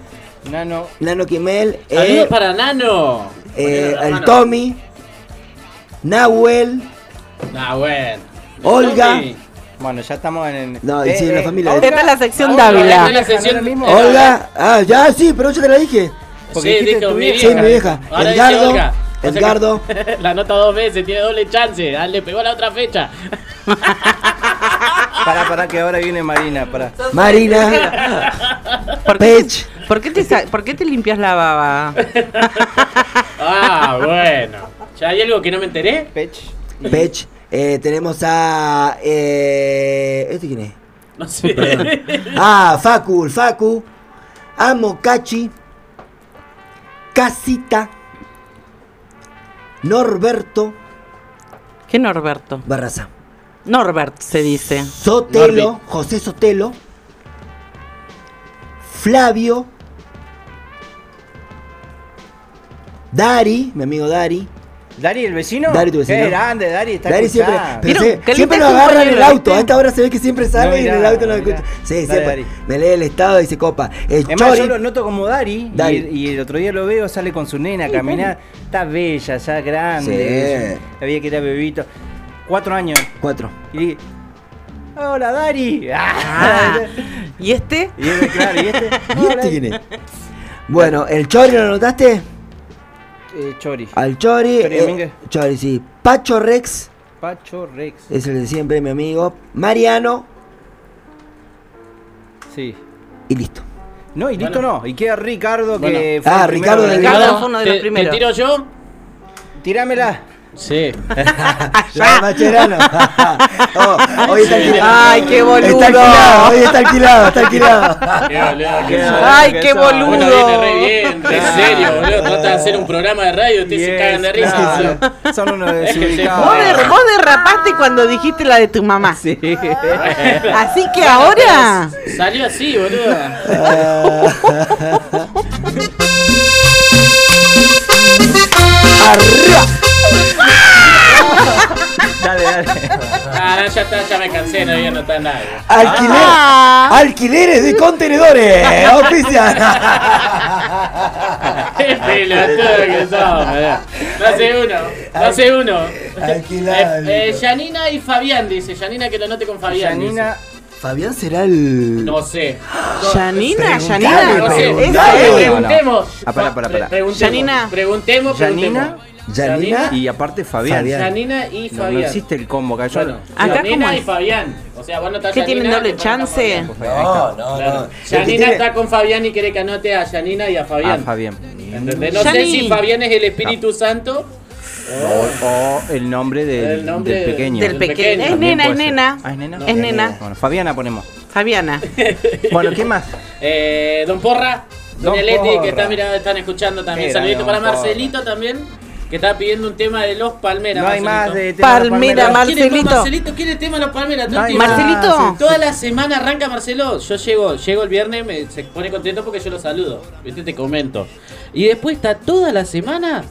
Nano. Nano Kimel. eh, Saludos para Nano. eh, el. Tommy. Nahuel. Ah, bueno. Olga. Tommy. Bueno, ya estamos en el. No, sí, en la familia. Esta es la sección Olga, Dávila. Olga. Ah, ya, sí, pero yo te la dije. Porque Sí, dijiste dijo tu mi vieja. Sí, mi vieja. Ahora dice Edgardo. Olga. Edgardo. La anota dos veces, tiene doble chance. Ah, le pegó la otra fecha. Para, para, que ahora viene Marina. Para. Marina. ¿Por qué, Pech. ¿por qué te, sa- ¿Por qué te limpias la baba? Ah, bueno. ¿Ya hay algo que no me enteré? Pech. Pech. Eh, tenemos a. Eh, ¿Este quién es? No sé. Perdón. Ah, Facu, el Facu. Amo Cachi. Casita. Norberto ¿Qué Norberto? Barraza. Norbert se dice. Sotelo, Norbi. José Sotelo. Flavio. Dari, mi amigo Dari. ¿Dari el vecino? Dari, tu vecino. Qué grande, Dari está Dari siempre, siempre lo agarra en el auto. A esta hora se ve que siempre sale No, y en el auto lo mirá. escucha. Sí, Dale, siempre. Dari. Me lee el estado y se copa. El Es más, Chori. yo lo noto como Dari, Dari. Y, y el otro día lo veo, sale con su nena a caminar. Está bella, ya grande. Había que era bebito. Cuatro años. Cuatro. Y dije, hola Dari. Ah, ¿Y este? Y claro, ¿y este? ¿Y este quién es? Bueno, el Chori lo notaste. Eh, Chori. Al Chori. Chori eh, Domínguez. Chori, sí. Pacho Rex. Pacho Rex. Es el de siempre, mi amigo. Mariano. Sí. Y listo. No, y listo no. Y queda Ricardo que fue Ah, Ricardo de- del Ricardo fue uno de los ¿Te, te tiro yo? Tirámela. Sí. Ya, Macherano. Oh, hoy está alquilado. Ay, qué boludo. Está alquilado, hoy está alquilado, está alquilado. Qué boludo sos. Ay, qué boludo. Uno viene re bien, re serio, boludo. Trata de hacer un programa de radio y ustedes se Yes, cagan de risa. Son unos Es que se- desubicados. Vos, der- vos derrapaste cuando dijiste la de tu mamá. Sí. Así que ahora. Salió así, boludo. Arriba. Dale, dale. Ah, no, ya está, ya me cansé, no voy a anotar nada. Alquiler, Ah. alquileres de contenedores. Oficial. Qué pelotudo que boludo. No hace uno, no hace uno. Alquilar. Eh, eh, Yanina y Fabián, dice. Yanina que lo note con Fabián. Yanina. Fabián será el. dice. No sé. Yanina, Yanina. No sé. preguntale. Esa es. Preguntemos. Ah. Preguntemos. Yanina. Preguntemos, Yanina. Yanina. Y aparte Fabián. Fabián. Yanina y No, no Fabián. existe el combo Bueno, Acá, Yanina ¿cómo y? Fabián. O sea, vos no estás ¿Qué tienen doble a chance? Fabián. No, no, Claro. no. Tiene- está con Fabián y quiere que anote a Yanina y a Ah, Fabián. Fabián. ¿Entendés? No sé si Fabián es el Espíritu Santo O, o el nombre del, El nombre del pequeño. Del Del pequeño. pequeño. Es nena, es nena. Ah, es nena. Es nena. Bueno, Fabiana ponemos. Fabiana. Bueno, ¿qué más? Eh, Don Porra, Don Doña Leti, Porra. que está mirando, están escuchando también. Saludito para. Marcelito también, que está pidiendo un tema de los Palmeras. No hay más Marcelito. de tema de Palmera, Palmera. ¿Quiere más Marcelito. Marcelito quiere el tema de los Palmeras. No más. Marcelito. Toda la semana arranca Marcelo. Yo llego, llego el viernes, me, se pone contento porque yo lo saludo. ¿Viste? Te comento. Y después está toda la semana.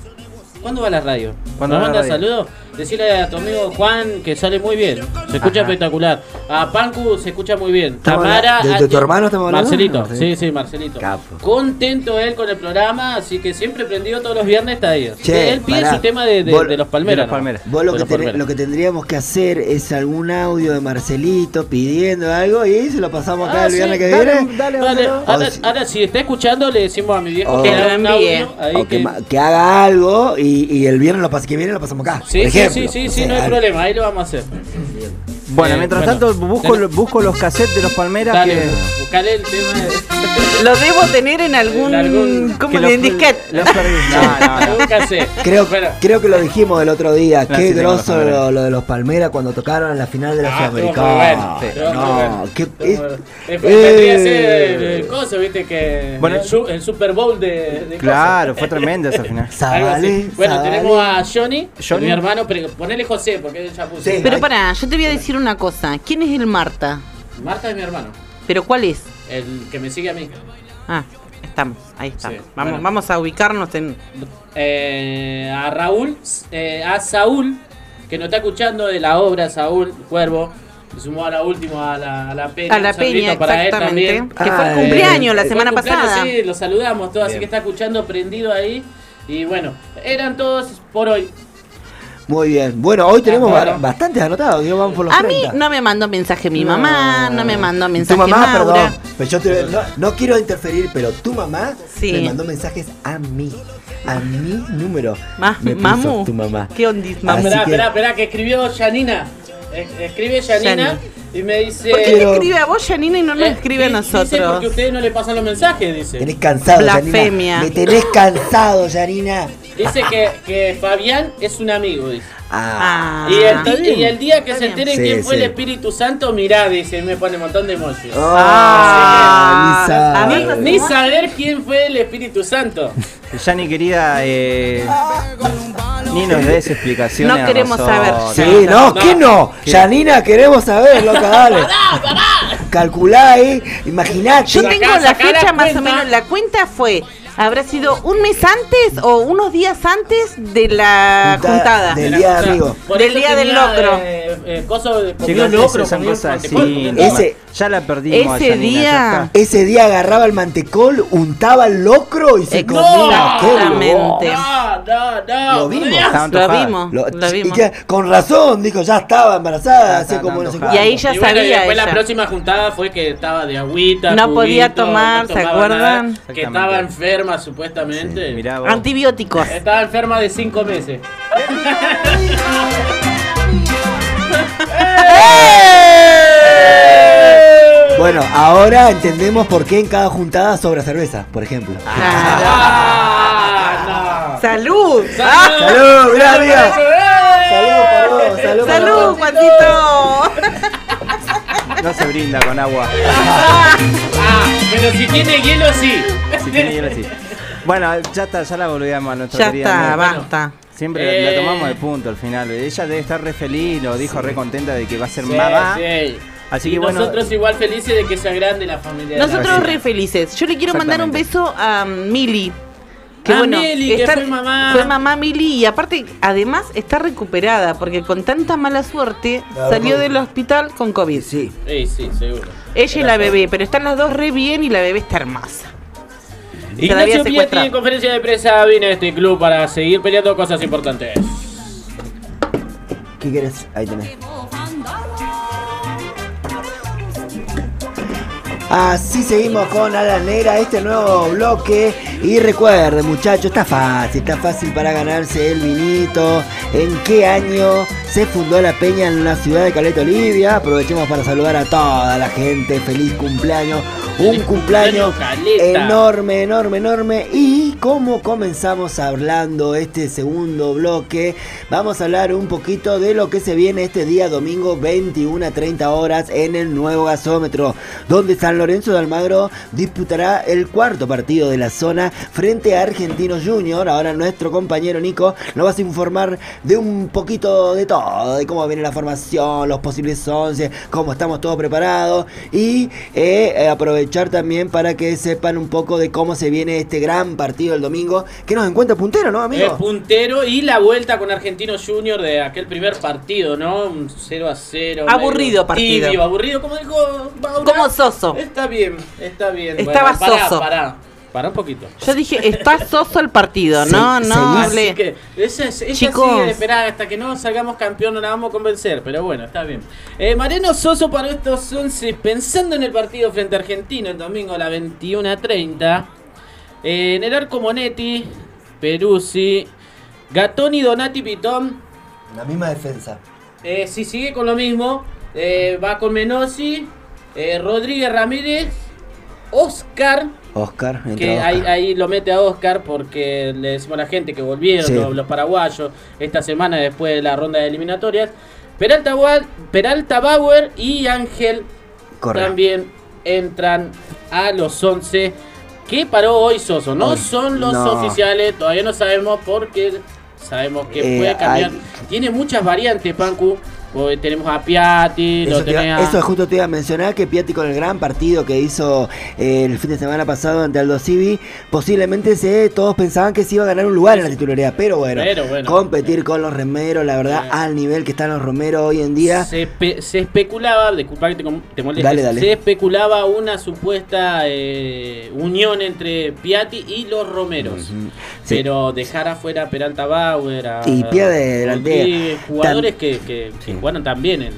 ¿Cuándo va la radio? ¿Cuándo ¿Nos manda radio? saludos? Decirle a tu amigo Juan que sale muy bien. Se escucha Ajá. espectacular. A Pancu se escucha muy bien. Tamara. ¿de- de tu hermano estamos hablando? Marcelito. Sí, sí, Marcelito. Capo. Contento él con el programa, así que siempre prendido todos los viernes está ahí. Él pide pará. su tema de, de- Vos- de los Palmeras. Vos lo que, ten- lo que tendríamos que hacer es algún audio de Marcelito pidiendo algo y se lo pasamos acá Ah, el sí, viernes que dale, viene. Dale, Dale, ahora, si- ahora, si está escuchando, le decimos a mi viejo que lo un envíe. audio ahí que, haga algo y, y el viernes lo que viene lo pasamos acá. Sí, sí, ejemplo. sí, sí, O sí, sea, no hay problema, ahí lo vamos a hacer. Bueno, Eh, mientras bueno, tanto busco, lo- busco los cassettes de los Palmeras Dale, que... buscale el tema de. Lo debo tener en algún. En algún- ¿Cómo que le los- disquete? los perdí. No, no, no. Creo, Bueno, creo que lo dijimos el otro día. No, Qué sí, grosso lo, lo de los Palmeras cuando tocaron en la final de la Ah, Sudamericana. no, qué- es-. Eh, eh, el, coso, viste, que. Bueno. el, el Super Bowl de. de Claro, fue tremenda esa final. Zabalé, Bueno, tenemos a Johnny, Johnny. mi hermano, pero ponele José, porque él ya puso. Sí. Pero pará, yo te voy a decir una cosa. ¿Quién es el Marta? Marta es mi hermano, ¿Pero cuál es? el que me sigue a mí. Ah, estamos, ahí estamos. Sí, vamos, bueno. vamos a ubicarnos en. Eh, a Raúl, eh, a Saúl, que nos está escuchando de la obra Saúl Cuervo. Se sumó a la última, a la, a la peña. A la peña, para él exactamente. también. Que fue el Ah, cumpleaños la semana cumpleaños, pasada. Sí, lo saludamos todos, así que está escuchando prendido ahí. Y bueno, eran todos por hoy. Muy bien. Bueno, hoy tenemos Ah, bastantes anotados. Digo, vamos por los A mí 30. no me mandó mensaje mi mamá, no me mandó Tu mensaje mamá, Maura. perdón. Pero yo te- no, no quiero interferir, pero tu mamá Sí. me mandó mensajes a mí. A mi número. Ma- me puso mamu. tu mamá. ¿Qué ondis, Así mamu? Esperá, que- esperá, esperá, que escribió Janina. Eh, Escribe Janina y me dice. ¿Por qué le escribe a vos, Janina, y no nos Eh, escribe a di- Dice porque nosotros? ustedes no le pasan los mensajes, dice. Tenés cansado, Blasfemia. Yanina. Me tenés cansado, Yanina. Dice que, que Fabián es un amigo, dice. Ah. y, el y el día que está se enteren Sí, quién fue sí. el Espíritu Santo, mirá, dice, me pone un montón de emojis. Ah, ni a mí- sabe. Ni saber quién fue el Espíritu Santo. Yani querida, eh, Ni nos des explicaciones. No queremos nosotros. Sí, no, ¿qué no? Janina, queremos saber, loca, dale. Calculá ahí, imaginate. Yo tengo la fecha más o menos. La cuenta fue. Habrá sido un mes antes o unos días antes de la Juntada, juntada. del día de amigo. Del día del locro. eh, eh, coso de Chicos, locro, cosas. Ese- ya la perdimos. Ese a Janina, día-. Ese día agarraba el mantecol, untaba el locro y se comía. ¡Qué Exactamente. No, no, no. Lo vimos. Estaban Lo vimos, Lo- lo y vimos. que, con razón, dijo, ya estaba embarazada, hace como no sé. Y ahí ya Y bueno, y sabía después la próxima juntada fue que estaba de agüita. No podía tomar, ¿se acuerdan? nada, que estaba enferma supuestamente. Sí, mirá. Antibióticos. Estaba enferma de cinco meses. Bueno, ahora entendemos por qué en cada juntada sobra cerveza, por ejemplo. Ah, ¡Salud! Ah, ¡Salud, mirá, amiga! ¡Salud por vos! ¡Salud, por ¡Salud! Juancito! No se brinda con agua. Ah, pero si tiene hielo, sí. Si tiene hielo, sí. Bueno, ya está, ya la volvíamos a nuestra Ya querida está, Mer. basta. Siempre Eh. la tomamos de punto al final. Ella debe estar re feliz, lo dijo re contenta de que va a ser Sí, mamá. sí. Así y que bueno, nosotros igual felices de que sea grande la familia. de la Nosotros vecina. re felices. Yo le quiero mandar un beso a Mili. Ah, Mili, que fue mamá. Fue mamá Mili y aparte, además, está recuperada porque con tanta mala suerte Claro, salió del hospital con COVID. Sí. Sí, sí, seguro. Ella y la bebé, pero están las dos re bien y la bebé está hermosa. Ignacio Piatti en conferencia de prensa viene a este club para seguir peleando cosas importantes. ¿Qué querés? Ahí tenés. Así seguimos con Ala Negra, este nuevo bloque. Y recuerden, muchachos, está fácil, está fácil para ganarse el vinito. ¿En qué año se fundó la peña en la ciudad de Caleta Olivia? Aprovechemos para saludar a toda la gente. Feliz cumpleaños. Un cumpleaños enorme, enorme, enorme. Y como comenzamos hablando este segundo bloque, vamos a hablar un poquito de lo que se viene este día domingo 21 a 30 horas en el nuevo gasómetro, donde San Lorenzo de Almagro disputará el cuarto partido de la zona frente a Argentinos Junior. Ahora nuestro compañero Nico nos va a informar de un poquito de todo, de cómo viene la formación, los posibles 11, cómo estamos todos preparados y eh, aprovechar también para que sepan un poco de cómo se viene este gran partido el domingo, que nos encuentra puntero, ¿no, amigo? puntero y la vuelta con Argentinos Junior de aquel primer partido, ¿no? Un 0 a 0. Aburrido medio partido. Tibio, aburrido, como dijo Baura. Como soso. Está bien, está bien. Estaba Bueno, pará, soso. Pará, pará un poquito. Yo dije, está soso el partido, no, Sí, no. Así que Chicos. sigue de esperar hasta que no salgamos campeón, no la vamos a convencer, pero bueno, está bien. Eh, Mariano Soso para estos 11, pensando en el partido frente a Argentina el domingo a las 21.30. Eh, en el arco Monetti, Peruzzi, Gatoni, Donati, Pitón. La misma defensa. Eh, si sigue con lo mismo, eh, va con Menosi, eh, Rodríguez Ramírez, Oscar. Oscar, Que Oscar. ahí, ahí lo mete a Oscar porque le decimos a la gente que volvieron Sí. los, los paraguayos esta semana después de la ronda de eliminatorias. Peralta, Peralta Bauer y Ángel también entran a los 11 que paró hoy Soso. No Hoy. son los No. oficiales, todavía no sabemos porque sabemos que Eh, puede cambiar. hay- Tiene muchas variantes, Pancu. Tenemos a Piatti, lo Eso, tenés a- eso justo te iba a mencionar que Piatti con el gran partido que hizo eh, el fin de semana pasado ante Aldo Civi, posiblemente se, todos pensaban que se iba a ganar un lugar en la titularidad, pero bueno, Pero bueno. competir con los remeros, la verdad, al nivel que están los romeros hoy en día. Se, espe- se especulaba, disculpa que te, te Dale, dale. se especulaba una supuesta eh, unión entre Piatti y los Romeros. Sí. Pero dejar afuera a Peralta Bauer, a Y Pia de delantera. Jugadores Tam- que, que, que jugaron también en el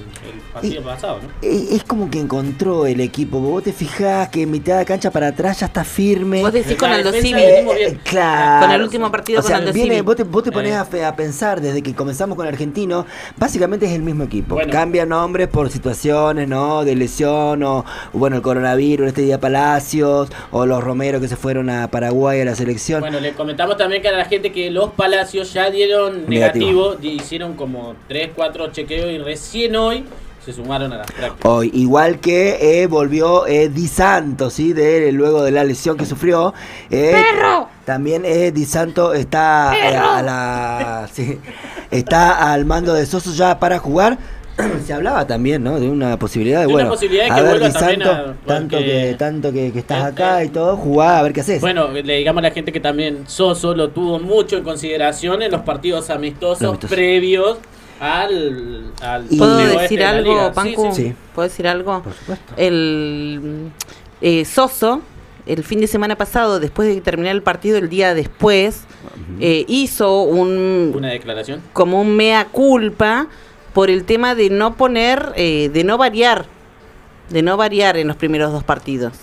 partido pasado, ¿no? Es como que encontró el equipo. Vos te fijás que en mitad de cancha para atrás ya está firme. Vos decís con Aldo Civi. Eh, claro. Con el último partido o sea, con Aldo viene- Civi. vos te, vos te pones Eh. a, pensar desde que comenzamos con Argentino, básicamente es el mismo equipo. Bueno. Cambia nombres por situaciones, ¿no? De lesión o, bueno, el coronavirus, este día Palacios, o los Romero que se fueron a Paraguay a la selección. Bueno, le comentamos también que a la gente que los Palacios ya dieron Negativo. hicieron como 3, 4 chequeos y recién hoy se sumaron a las prácticas. Hoy, igual que eh, volvió eh, Di Santo, ¿sí? De, luego de la lesión que sufrió. eh, ¡Perro! También eh, Di Santo está eh, a la sí, está al mando de Soso ya para jugar. Se hablaba también, ¿no? De una posibilidad de, De una bueno, posibilidad de a que ver, Di Santo, a- tanto que tanto que, que estás acá y todo, jugá a ver qué haces. Bueno, le digamos a la gente que también Soso lo tuvo mucho en consideración en los partidos amistosos Amistosos. previos al, al ¿Puedo este decir de algo, liga. Sí, Pancu? sí. ¿Puedo decir algo? El eh, Soso, el fin de semana pasado, después de terminar el partido, el día después, eh, hizo un Una declaración. como un mea culpa por el tema de no poner, eh, de no variar, de no variar en los primeros dos partidos.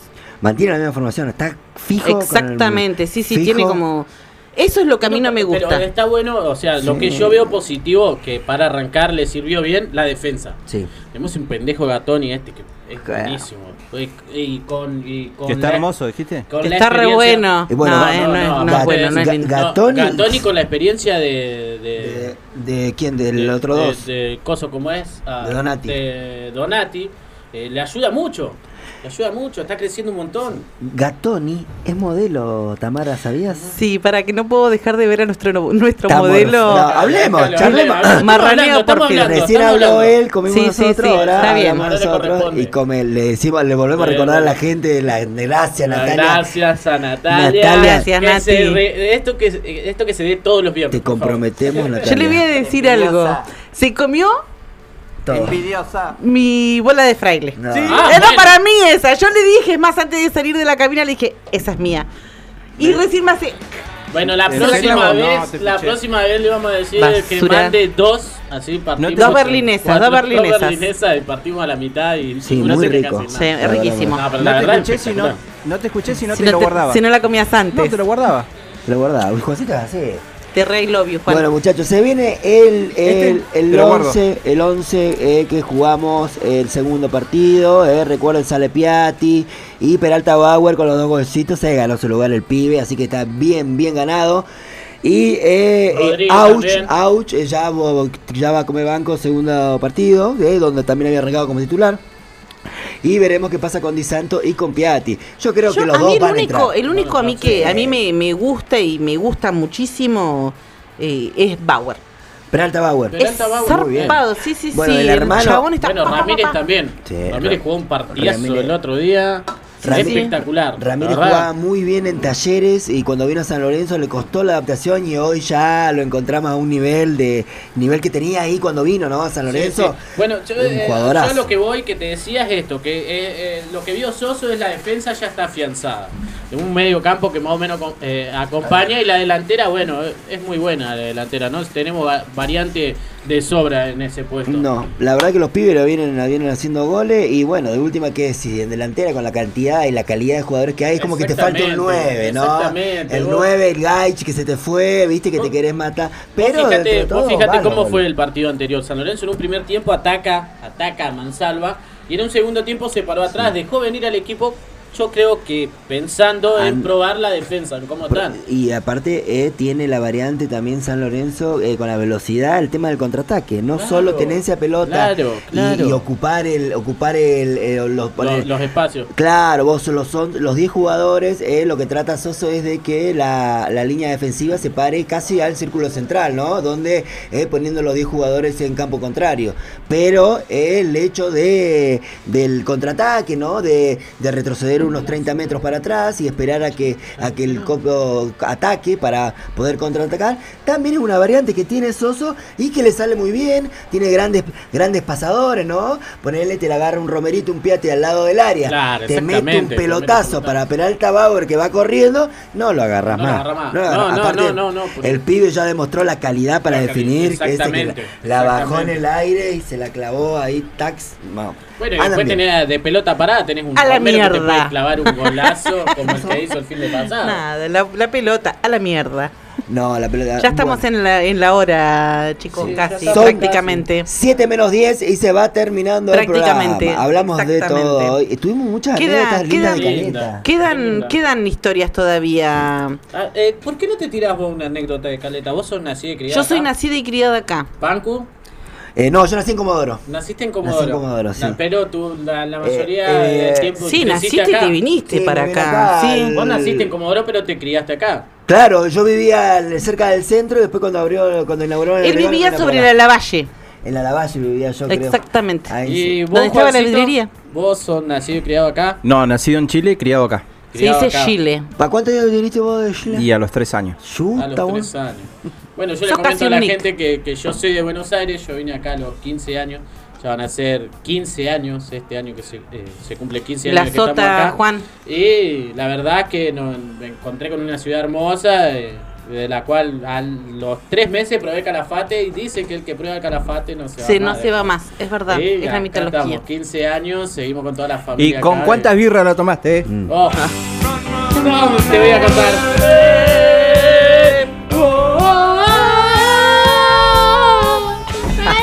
Mantiene la misma formación, está fijo. con el- Exactamente, sí, sí, fijo. tiene como... Eso es lo que a mí no me Pero gusta. está bueno, o sea, lo que yo veo positivo, que para arrancar le sirvió bien, la defensa. Sí. Tenemos un pendejo Gatoni este que es buenísimo. Y, y con, y con Que está la- hermoso, dijiste. con Que la está re bueno. Y bueno, no, no, eh, no, no, es- no Gat- es bueno, no es Ga- lindo. Gatoni- Gatoni con la experiencia de, de, ¿De quién? Del de- otro dos. de Coso como es. ah, De Donati. de Donati, eh, le ayuda mucho. Le ayuda mucho, está creciendo un montón. Gatoni es modelo, Tamara, ¿sabías? Sí, para que no puedo dejar de ver a nuestro, nuestro Estamos- modelo. no, hablemos, charlemos. hablemos. Marraneo Estamos hablando, por fin. Recién hablando. habló él, comimos Sí, sí, nosotros, sí, ahora está bien. hablamos Ahora le nosotros corresponde. y come, le decimos, le volvemos a recordar a la gente de la gracias, Natalia. Gracias a Natalia. Natalia. Gracias, que Nati. se re- esto, que, esto que se dé todos los viernes. Te por favor. comprometemos, Natalia. Yo le voy a decir algo. Se comió Todo. Envidiosa. mi bola de fraile. No. Ah, Era bueno. para mí esa. Yo le dije, más antes de salir de la cabina, le dije, esa es mía. Y recién me hace. Bueno, la ¿En próxima? No, vez, la próxima vez le vamos a decir que Basura. mande dos, así partimos. Dos berlinesas, cuatro- dos berlinesas. berlinesas y partimos a la mitad y Sí, muy rico. Sí, es riquísimo. No, No te verdad escuché si no, no te escuché si no Si te no, lo guardaba. si no la comías No, antes. te lo guardaba. Lo guardaba. Uy, Juancito, así. Te re love you, Juan. Bueno, muchachos, se viene el, el, Este, el guardo. 11, el 11 eh, que jugamos el segundo partido. Eh, recuerden, sale Piatti y Peralta Bauer con los dos golcitos. Se ganó su lugar el pibe, así que está bien, bien ganado. Y eh, eh, Auch, eh, ya, ya va a comer banco segundo partido, eh, donde también había arrancado como titular. Y veremos qué pasa con Di Santo y con Piatti. Yo creo Yo, que los a dos mí el van a único, entrar. el único a mí que a mí me, me gusta y me gusta muchísimo eh, es Bauer. Peralta Bauer. Peralta Bauer, muy bien. zarpado, sí, sí, Bueno, sí. el hermano- chabón está Bueno, pa, Ramírez pa, pa. también. Sí, Ramírez Ra- jugó un partidazo Ramírez- el otro día. Ramírez- espectacular. la Ramírez jugaba muy bien en talleres y cuando vino a San Lorenzo le costó la adaptación y hoy ya lo encontramos a un nivel de nivel que tenía ahí cuando vino, ¿no? A San Lorenzo. sí. Bueno, yo, eh, yo lo que voy que te decía es esto, que eh, eh, lo que vio Soso es la defensa ya está afianzada. En un medio campo que más o menos eh, acompaña y la delantera, bueno, es muy buena la delantera, ¿no? Tenemos va- variante de sobra en ese puesto. No, la verdad que los pibes lo vienen, vienen haciendo goles y bueno, de última que si en delantera con la cantidad y la calidad de jugadores que hay, es como que te falta un Exactamente, 9, ¿no? exactamente, El vos- 9, el Gaich que se te fue, viste que te querés matar. Pero vos fíjate, de todo, vos fíjate bárbaro. cómo fue el partido anterior. San Lorenzo en un primer tiempo ataca, ataca a Mansalva y en un segundo tiempo se paró atrás, dejó venir al equipo, yo creo que pensando en probar la defensa, en cómo están. Y aparte eh, tiene la variante también San Lorenzo eh, con la velocidad, el tema del contraataque, no Claro, solo tenencia pelota claro, y- claro. Y, ocupar el ocupar el eh, los, Los, poner- los espacios. Claro, vos los son los 10 jugadores, eh, lo que trata Soso es de que la, la línea defensiva se pare casi al círculo central, ¿no? Donde poniendo los 10 jugadores en campo contrario. Pero el hecho de del contraataque, ¿no? De, de retroceder unos 30 metros para atrás y esperar a que a que el copo ataque para poder contraatacar, también es una variante que tiene Soso y que le sale muy bien, tiene grandes grandes pasadores, ¿no? Ponerle te la agarra un Romerito, un Piate al lado del área Claro, te mete un exactamente, pelotazo para Peralta Bauer que va corriendo, no lo agarras No lo más. más. lo agarra- No, no, aparte, no, no, no, El pibe ya demostró la calidad para La definir, calidad, que exactamente, la, bajó en exactamente. el aire y se la clavó ahí, tax. no. Bueno, y después tenés de pelota parada, tenés un A la Romero que te mierda. puede clavar un golazo como el que hizo el fin de pasado. Nada, la, la pelota, a la mierda. No, la pelota. Ya estamos bueno. en, la, en la hora, chicos, casi, Son prácticamente. 7 menos 10 y se va terminando el Prácticamente, programa. Hablamos de todo hoy. Tuvimos muchas Queda- anécdotas lindas de quedan- Caleta. Quedan, quedan historias todavía. Ah, eh, ¿Por qué no te tirás vos una anécdota de Caleta? Vos sos nacida y criada Yo soy acá. nacida y criada acá. Pancu, Eh, no, yo nací en Comodoro. naciste en Nací Comodoro. en Comodoro, sí. Na- Pero tú, la, la mayoría Eh, del eh, tiempo Sí, naciste y acá. te viniste Sí, para acá. acá Sí. Vos naciste en Comodoro, pero te criaste acá. Claro, yo vivía cerca del centro y después cuando abrió, cuando inauguraron el Él vivía sobre la. Lavalle. En la Lavalle vivía yo, creo. Exactamente. Ahí ¿Y vos, ¿Dónde estaba la vidriería? ¿Vos sos nacido y criado acá? No, nacido en Chile, criado acá. Criado acá. ¿Para cuántos años viniste vos de Chile? Y a los tres años. A los tres años. Bueno, yo le comento a la Nick. gente que, que yo soy de Buenos Aires, yo vine acá a los 15 años, ya van a ser 15 años este año que se, eh, se cumple 15 años La que estamos sota, acá. Juan. Y la verdad es que me encontré con una ciudad hermosa, eh, de la cual a los tres meses probé calafate y dice que el que prueba calafate no se va Sí, más no se va más, es verdad, Sí, es la mitología. Estamos 15 años, seguimos con toda la ¿Y familia. con acá, cuántas birras la tomaste? eh? Mm. Oh. No, te voy a contar.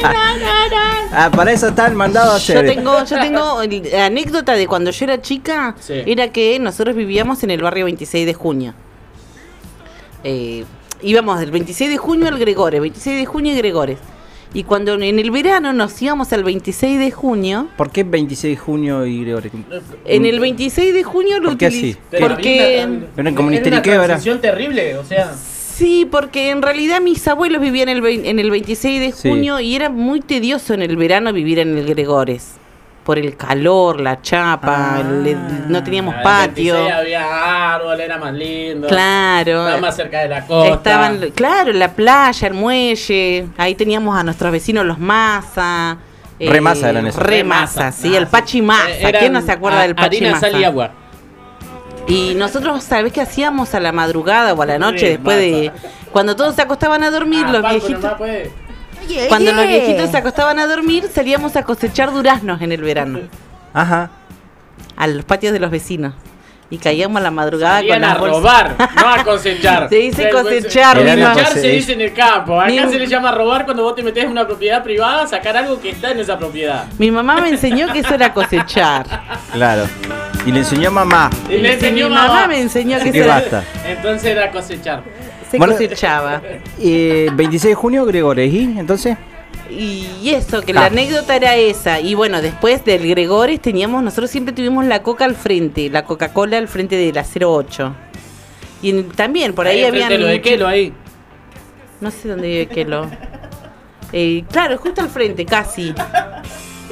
Ah, para eso está el mandado a hacer. Yo tengo, yo tengo el- anécdota de cuando yo era chica, Sí. era que nosotros vivíamos en el barrio 26 de junio. Eh, íbamos del 26 de junio al Gregores, 26 de junio y Gregores. Y cuando en el verano nos íbamos al 26 de junio, ¿Por qué 26 de junio y Gregorio? en el 26 de junio lo ¿Por qué así? Porque... Es una transición terrible, o sea. Sí, porque en realidad mis abuelos vivían el vein- en el 26 de Sí. junio y era muy tedioso en el verano vivir en el Gregores. Por el calor, la chapa, el- no teníamos Ah, el patio. 26 había árbol, era más lindo. Claro. Estaba más cerca de la costa. Estaban, claro, la playa, el muelle. Ahí teníamos a nuestros vecinos los Masa. Remasa eran esos. Remasa, sí, el Pachi Masa. Eh, eran ¿Quién no se acuerda a- del Pachi harina, Masa? sal y agua. Y nosotros, ¿sabés qué hacíamos a la madrugada o a la noche después de... Cuando todos se acostaban a dormir, Ah, los viejitos... Cuando los viejitos se acostaban a dormir, salíamos a cosechar duraznos en el verano. Ajá. A los patios de los vecinos. Y caíamos a la madrugada Salían con a robar, no a cosechar. Se dice Se- cosechar, se- mi mamá. Cosechar se dice en el campo. Acá Mi- se le llama robar cuando vos te metés en una propiedad privada, sacar algo que está en esa propiedad. Mi mamá me enseñó que eso era cosechar. Claro. Y le enseñó a mamá. Y le enseñó mi mamá. mamá me enseñó que eso era- basta. Entonces era cosechar. se Bueno, cosechaba. Eh, 26 de junio, Gregorio. ¿Y entonces? Y eso, que Ah. la anécdota era esa. Y bueno, después del Gregores teníamos, nosotros siempre tuvimos la coca al frente, la Coca-Cola al frente de la 08. Y en- también por ahí, enfrente había. lo de Kelo ahí. No sé dónde vive Kelo. Eh, claro, justo al frente, casi.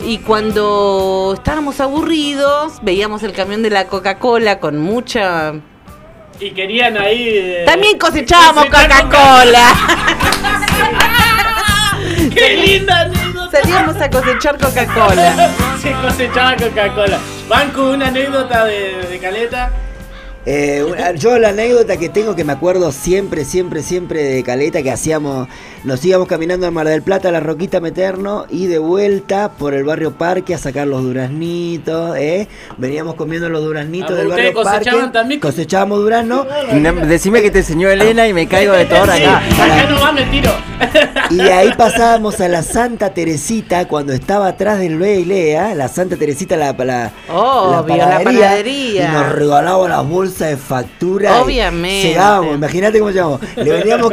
Y cuando estábamos aburridos, veíamos el camión de la Coca-Cola con mucha. Y querían ahí. eh, También cosechábamos Coca-Cola. ¡Qué linda anécdota! Salíamos a cosechar Coca-Cola. Se cosechaba Coca-Cola. Van con una anécdota de, de Caleta. Eh, una- yo la anécdota que tengo que me acuerdo siempre, siempre, siempre de Caleta que hacíamos, nos íbamos caminando al Mar del Plata, a la Roquita a meternos y de vuelta por el barrio Parque a sacar los duraznitos, ¿eh? Veníamos comiendo los duraznitos Ah, del ¿ustedes barrio Parque. cosechaban también? Cosechábamos durazno. Decime que te enseñó Elena y me caigo de todo acá. Acá nomás me tiro. Y de ahí pasábamos a la Santa Teresita cuando estaba atrás del Lea, la Santa Teresita, la, la, Obvio, la panadería. Y nos regalaba las bolsas de factura. Obviamente. Llegábamos, imagínate cómo llamamos. Le veníamos,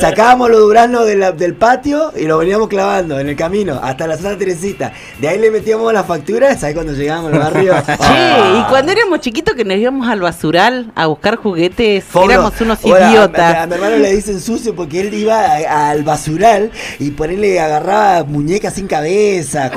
sacábamos los duraznos de la- del patio y los veníamos clavando en el camino hasta la Santa Teresita. De ahí le metíamos la factura, ¿sabes cuando llegábamos al barrio? Che, y cuando éramos chiquitos que nos íbamos al basural a buscar juguetes, Fobro, éramos unos ahora, idiotas. A, a mi hermano le dicen sucio porque él iba a- al basural y por él le agarraba muñecas sin cabeza,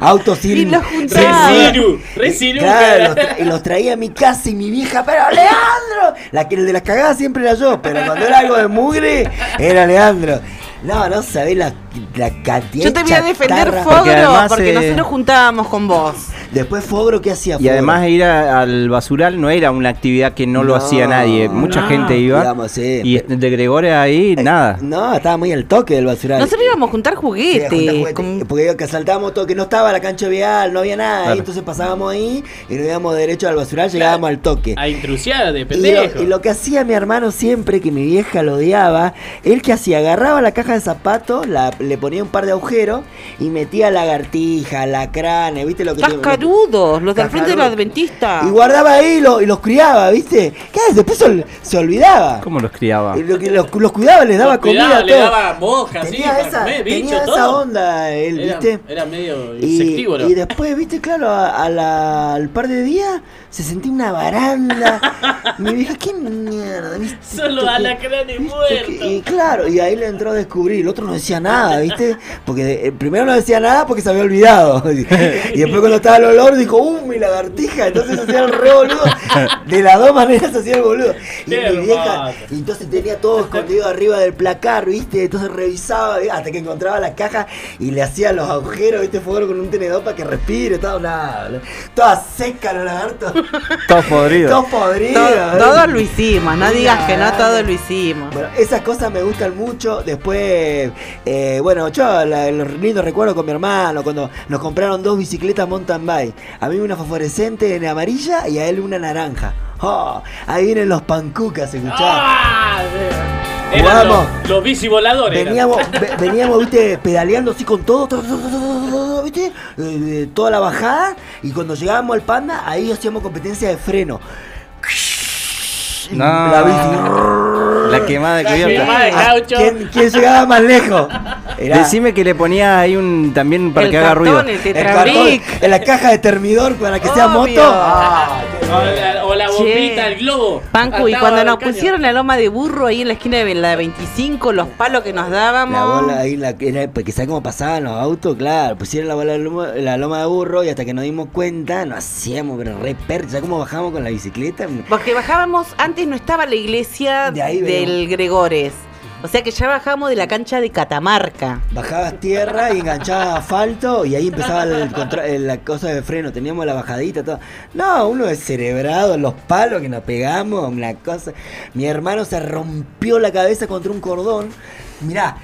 autos sin. Y los juntaba. ruedas. Resiru, resiru. Claro, los, tra- y los traía a mi casa y mi vieja, pero Leandro, la que el de las cagadas siempre era yo, pero cuando era algo de mugre, era Leandro. No, no sabés la, la cantidad Yo te voy a defender chatarra. Fogro Porque eh, nosotros juntábamos con vos. Después Fogro, ¿qué hacía Y Fogro? además ir a- al basural no era una actividad que no, lo hacía nadie. Mucha no. gente iba. Digamos, sí. y de Gregorio ahí, nada. No, estaba muy al toque del basural. Nosotros íbamos a juntar Sí, a juguetes. juntar juguetes, con- Porque que saltábamos todo, que no estaba la cancha vial, no había nada. Claro. ahí, entonces pasábamos ahí y nos íbamos derecho al basural, llegábamos al toque. A intrusiar de Y lo, y lo que hacía mi hermano siempre, que mi vieja lo odiaba, él que hacía, agarraba la caja de zapatos, la, le ponía un par de agujeros y metía lagartija, lacranes, ¿viste lo que te- Cascarudos, los del frente de la Cascarudos. Adventista. Y guardaba ahí y, lo- y los criaba, ¿viste? ¿Qué? Después se, ol- se olvidaba. ¿Cómo los criaba? Y lo que los, los cuidaba, les daba Los cuidaba, comida, le todo. daba mojas, sí, tenía para esa, comer, tenía bicho, esa todo. onda él, Era, ¿viste? era medio Y, insectívoro. y después, viste, claro, a- a la- al par de días se sentía una baranda. Mi vieja, ¿qué mierda? ¿viste? Solo alacranes muertos. y claro, y ahí le entró a descubrir. El otro no decía nada, ¿viste? Porque de- el primero no decía nada porque se había olvidado. Y después cuando estaba el olor dijo, ¡uh, mi lagartija! Entonces se hacía el re boludo. De las dos maneras se hacía el boludo. Y Qué mi vieja, y entonces tenía todo escondido arriba del placar, ¿viste? Entonces revisaba hasta que encontraba la caja y le hacía los agujeros, ¿viste? Fuego con un tenedor para que respire, todo nada. Toda seca los lagartos. Todos podridos. Todos podridos. To- Todo lo hicimos, no digas que no, Claro. todo lo hicimos. Bueno, esas cosas me gustan mucho. Después, eh, bueno, yo la- los lindos recuerdos con mi hermano cuando nos compraron dos bicicletas mountain bike. A mí una fosforescente en amarilla y a él una naranja. Oh, ahí vienen los pancucas, escuchá. ¡Ah! Eran Jugamos. los, los bici voladores. Veníamos, ve- veníamos, viste, pedaleando así con todo, todo, todo, todo, todo, todo, viste, Eh, eh, toda la bajada y cuando llegábamos al panda, ahí hacíamos competencia de freno. No. La bici. La quemada de cubierta. quemada de Ah, caucho. ¿Quién, quién llegaba más lejos? Era- Decime que le ponía ahí un también para El que haga ruido. el el cartón, en la caja de termidor para que sea moto. Ah, qué O la, o la bombita, Che. el globo. Pancu, y cuando nos caño. pusieron la loma de burro ahí en la esquina de la 25, los palos que nos La dábamos. bola ahí, la, era, porque ¿sabes cómo pasaban los autos? Claro, pusieron la bola de loma, la loma de burro y hasta que nos dimos cuenta, nos hacíamos, pero re per, ¿sabes cómo bajamos con la bicicleta? Porque bajábamos, antes no estaba la iglesia De del. Gregores. O sea que ya bajábamos de la cancha de Catamarca. Bajabas tierra y enganchabas asfalto y ahí empezaba el contra- el- la cosa de freno. Teníamos la bajadita, todo. No, uno descerebrado, los palos que nos pegamos, una cosa. Mi hermano se rompió la cabeza contra un cordón. Mirá,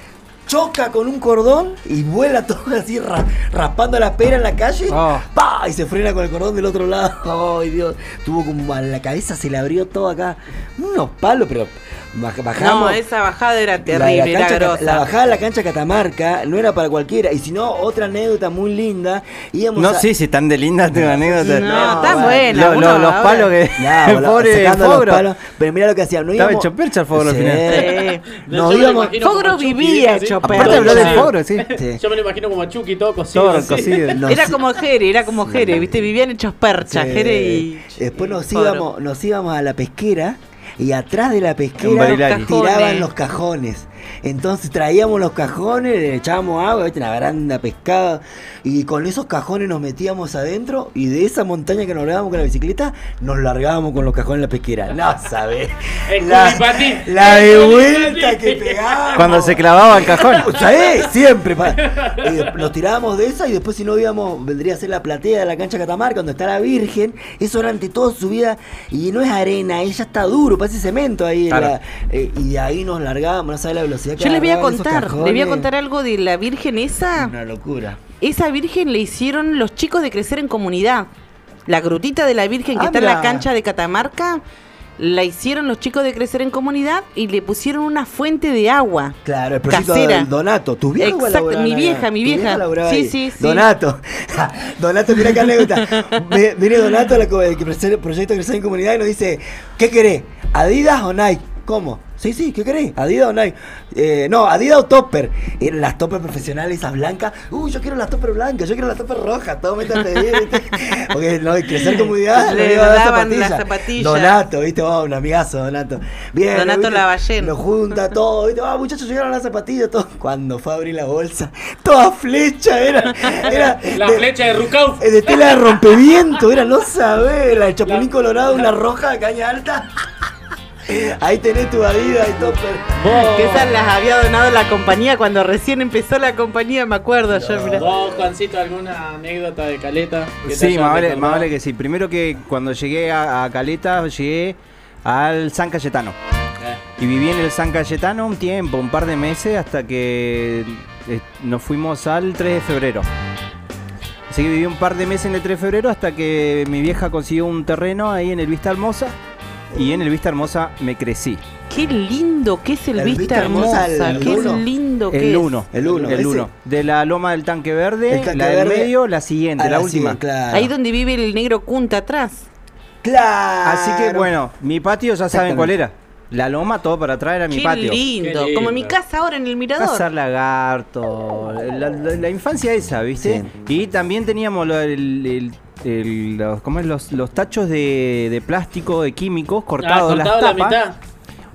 choca con un cordón y vuela todo así ra- raspando la pera en la calle. Oh. ¡pa! Y se frena con el cordón del otro lado. ¡Ay, Dios! Tuvo como a la cabeza, se le abrió todo acá. Unos palos, pero bajamos. No, esa bajada era terrible, la cancha la bajada de la cancha Catamarca no era para cualquiera. Y si no, otra anécdota muy linda. Íbamos No, a- sí, si están de lindas tu anécdota. No, está bueno. buena. Lo- los palos que. Bola- pobre Fogro. palos. Pero mira lo que hacíamos. No Estaba íbamos- hecho percha el Fogro al Sí. final. Yo Nos íbamos. Fogro vivía hecho Todo Aparte habló del cocido. Fogro, sí. Sí. Yo me lo imagino como a Chucky, todo cocido. Todo así. cocido. Nos- Era como Jere, era como Jere, ¿viste? Vivían hechos percha, Sí. Jere y. Después nos íbamos, nos íbamos a la pesquera y atrás de la pesquera tiraban los cajones. Entonces traíamos los cajones, le echábamos agua, ¿viste? una baranda pescada, y con esos cajones nos metíamos adentro y de esa montaña que nos largábamos con la bicicleta, nos largábamos con los cajones en la pesquera. No sabés. La, la de El vuelta que pegábamos. Cuando se clavaba el cajón. ¿Sabés? Siempre. Eh, nos tirábamos de esa y después si no íbamos, vendría a ser la platea de la cancha Catamarca, donde está la Virgen. Eso era ante todo subida y no es arena, ella está duro, parece cemento ahí. en Claro. la- eh, y de ahí nos largábamos, no sabes la velocidad que Yo les voy a contar, les voy a contar algo de la Virgen esa. Una locura. Esa Virgen le hicieron los chicos de crecer en comunidad. La grutita de la Virgen que Ah, está en la cancha de Catamarca, la hicieron los chicos de crecer en comunidad y le pusieron una fuente de agua. Claro, el proyecto Casera. del Donato. ¿Tu vieja Exacto, mi vieja, mi ¿Tu vieja. Sí, sí, sí. Donato. Donato, mira qué anécdota. Viene Donato, el proyecto de crecer en comunidad, y nos dice, ¿qué querés? ¿Adidas o Nike? ¿Cómo? Sí, sí, ¿qué querés? ¿Adidas o Nike? Eh, no, Adidas o Topper. Eran las Topper profesionales, esas blancas. Uy, yo quiero las Topper blancas, yo quiero las Topper rojas. Todo métete ahí, ¿viste? Porque no, crecer comunidad Le le iba a dar daban zapatillas. las zapatillas. Donato, ¿viste? Oh, un amigazo, Donato. Bien, Donato. Lavallén. Lo junta todo, ¿viste? Ah, muchachos, llegaron las zapatillas, todo. Cuando fue a abrir la bolsa, toda flecha, era. era La de- flecha de Rukauf. eh, de tela de rompeviento, era, no sabés, la de Chapulín Colorado, una roja de caña alta. Ahí tenés tu Adidas y topper. Que esas las había donado la compañía cuando recién empezó la compañía, me acuerdo yo, mirá. ¿Vos, Juancito, alguna anécdota de Caleta? Sí, más vale, recordado? más vale que sí. Primero que cuando llegué a, a Caleta, llegué al San Cayetano. Eh. Y viví en el San Cayetano un tiempo, un par de meses, hasta que eh, nos fuimos al 3 de febrero. Así que viví un par de meses en el 3 de febrero hasta que mi vieja consiguió un terreno ahí en el Vista Hermosa. Y en el Vista Hermosa me crecí. Qué lindo que es el, El Vista, Vista Hermosa, Hermosa, el- el qué uno. lindo que El es. 1. El uno, El ese. 1. De la loma del tanque verde, tanque la del verde medio, la siguiente, Ah, la sí, última. claro. Ahí donde vive el negro Cunta atrás. Claro. Así que bueno, mi patio ya saben cuál era. La loma, todo para atrás era mi Qué patio. lindo. Qué Como mi lindo. casa ahora en el mirador. Cazar lagarto, la, la- la infancia esa, ¿viste? Y también teníamos lo- el, el el- los, ¿cómo es? los, los tachos de, de plástico, de químicos, cortados Ah, las cortado la tapas. mitad.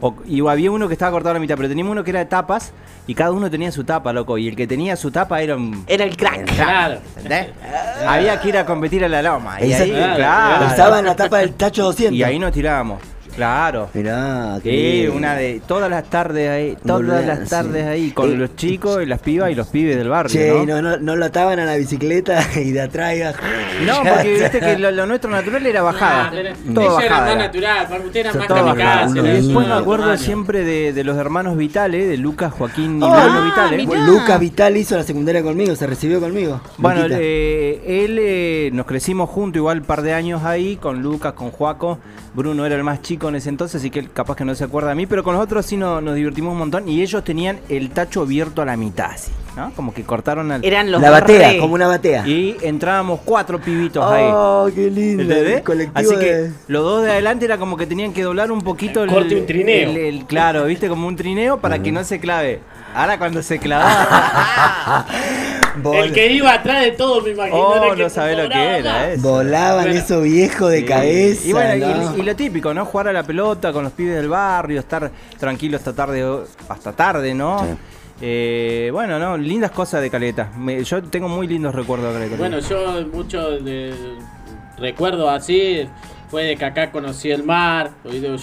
O- y había uno que estaba cortado a la mitad, pero teníamos uno que era de tapas y cada uno tenía su tapa, loco. Y el que tenía su tapa era un. Era el crack. Claro. ¿entendés? Había que ir a competir a la loma. Y ahí, claro, claro. Estaba en la tapa del tacho 200. Y ahí nos tirábamos. Claro. Mirá, qué Sí, bien. una de todas las tardes ahí, todas Volver, las tardes sí. ahí, con Eh, los chicos y las pibas y los pibes del barrio, Che, ¿no? no, no, no lo ataban a la bicicleta y de atrás iba- No, porque viste que lo, lo nuestro natural era bajada. Ah, tenés- todo Eso era bajada. más natural, para usted era Todo más bajada. kamikaze. era eso, Después me no, acuerdo siempre de, de los hermanos Vitales, de Lucas, Joaquín y Oh, Bruno Vitales. Lucas Vital hizo la secundaria conmigo, se recibió conmigo. Bueno, eh, él eh, nos crecimos juntos igual un par de años ahí, con Lucas, con Juaco. Bruno era el más chico en ese entonces, así que capaz que no se acuerda de mí, pero con los otros sí no- nos divertimos un montón. Y ellos tenían el tacho abierto a la mitad, así, ¿no? Como que cortaron al... Eran los La batea, re- como una batea. Y entrábamos cuatro pibitos ahí. Oh, qué lindo. Colectivo Así que los dos de adelante era como que tenían que doblar un poquito el, Corte un trineo. el- el- claro, viste, como un trineo para que no se clave. Ahora cuando se clavaba. El que iba atrás de todo, me imagino. Oh, era que no sabés lo que era, eh. Volaban Bueno. esos viejos de Sí. cabeza. Y bueno, y- ¿no? y, lo típico, ¿no? Jugar a la pelota con los pibes del barrio, estar tranquilo hasta tarde, hasta tarde, ¿no? Eh, bueno, no, lindas cosas de Caleta. Me- yo tengo muy lindos recuerdos de Caleta. Bueno, yo mucho de recuerdo así fue de que acá conocí el mar.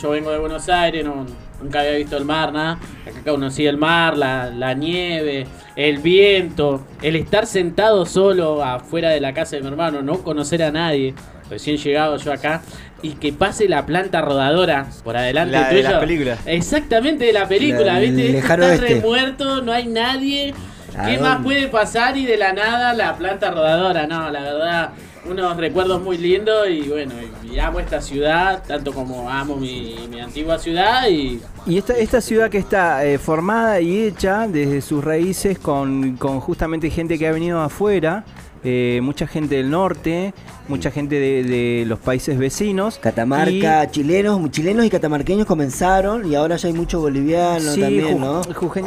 Yo vengo de Buenos Aires, no, nunca había visto el mar, nada. Acá conocí el mar, la, la nieve, el viento, el estar sentado solo afuera de la casa de mi hermano, no conocer a nadie. Recién llegado yo acá y que pase la planta rodadora por adelante La de tuyo. las películas. Exactamente de la película, La- ¿viste? Está remuerto, no hay nadie. ¿A ¿Qué más puede pasar? Y de la nada la planta rodadora, no, la verdad, unos recuerdos muy lindos y bueno, amo esta ciudad, tanto como amo mi, mi antigua ciudad y Y esta, esta ciudad que está eh, formada y hecha desde sus raíces con, con justamente gente que ha venido afuera, eh, mucha gente del norte, mucha gente de, de los países vecinos. Catamarca, chilenos, chilenos y catamarqueños comenzaron y ahora ya hay muchos bolivianos Sí, también,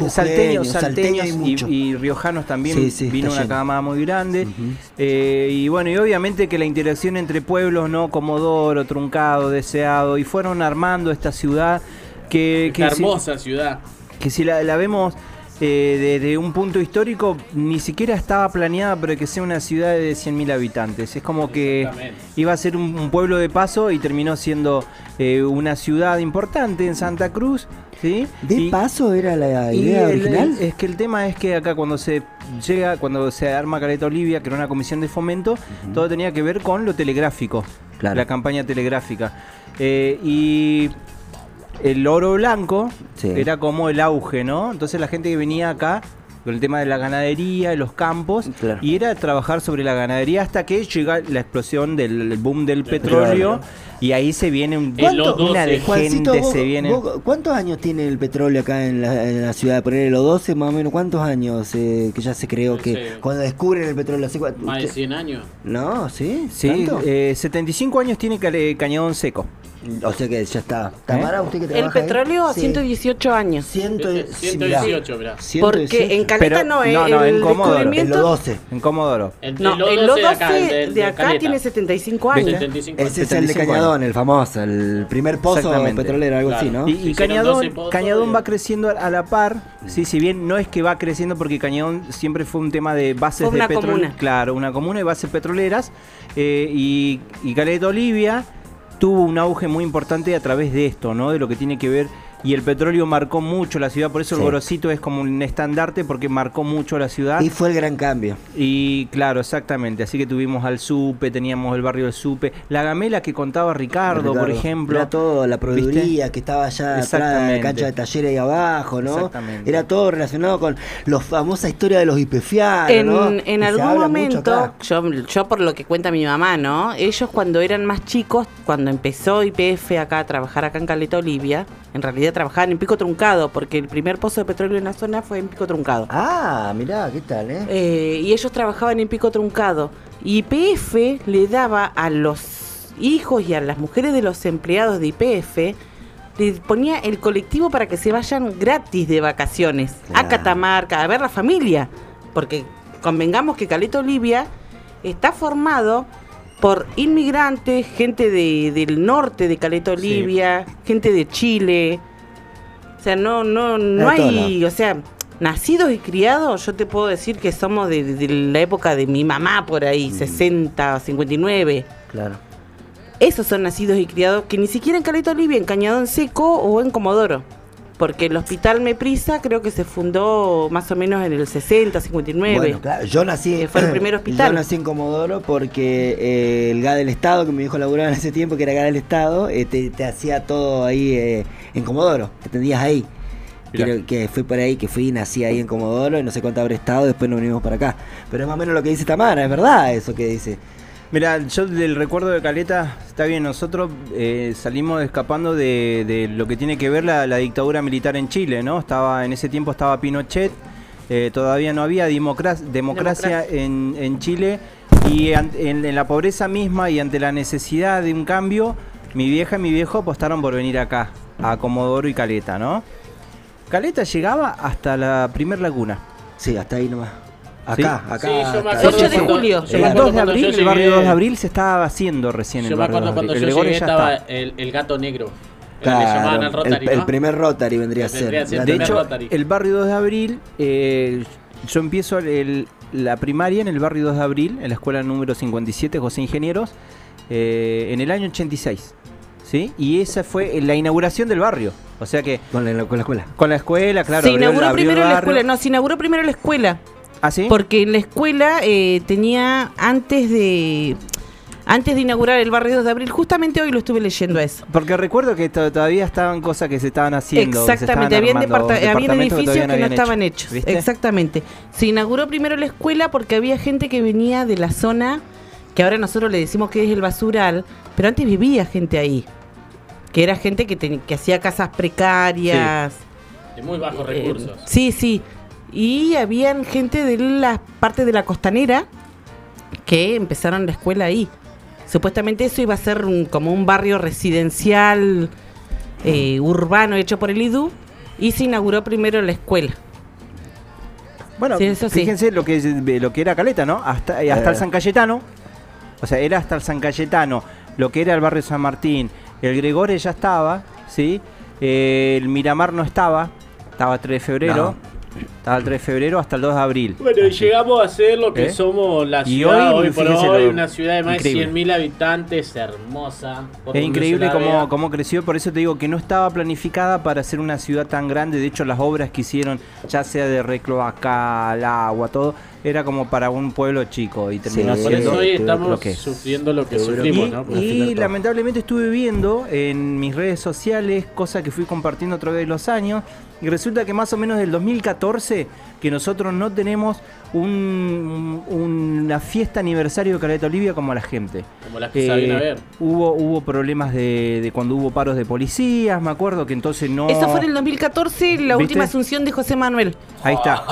salteños, salteños y, riojanos también Sí, sí, vino una camada muy grande. Eh, y bueno, y obviamente que la interacción entre pueblos, ¿no? Comodoro, Truncado, Deseado, y fueron armando esta ciudad que, esta que si- hermosa ciudad. que si la, la vemos eh, desde un punto histórico, ni siquiera estaba planeada para que sea una ciudad de 100.000 habitantes. Es como que iba a ser un, un pueblo de paso y terminó siendo eh, una ciudad importante en Santa Cruz. ¿sí? ¿De Y- paso era la y idea el- original? es que el tema es que acá cuando se llega, cuando se arma Caleta Olivia, que era una comisión de fomento, todo tenía que ver con lo telegráfico, Claro. la campaña telegráfica. Eh, y el oro blanco Sí. era como el auge, ¿no? Entonces la gente que venía acá con el tema de la ganadería, de los campos, Claro. y era trabajar sobre la ganadería hasta que llega la explosión del boom del petróleo, y ahí se viene un, una de 12. Juancito, gente, vos- se viene... vos- ¿cuántos años tiene el petróleo acá en la, en la ciudad? Ponerle los 12 más o menos, ¿cuántos años eh, que ya se creó No que sé. cuando descubren el petróleo? ¿hace cua- Más de usted- 100 años. No, ¿sí? Sí, eh, 75 años tiene Cale- Cañadón Seco. o sea que ya está. Tamara, usted que El trabaja ahí? petróleo a Sí. 118 años. Ciento, Este, sí, mirá. 118, mirá. Porque en Caleta Pero- no, eh, no, no, el en Comodoro. En descubrimiento- los 12. En Comodoro. El, No, el el O12 O12 acá, el de- de, de acá tiene 75 años. 75 Ese es el de 75 Cañadón, el famoso, el primer pozo petrolero, algo así. ¿no? Y, y Cañadón, 12 pozos Cañadón y- va creciendo a la par, sí, si bien no es que va creciendo porque Cañadón siempre fue un tema de bases Fue de petróleo. Claro, una comuna de bases petroleras. eh, y, y Caleta Olivia tuvo un auge muy importante a través de esto, ¿no? De lo que tiene que ver. Y el petróleo marcó mucho la ciudad, por eso Sí. el Gorosito es como un estandarte porque marcó mucho la ciudad. Y fue el gran cambio. Y claro, exactamente. Así que tuvimos al Supe, teníamos el barrio del Supe, la gamela que contaba Ricardo, por ejemplo. Era todo, la proveeduría que estaba allá atrás de la cancha de talleres ahí abajo, ¿no? Exactamente. Era todo relacionado con la famosa historia de los hipefianos, En, algún momento, yo, yo por lo que cuenta mi mamá, ¿no? Ellos cuando eran más chicos, cuando empezó YPF acá a trabajar acá en Caleta Olivia, en realidad trabajaban en Pico Truncado, porque el primer pozo de petróleo en la zona fue en Pico Truncado. Ah, mirá, ¿qué tal, eh? Eh, y ellos trabajaban en Pico Truncado. Y YPF le daba a los hijos y a las mujeres de los empleados de YPF, le ponía el colectivo para que se vayan gratis de vacaciones a. Catamarca, a ver la familia. Porque convengamos que Caleta Olivia está formado por inmigrantes, gente de, del norte de Caleta Olivia, gente de Chile. O sea, no, no, no hay, o sea, nacidos y criados, yo te puedo decir que somos de, de la época de mi mamá por ahí, 60, 59. Claro. Esos son nacidos y criados que ni siquiera en Caleta Olivia, en Cañadón Seco o en Comodoro. Porque el hospital Meprisa creo que se fundó más o menos en el 60, 59. Bueno, claro, yo nací, Que fue el primer hospital. Yo nací en Comodoro porque eh, el GA del Estado, que mi hijo laburaba en ese tiempo, que era GA del Estado, eh, te, te hacía todo ahí eh, en Comodoro, te atendías ahí. Creo que fui por ahí, que fui y nací ahí en Comodoro y no sé cuánto habré estado, después nos venimos para acá. Pero es más o menos lo que dice Tamara, es verdad eso que dice. Mira, yo del recuerdo de Caleta, está bien, nosotros eh, salimos escapando de, de lo que tiene que ver la, la dictadura militar en Chile, ¿no? Estaba En ese tiempo estaba Pinochet, eh, todavía no había democracia, democracia en, en Chile y en, en la pobreza misma y ante la necesidad de un cambio, mi vieja y mi viejo apostaron por venir acá, a Comodoro y Caleta, ¿no? Caleta llegaba hasta la primer laguna. Sí, hasta ahí nomás. Acá, acá. Sí, yo me acuerdo ahí. 8 de cuando- julio. yo me El acuerdo 2 de cuando abril, el barrio llegué- 2 de abril se estaba haciendo recién Yo el me barrio 2 acuerdo de cuando abril. yo El Gregorio llegué ya estaba está. el, el gato negro. El que Claro, llamaban al Rotary, el, el ¿no? primer Rotary vendría a ser. Vendría a ser el De primer hecho, Rotary. el barrio 2 de abril, eh, yo empiezo el- la primaria en el barrio 2 de abril, en la escuela número 57, José Ingenieros, eh, en el año 86. ¿Sí? Y esa fue la inauguración del barrio. O sea que. Con la, con la escuela. Con la escuela, claro. se abrió- inauguró abrió el primero la barrio. escuela. No, se inauguró primero la escuela. ¿Ah, sí? Porque en la escuela eh, tenía antes de antes de inaugurar el barrio 2 de abril, justamente hoy lo estuve leyendo a eso. Porque recuerdo que to- todavía estaban cosas que se estaban haciendo. Exactamente, habían, departamentos edificios que, no estaban hecho. hechos. ¿Viste? Exactamente. Se inauguró primero la escuela porque había gente que venía de la zona que ahora nosotros le decimos que es el basural, pero antes vivía gente ahí. Que era gente que, que hacía casas precarias. De muy bajos Eh, recursos. sí, sí. Y habían gente de la parte de la costanera que empezaron la escuela ahí. Supuestamente eso iba a ser un- como un barrio residencial eh, urbano hecho por el IDU y se inauguró primero la escuela. Bueno, Sí, eso sí. fíjense lo que es- lo que era Caleta, ¿no? Hasta, eh, hasta Eh. el San Cayetano. O sea, era hasta el San Cayetano, lo que era el barrio San Martín. El Gregorio ya estaba, ¿sí? Eh, el Miramar no estaba, estaba 3 de febrero. Estaba el 3 de febrero hasta el 2 de abril. Bueno, y llegamos a ser lo que ¿Eh? somos la Y ciudad hoy, hoy, por hoy, una ciudad de más increíble. de 100.000 habitantes, hermosa. Es increíble cómo, cómo creció, por eso te digo que no estaba planificada para ser una ciudad tan grande. De hecho, las obras que hicieron, ya sea de recloaca, el agua, todo, era como para un pueblo chico y terminó siendo eso hoy lo que sufriendo lo que sufrimos, Y, ¿no? y lamentablemente estuve viendo en mis redes sociales, cosas que fui compartiendo a través de los años, y resulta que más o menos del 2014 que nosotros no tenemos un- una fiesta aniversario de Caleta Olivia como la gente. Como las que se vienen a ver. Hubo, hubo problemas de, de cuando hubo paros de policías, me acuerdo que entonces no... Eso fue en el 2014, la ¿Viste? última asunción de José Manuel. Ahí está.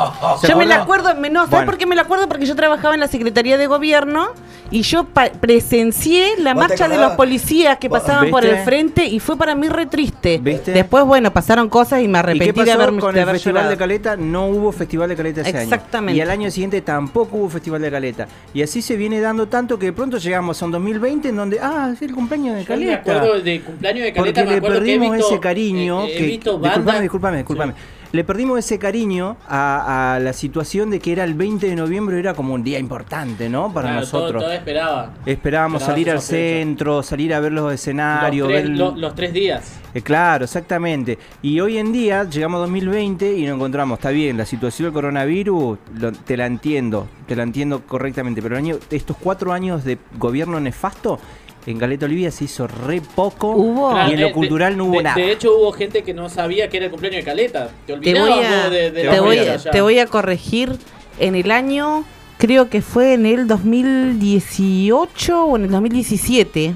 ¿Se Yo me la acuerdo, me- no, ¿sabes Bueno. por qué me la acuerdo? Porque yo trabajaba en la Secretaría de Gobierno y yo presencié la ¿Vos te marcha de los policías que ¿Vos- pasaban por el frente y fue para mí re triste. ¿Viste? Después, bueno, pasaron cosas y me ¿Y arrepentí qué pasó de haberme con de el Festival llorado. de Caleta? No hubo Festival de Caleta ese año. Exactamente. Y al año siguiente tampoco hubo Festival de Caleta. Y así se viene dando tanto que de pronto llegamos a un 2020 en donde, ah, es el cumpleaños de Yo me Caleta. acuerdo de cumpleaños de Caleta, Porque me le acuerdo que he perdimos visto, ese cariño. eh, he que, visto disculpame, disculpame, disculpame. Le perdimos ese cariño a, a la situación de que era el 20 de noviembre, era como un día importante, ¿no? Para Claro, todo- nosotros. todo esperaba. Esperábamos Esperaba salir al centro, salir a ver los escenarios, Los tres, ver lo- los tres días. eh, claro, exactamente. Y hoy en día llegamos a 2020 y nos encontramos, está bien, la situación del coronavirus, lo- te la entiendo, te la entiendo correctamente, pero el año- estos cuatro años de gobierno nefasto, en Caleta Olivia se hizo re poco Hubo. Claro, y en de- lo cultural no hubo de, nada. De hecho, hubo gente que no sabía que era el cumpleaños de Caleta. Te Te olvidabas voy, a, vos de, voy, te voy a corregir en el año, creo que fue en el 2018 o en el 2017.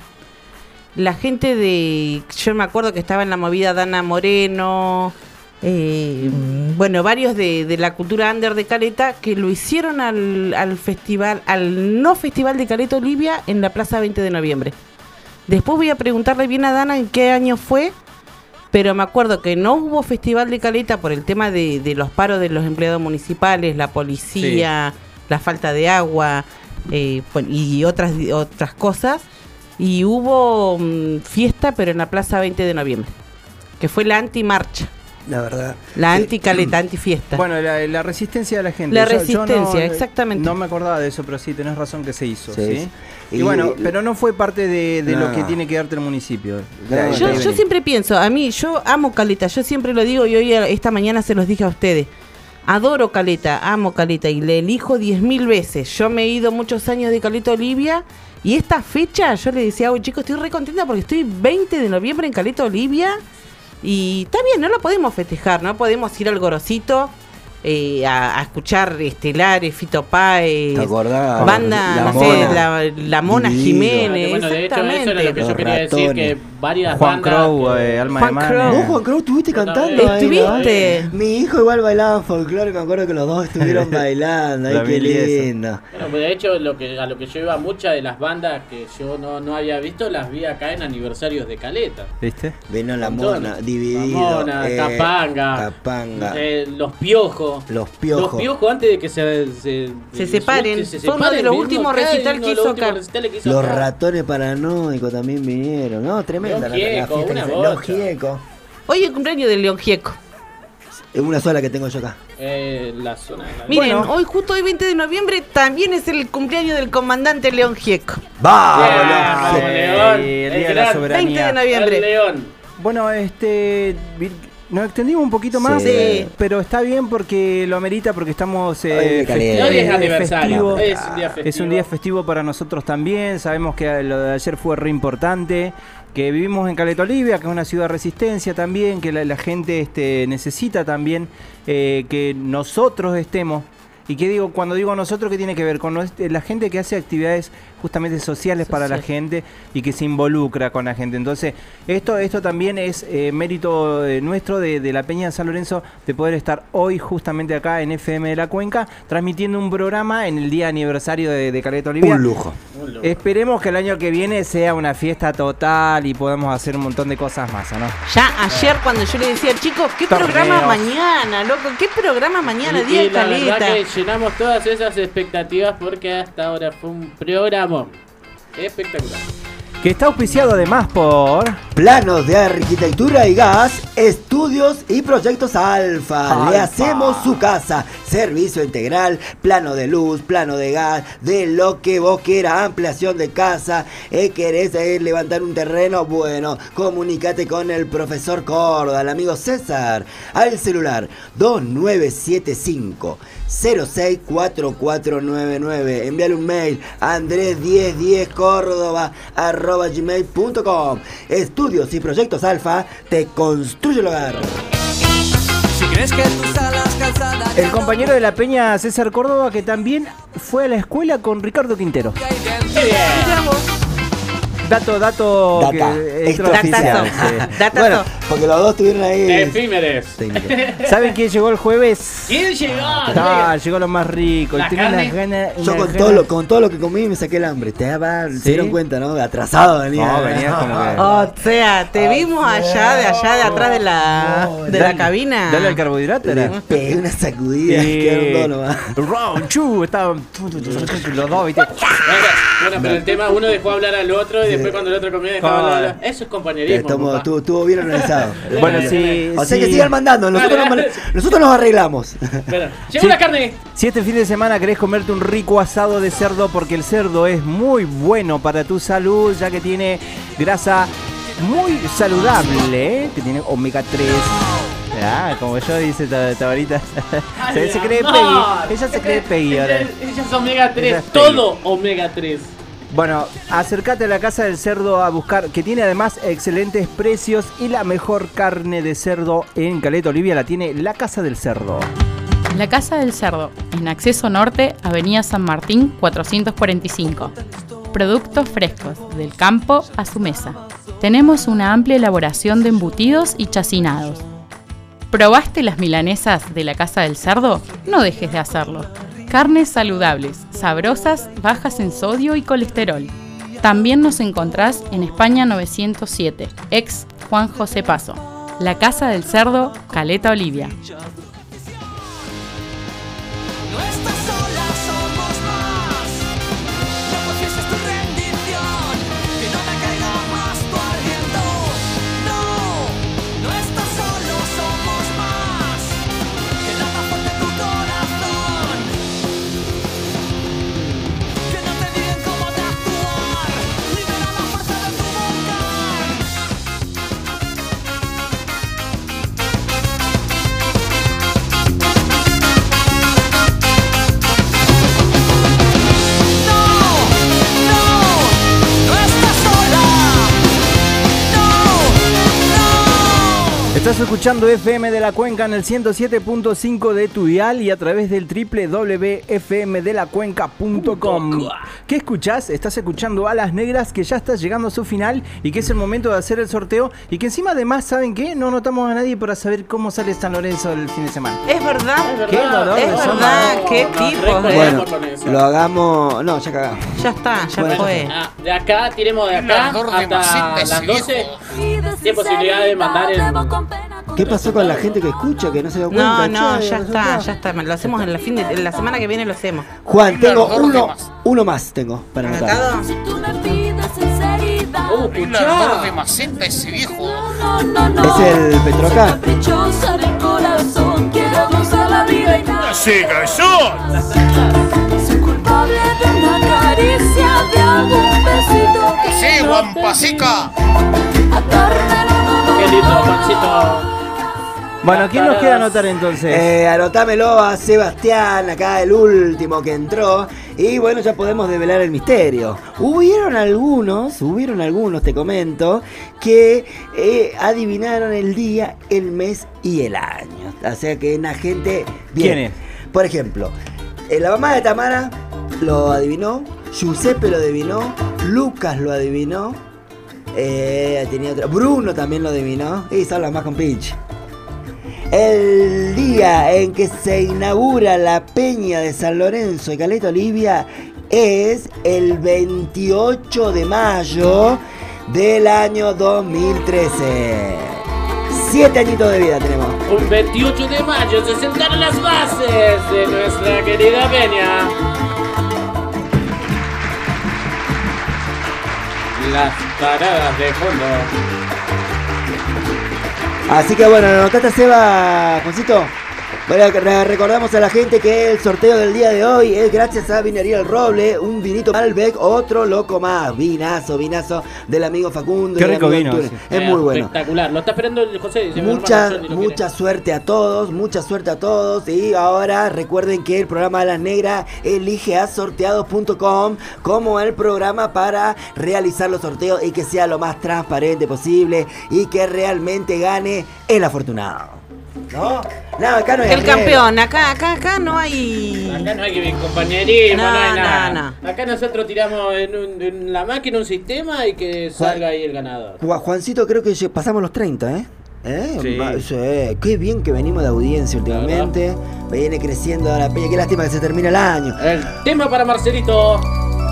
La gente de. Yo me acuerdo que estaba en la movida Dana Moreno. Eh, bueno, varios de, de la cultura under de Caleta que lo hicieron al, al festival, al no festival de Caleta Olivia en la Plaza 20 de noviembre. Después voy a preguntarle bien a Dana en qué año fue, pero me acuerdo que no hubo festival de Caleta por el tema de, de los paros de los empleados municipales, la policía, la falta de agua. eh, y otras, otras cosas. Y hubo mm, fiesta, pero en la Plaza 20 de Noviembre, que fue la anti-marcha. La verdad. La anti-caleta, anti-fiesta. Bueno, la, la resistencia de la gente. La Yo- yo resistencia, no- exactamente. No me acordaba de eso, pero sí, tenés razón que se hizo. Sí. ¿sí? Y, Y- bueno, pero no fue parte de, de lo que tiene que darte el municipio. No, Yo, siempre pienso, a mí, yo amo Caleta, yo siempre lo digo y hoy eh, esta mañana se los dije a ustedes. Adoro Caleta, amo Caleta y le elijo diez mil veces. Yo me he ido muchos años de Caleta Olivia y esta fecha yo le decía, oye chicos, estoy re contenta porque estoy 20 de noviembre en Caleta Olivia y está bien, no lo podemos festejar, no podemos ir al Gorosito eh, a, a escuchar estelares, Fito Páez, ¿Te acordás? banda, La no sé, Mona. la, la Mona. Jiménez, Bueno, de hecho, eso era lo que exactamente. yo Los quería decir, ratones. que varias Juan bandas... Crow, que- eh, Alma Juan de Crow. Vos, Juan Crow, estuviste cantando. ahí, Estuviste. ¿no? Mi hijo igual bailaban folclore, me acuerdo que los dos estuvieron bailando. Ay, qué lindo. Bueno, pues de hecho, lo que, a lo que yo iba, muchas de las bandas que yo no, no había visto, las vi acá en aniversarios de Caleta. ¿Viste? Vino la mona, dividido. La Mona, eh, Capanga. Capanga. Eh, los piojos. Los piojos. Los piojos antes de que se, se, Se separen. se Fue uno de los últimos recital que hizo acá. recitales que hizo Los acá. ratones paranoicos también vinieron. No, tremenda la, la Gieco, fiesta. se- bocha. Los Gieco. Hoy es el cumpleaños de León Gieco. Es una sola que tengo yo acá. Eh, la zona. la- Miren, Bueno. hoy justo hoy 20 de noviembre también es el cumpleaños del comandante León Gieco. ¡Vamos, Gieco! León, el el día de la gran 20 soberanía. de noviembre. El León. Bueno, este. Nos extendimos un poquito más, Sí. eh, pero está bien porque lo amerita, porque estamos. Hoy es Eh. Hoy es festivo. Es un día festivo. Es un día festivo para nosotros también. Sabemos que lo de ayer fue re importante. Que vivimos en Caleta Olivia, que es una ciudad de resistencia también, que la, la gente este, necesita también eh, que nosotros estemos. Y que digo, cuando digo nosotros, ¿qué tiene que ver? Con la gente que hace actividades justamente sociales para la gente y que se involucra con la gente. Entonces, esto, esto también es eh, mérito eh, nuestro de, de la Peña de San Lorenzo de poder estar hoy justamente acá en FM de la Cuenca, transmitiendo un programa en el día aniversario de, de Caleta Olivia. Un lujo. Un. Esperemos que el año que viene sea una fiesta total y podamos hacer un montón de cosas más, ¿o ¿no? Ya ayer cuando yo le decía, chicos, ¿qué Torneos. programa mañana, loco? ¿Qué programa mañana? Y- Día y de Caleta. Llenamos todas esas expectativas porque hasta ahora fue un programa espectacular. Que está auspiciado además por... Planos de arquitectura y gas, estudios y proyectos alfa. Le hacemos su casa. Servicio integral, plano de luz, plano de gas, de lo que vos quieras, ampliación de casa. Eh, ¿Querés eh, levantar un terreno? Bueno, comunícate con el profesor Corda, el amigo César, al celular 2975 064499. Envíale un mail a Andrés1010 Córdoba arroba gmail.com. Estudios y proyectos alfa te construye el hogar. El compañero de la Peña César Córdoba que también fue a la escuela con Ricardo Quintero. Dato, dato Data, que- extraoficial. extraoficial, sí. Datazo. Bueno, porque los dos estuvieron ahí. Efímeres. ¿Saben quién llegó el jueves? ¿Quién llegó? Ah, llegó lo más rico. La y tenía carne. unas ganas. Yo con ganas- todo, lo, con todo lo que comí me saqué el hambre. Te daba- ¿Sí? Se dieron cuenta, ¿no? Atrasado venía. No, venías como que- O sea, te vimos allá de allá de atrás de la de la cabina. Dale al carbohidrato, Le era. pegué una sacudida. Sí. Quedaron dos nomás. Round two, estaban los dos, ¿viste? Bueno, bueno, pero el tema, uno dejó hablar al otro y después cuando el otro comía dejaba Ah. Eso es compañerismo. Estuvo estuvo bien organizado. Bueno, sí. O sea sí. que sigan mandando. Nosotros, Dale, nos, dale. nosotros nos arreglamos. Espera, llegó Sí. la carne. Si este fin de semana querés comerte un rico asado de cerdo, porque el cerdo es muy bueno para tu salud, ya que tiene grasa muy saludable, ¿eh? que tiene omega 3. Ah, como yo dice Ta- Tabarita. se, se cree amor. Peggy. Ella se cree Peggy ahora. Ella, es omega 3, Ella es Peggy. todo omega 3. Bueno, acércate a la casa del cerdo a buscar, que tiene además excelentes precios y la mejor carne de cerdo en Caleta Olivia la tiene la Casa del Cerdo. La Casa del Cerdo, en Acceso Norte, Avenida San Martín 445. Productos frescos, del campo a su mesa. Tenemos una amplia elaboración de embutidos y chacinados. ¿Probaste las milanesas de la Casa del Cerdo? No dejes de hacerlo. Carnes saludables, sabrosas, bajas en sodio y colesterol. También nos encontrás en España 907, ex Juan José Paso. La Casa del Cerdo, Caleta Olivia. Estás escuchando FM de la Cuenca en el 107.5 de tu dial y a través del www.fmdelacuenca.com. ¿Qué escuchás? Estás escuchando a las negras que ya está llegando a su final y que es el momento de hacer el sorteo y que encima además, ¿saben qué? No notamos a nadie para saber cómo sale San Lorenzo el fin de semana. Es verdad. Qué dolor Es de verdad. estómago. Qué tipo. Bueno, lo hagamos. No, ya cagamos. Ya está, ya Bueno, fue. Ah, de acá, tiremos de acá hasta las 12. Tiene posibilidad de mandar el. ¿Qué pasó con la gente que escucha que no se dio cuenta? No, no, Che, ya está, ya está. Lo hacemos en la, fin de, en la semana que viene, lo hacemos. Juan, tengo uno, uno más tengo para anotar. ¿Anotado? Uh, escuchá. de maceta ese viejo. Es el Petroca. Caprichosa de corazón, quiero gozar la vida y nada. ¡Siga eso! Soy culpable de una caricia, de algún besito. ¡Sí, Guampasica! Qué lindo, Juancito. Bueno, ¿quién nos queda anotar entonces? Eh, anotámelo a Sebastián, acá el último que entró. Y bueno, ya podemos develar el misterio. Hubieron algunos, hubieron algunos, te comento, que eh, adivinaron el día, el mes y el año. O sea que una gente bien. ¿Quién es? Por ejemplo, eh, la mamá de Tamara lo adivinó, Giuseppe lo adivinó, Lucas lo adivinó. Eh, tenía otro, Bruno también lo adivinó. Y son las más con pinche. El día en que se inaugura la Peña de San Lorenzo y Caleta Olivia es el 28 de mayo del año 2013. Siete añitos de vida tenemos. Un 28 de mayo se sentaron las bases de nuestra querida Peña. Las Así que bueno, anotate Seba, Juancito. Bueno, re- recordamos a la gente que el sorteo del día de hoy es gracias a Vinería El Roble, un vinito Malbec, otro loco más. Vinazo, vinazo del amigo Facundo. Qué rico vino, sí. Es Eh, muy bueno. Espectacular. Lo está esperando el José. mi Mucha, quiere. mucha suerte a todos, mucha suerte a todos. Y ahora recuerden que el programa de las negras elige a sorteados.com como el programa para realizar los sorteos y que sea lo más transparente posible y que realmente gane el afortunado. ¿No? No, acá no hay El campeón, acá, acá, acá no hay. Acá no hay compañerismo, no, No, hay no, nada. Acá nosotros tiramos en, un- en la máquina un sistema y que salga ahí el ganador. Ju- Juancito, creo que pasamos los 30, ¿eh? ¿Eh? Sí. Sí, Qué bien que venimos de audiencia últimamente. Viene creciendo la peña. Qué lástima que se termina el año. El tema para Marcelito.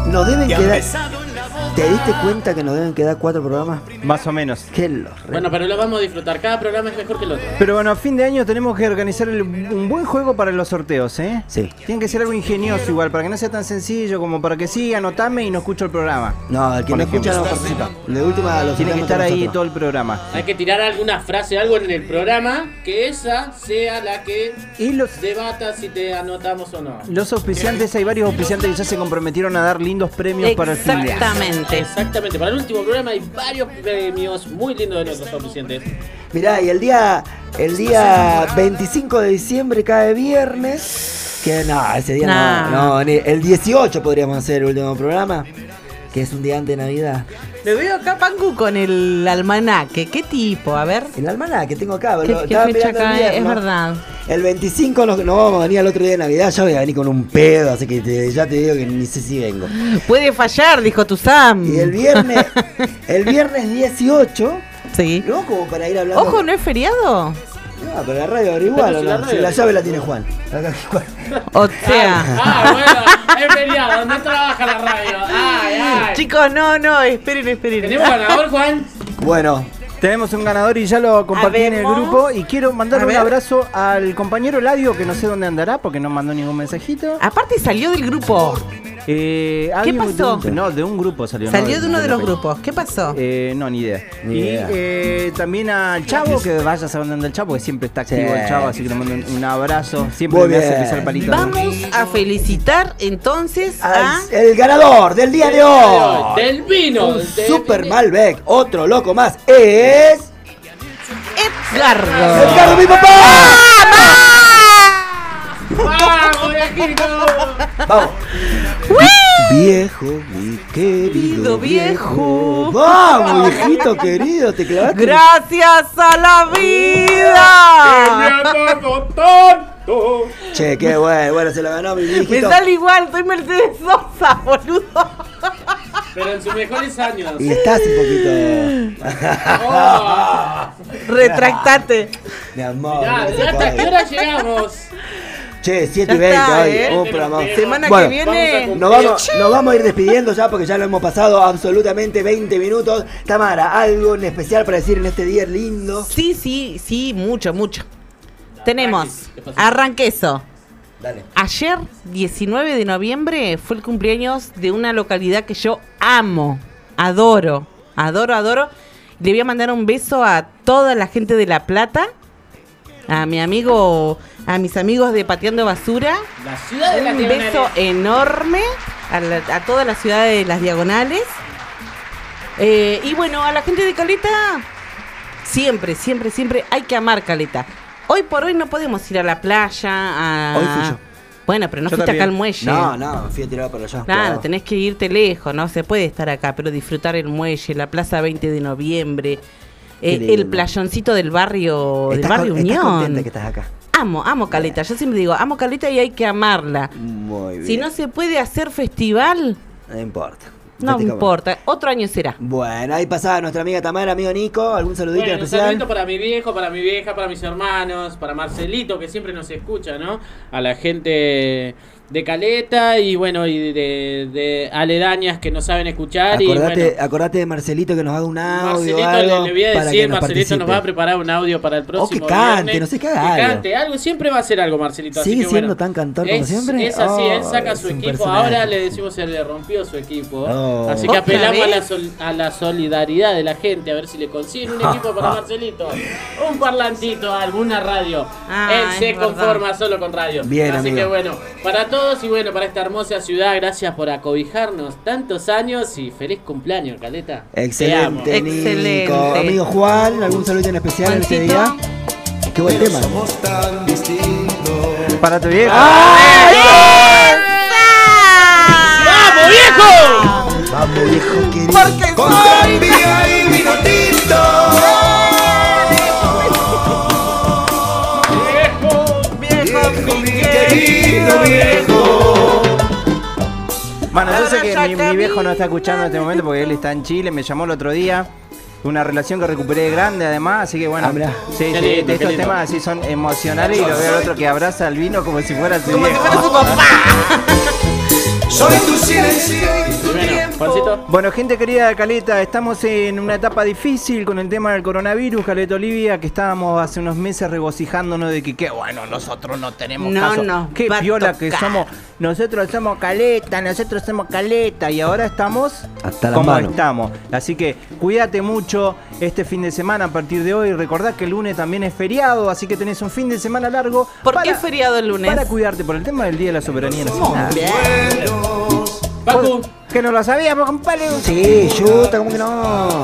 Nos deben quedar. ¿Te diste cuenta que nos deben quedar cuatro programas? Más o menos. Qué los re- Bueno, pero lo vamos a disfrutar. Cada programa es mejor que el otro. Pero bueno, a fin de año tenemos que organizar el- un buen juego para los sorteos, ¿eh? Sí. Tiene que ser algo ingenioso igual, para que no sea tan sencillo como para que sí, anotame y no escucho el programa. No, el que Por no escucha no participa. De última lo Tiene que estar ahí nosotros. todo el programa. Hay que tirar alguna frase, algo en el programa, que esa sea la que y los... debata si te anotamos o no. Los auspiciantes, hay varios auspiciantes que ya se comprometieron a dar lindos premios para el fin de año. Exactamente. Exactamente. Para el último programa hay varios premios muy lindos de nuestros auspiciantes. Mirá, y el día, el día 25 de diciembre cae viernes. Que no, ese día Nah. no, no, ni- El 18 podríamos hacer el último programa. Que es un día antes de Navidad. Le veo acá Pangu con el almanaque. ¿Qué tipo? A ver. El almanaque que tengo acá, ¿Qué, lo- fecha acá? Es verdad. El 25 no, no vamos a venir al otro día de Navidad, ya voy a venir con un pedo, así que te- ya te digo que ni sé si vengo. Puede fallar, dijo tu Sam. Y el viernes, el viernes 18, Sí. ¿no? Como para ir hablando. Ojo, ¿no es feriado? No, pero la radio abre igual, Pero ¿o si la no? radio Si la llave la tiene Juan. O sea. Ah, bueno, es feriado. ¿Dónde trabaja la radio? Ay, ay. Chicos, no, no, esperen, esperen. ¿Tenemos ganador, Juan? Bueno, Tenemos un ganador y ya lo compartí en el grupo. Y quiero mandarle A un abrazo al compañero Ladio, que no sé dónde andará porque no mandó ningún mensajito. Aparte salió del grupo. Eh, de pasó? un- no, de un grupo salió. no Salió de uno de los grupos. ¿Qué pasó? Eh, no, ni idea. Ni y idea. eh, también al Chavo, que vaya a dónde anda el Chavo, que siempre está activo Sí. el Chavo, así que le mando un, un abrazo. Siempre Muy me hace pisar el palito. Vamos a felicitar entonces a al- el ganador del día de hoy. Del vino. Un del- Super Malbec, otro loco más, es. Edgardo. ¡Edgardo, mi papá! ¡Vamos. Viejo, mi querido viejo. Vamos, viejito querido, te clavaste. Gracias a la vida. Che, qué bueno, bueno, se lo ganó mi Me viejito. sale igual, soy Mercedes Sosa, boludo. Pero en sus mejores años. Y estás un poquito. Oh. Retractate. Mi amor. Ya, no hasta qué hora llegamos. Che, 7 Ya y 20 está, hoy, ¿eh? un programa. Semana Bueno, que viene. Nos vamos, nos vamos a ir despidiendo ya porque ya lo hemos pasado absolutamente 20 minutos. Tamara, ¿algo en especial para decir en este día lindo? Sí, sí, sí, mucho, mucho. Tenemos Arranqueso. Dale. Ayer, 19 de noviembre, fue el cumpleaños de una localidad que yo amo, adoro, adoro, adoro. Le voy a mandar un beso a toda la gente de La Plata, a mi amigo, a mis amigos de Pateando Basura. La ciudad de la Un beso enorme a, la- a toda la ciudad de las diagonales. Eh, y bueno, a la gente de Caleta, siempre, siempre, siempre hay que amar Caleta. Hoy por hoy no podemos ir a la playa. A... Hoy fui yo. Bueno, pero no Yo fuiste acá al muelle. No, no, fui a tirar para allá. Claro, tenés que irte lejos, no se puede estar acá, pero disfrutar el muelle, la plaza 20 de noviembre, eh, el playoncito del barrio, del barrio con- estás Unión. contenta que estás acá. Amo, amo Caleta. Yo siempre digo, amo Caleta y hay que amarla. Muy bien. Si no se puede hacer festival, No importa. no importa. Otro año será. Bueno, ahí pasaba nuestra amiga Tamara, amigo Nico. ¿Algún saludito Bueno, un especial? saludito para mi viejo, para mi vieja, para mis hermanos, para Marcelito, que siempre nos escucha, ¿no? A la gente de Caleta y bueno, y de, de aledañas que nos saben escuchar. y Acordate, bueno, acordate de Marcelito que nos haga un audio. Marcelito, algo le, le voy a para decir, que nos Marcelito nos va a preparar un audio para el próximo que cante, viernes. no sé, que haga Que algo. cante, algo, siempre va a hacer algo Marcelito. así ¿Sigue que siendo bueno, tan cantor como es, siempre? Es así, él Oh, saca su equipo, personaje. ahora le decimos se le rompió su equipo. Oh. Así que ¿Otra apelamos a la, sol- a la solidaridad de la gente, a ver si le consiguen un equipo para Marcelito. Un parlantito, alguna radio. Ah, él se verdad. conforma solo con radio. Bien, Así amigo. que bueno, para todos y bueno, para esta hermosa ciudad, gracias por acobijarnos tantos años y feliz cumpleaños, Caleta. Excelente, Nico. Amigo Juan, ¿algún saludito en especial en este día? Qué buen tema. Para tu viejo. ¡Vamos, viejo! Vamos, viejo querido. Porque Con Bueno, yo sé que mi, mi viejo no está escuchando en este momento porque él está en Chile, me llamó el otro día. Una relación que recuperé grande además, así que bueno. Ah, mirá. sí, sí, lindo, qué estos temas así son emocionales y lo veo al otro que abraza al vino como si fuera su como si viejo. fuera su papá. Soy tu silencio y tu Bueno, tiempo. Juancito. Bueno, gente querida de Caleta, estamos en una etapa difícil con el tema del coronavirus, Caleta Olivia, que estábamos hace unos meses regocijándonos de que, qué bueno, nosotros no tenemos No caso. nos Qué piola que somos. Nosotros somos Caleta, nosotros somos Caleta, y ahora estamos Hasta la como mano. estamos. Así que cuídate mucho este fin de semana a partir de hoy. Recordad que el lunes también es feriado, así que tenés un fin de semana largo. ¿Por para- qué feriado el lunes? Para cuidarte por el tema del Día de la Soberanía Nacional. Pacu. Que no lo sabíamos, compadre. Sí, chuta, ¿cómo que no?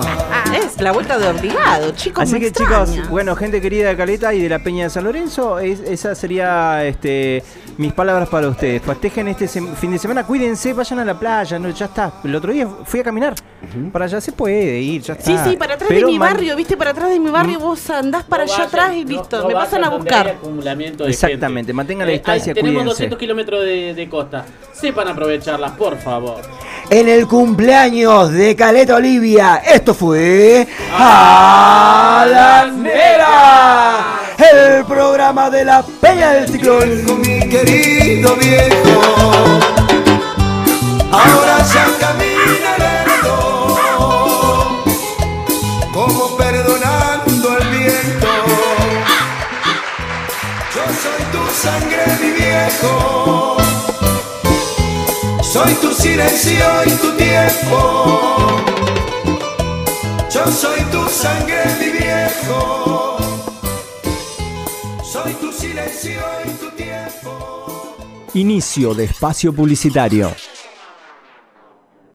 Ah, es la vuelta de obligado, chicos. Así me que extraña. chicos, bueno, gente querida de Caleta y de la Peña de San Lorenzo, es- esa sería este mis palabras para ustedes. Festejen este fin de semana, cuídense, vayan a la playa, no, ya está. El otro día fui a caminar. Para allá se puede ir, ya Sí, está. sí, para atrás Pero de mi barrio, viste, para atrás de mi barrio vos andás para No allá vayan, atrás y listo. no me pasan a buscar. acumulamiento de Exactamente, gente. mantengan la Eh, distancia, hay- tenemos cuídense. 200 kilómetros de, de costa. Sepan aprovecharlas, por favor. En el cumpleaños de Caleta Olivia, esto fue A las Negras, el programa de la Peña del Ciclón. Querido viejo. Ahora ya camina lento, como perdonando el viento. Yo soy tu sangre, mi viejo. Soy tu silencio y tu tiempo. Yo soy tu sangre, mi viejo. Soy tu silencio y tu tiempo. Inicio de espacio publicitario.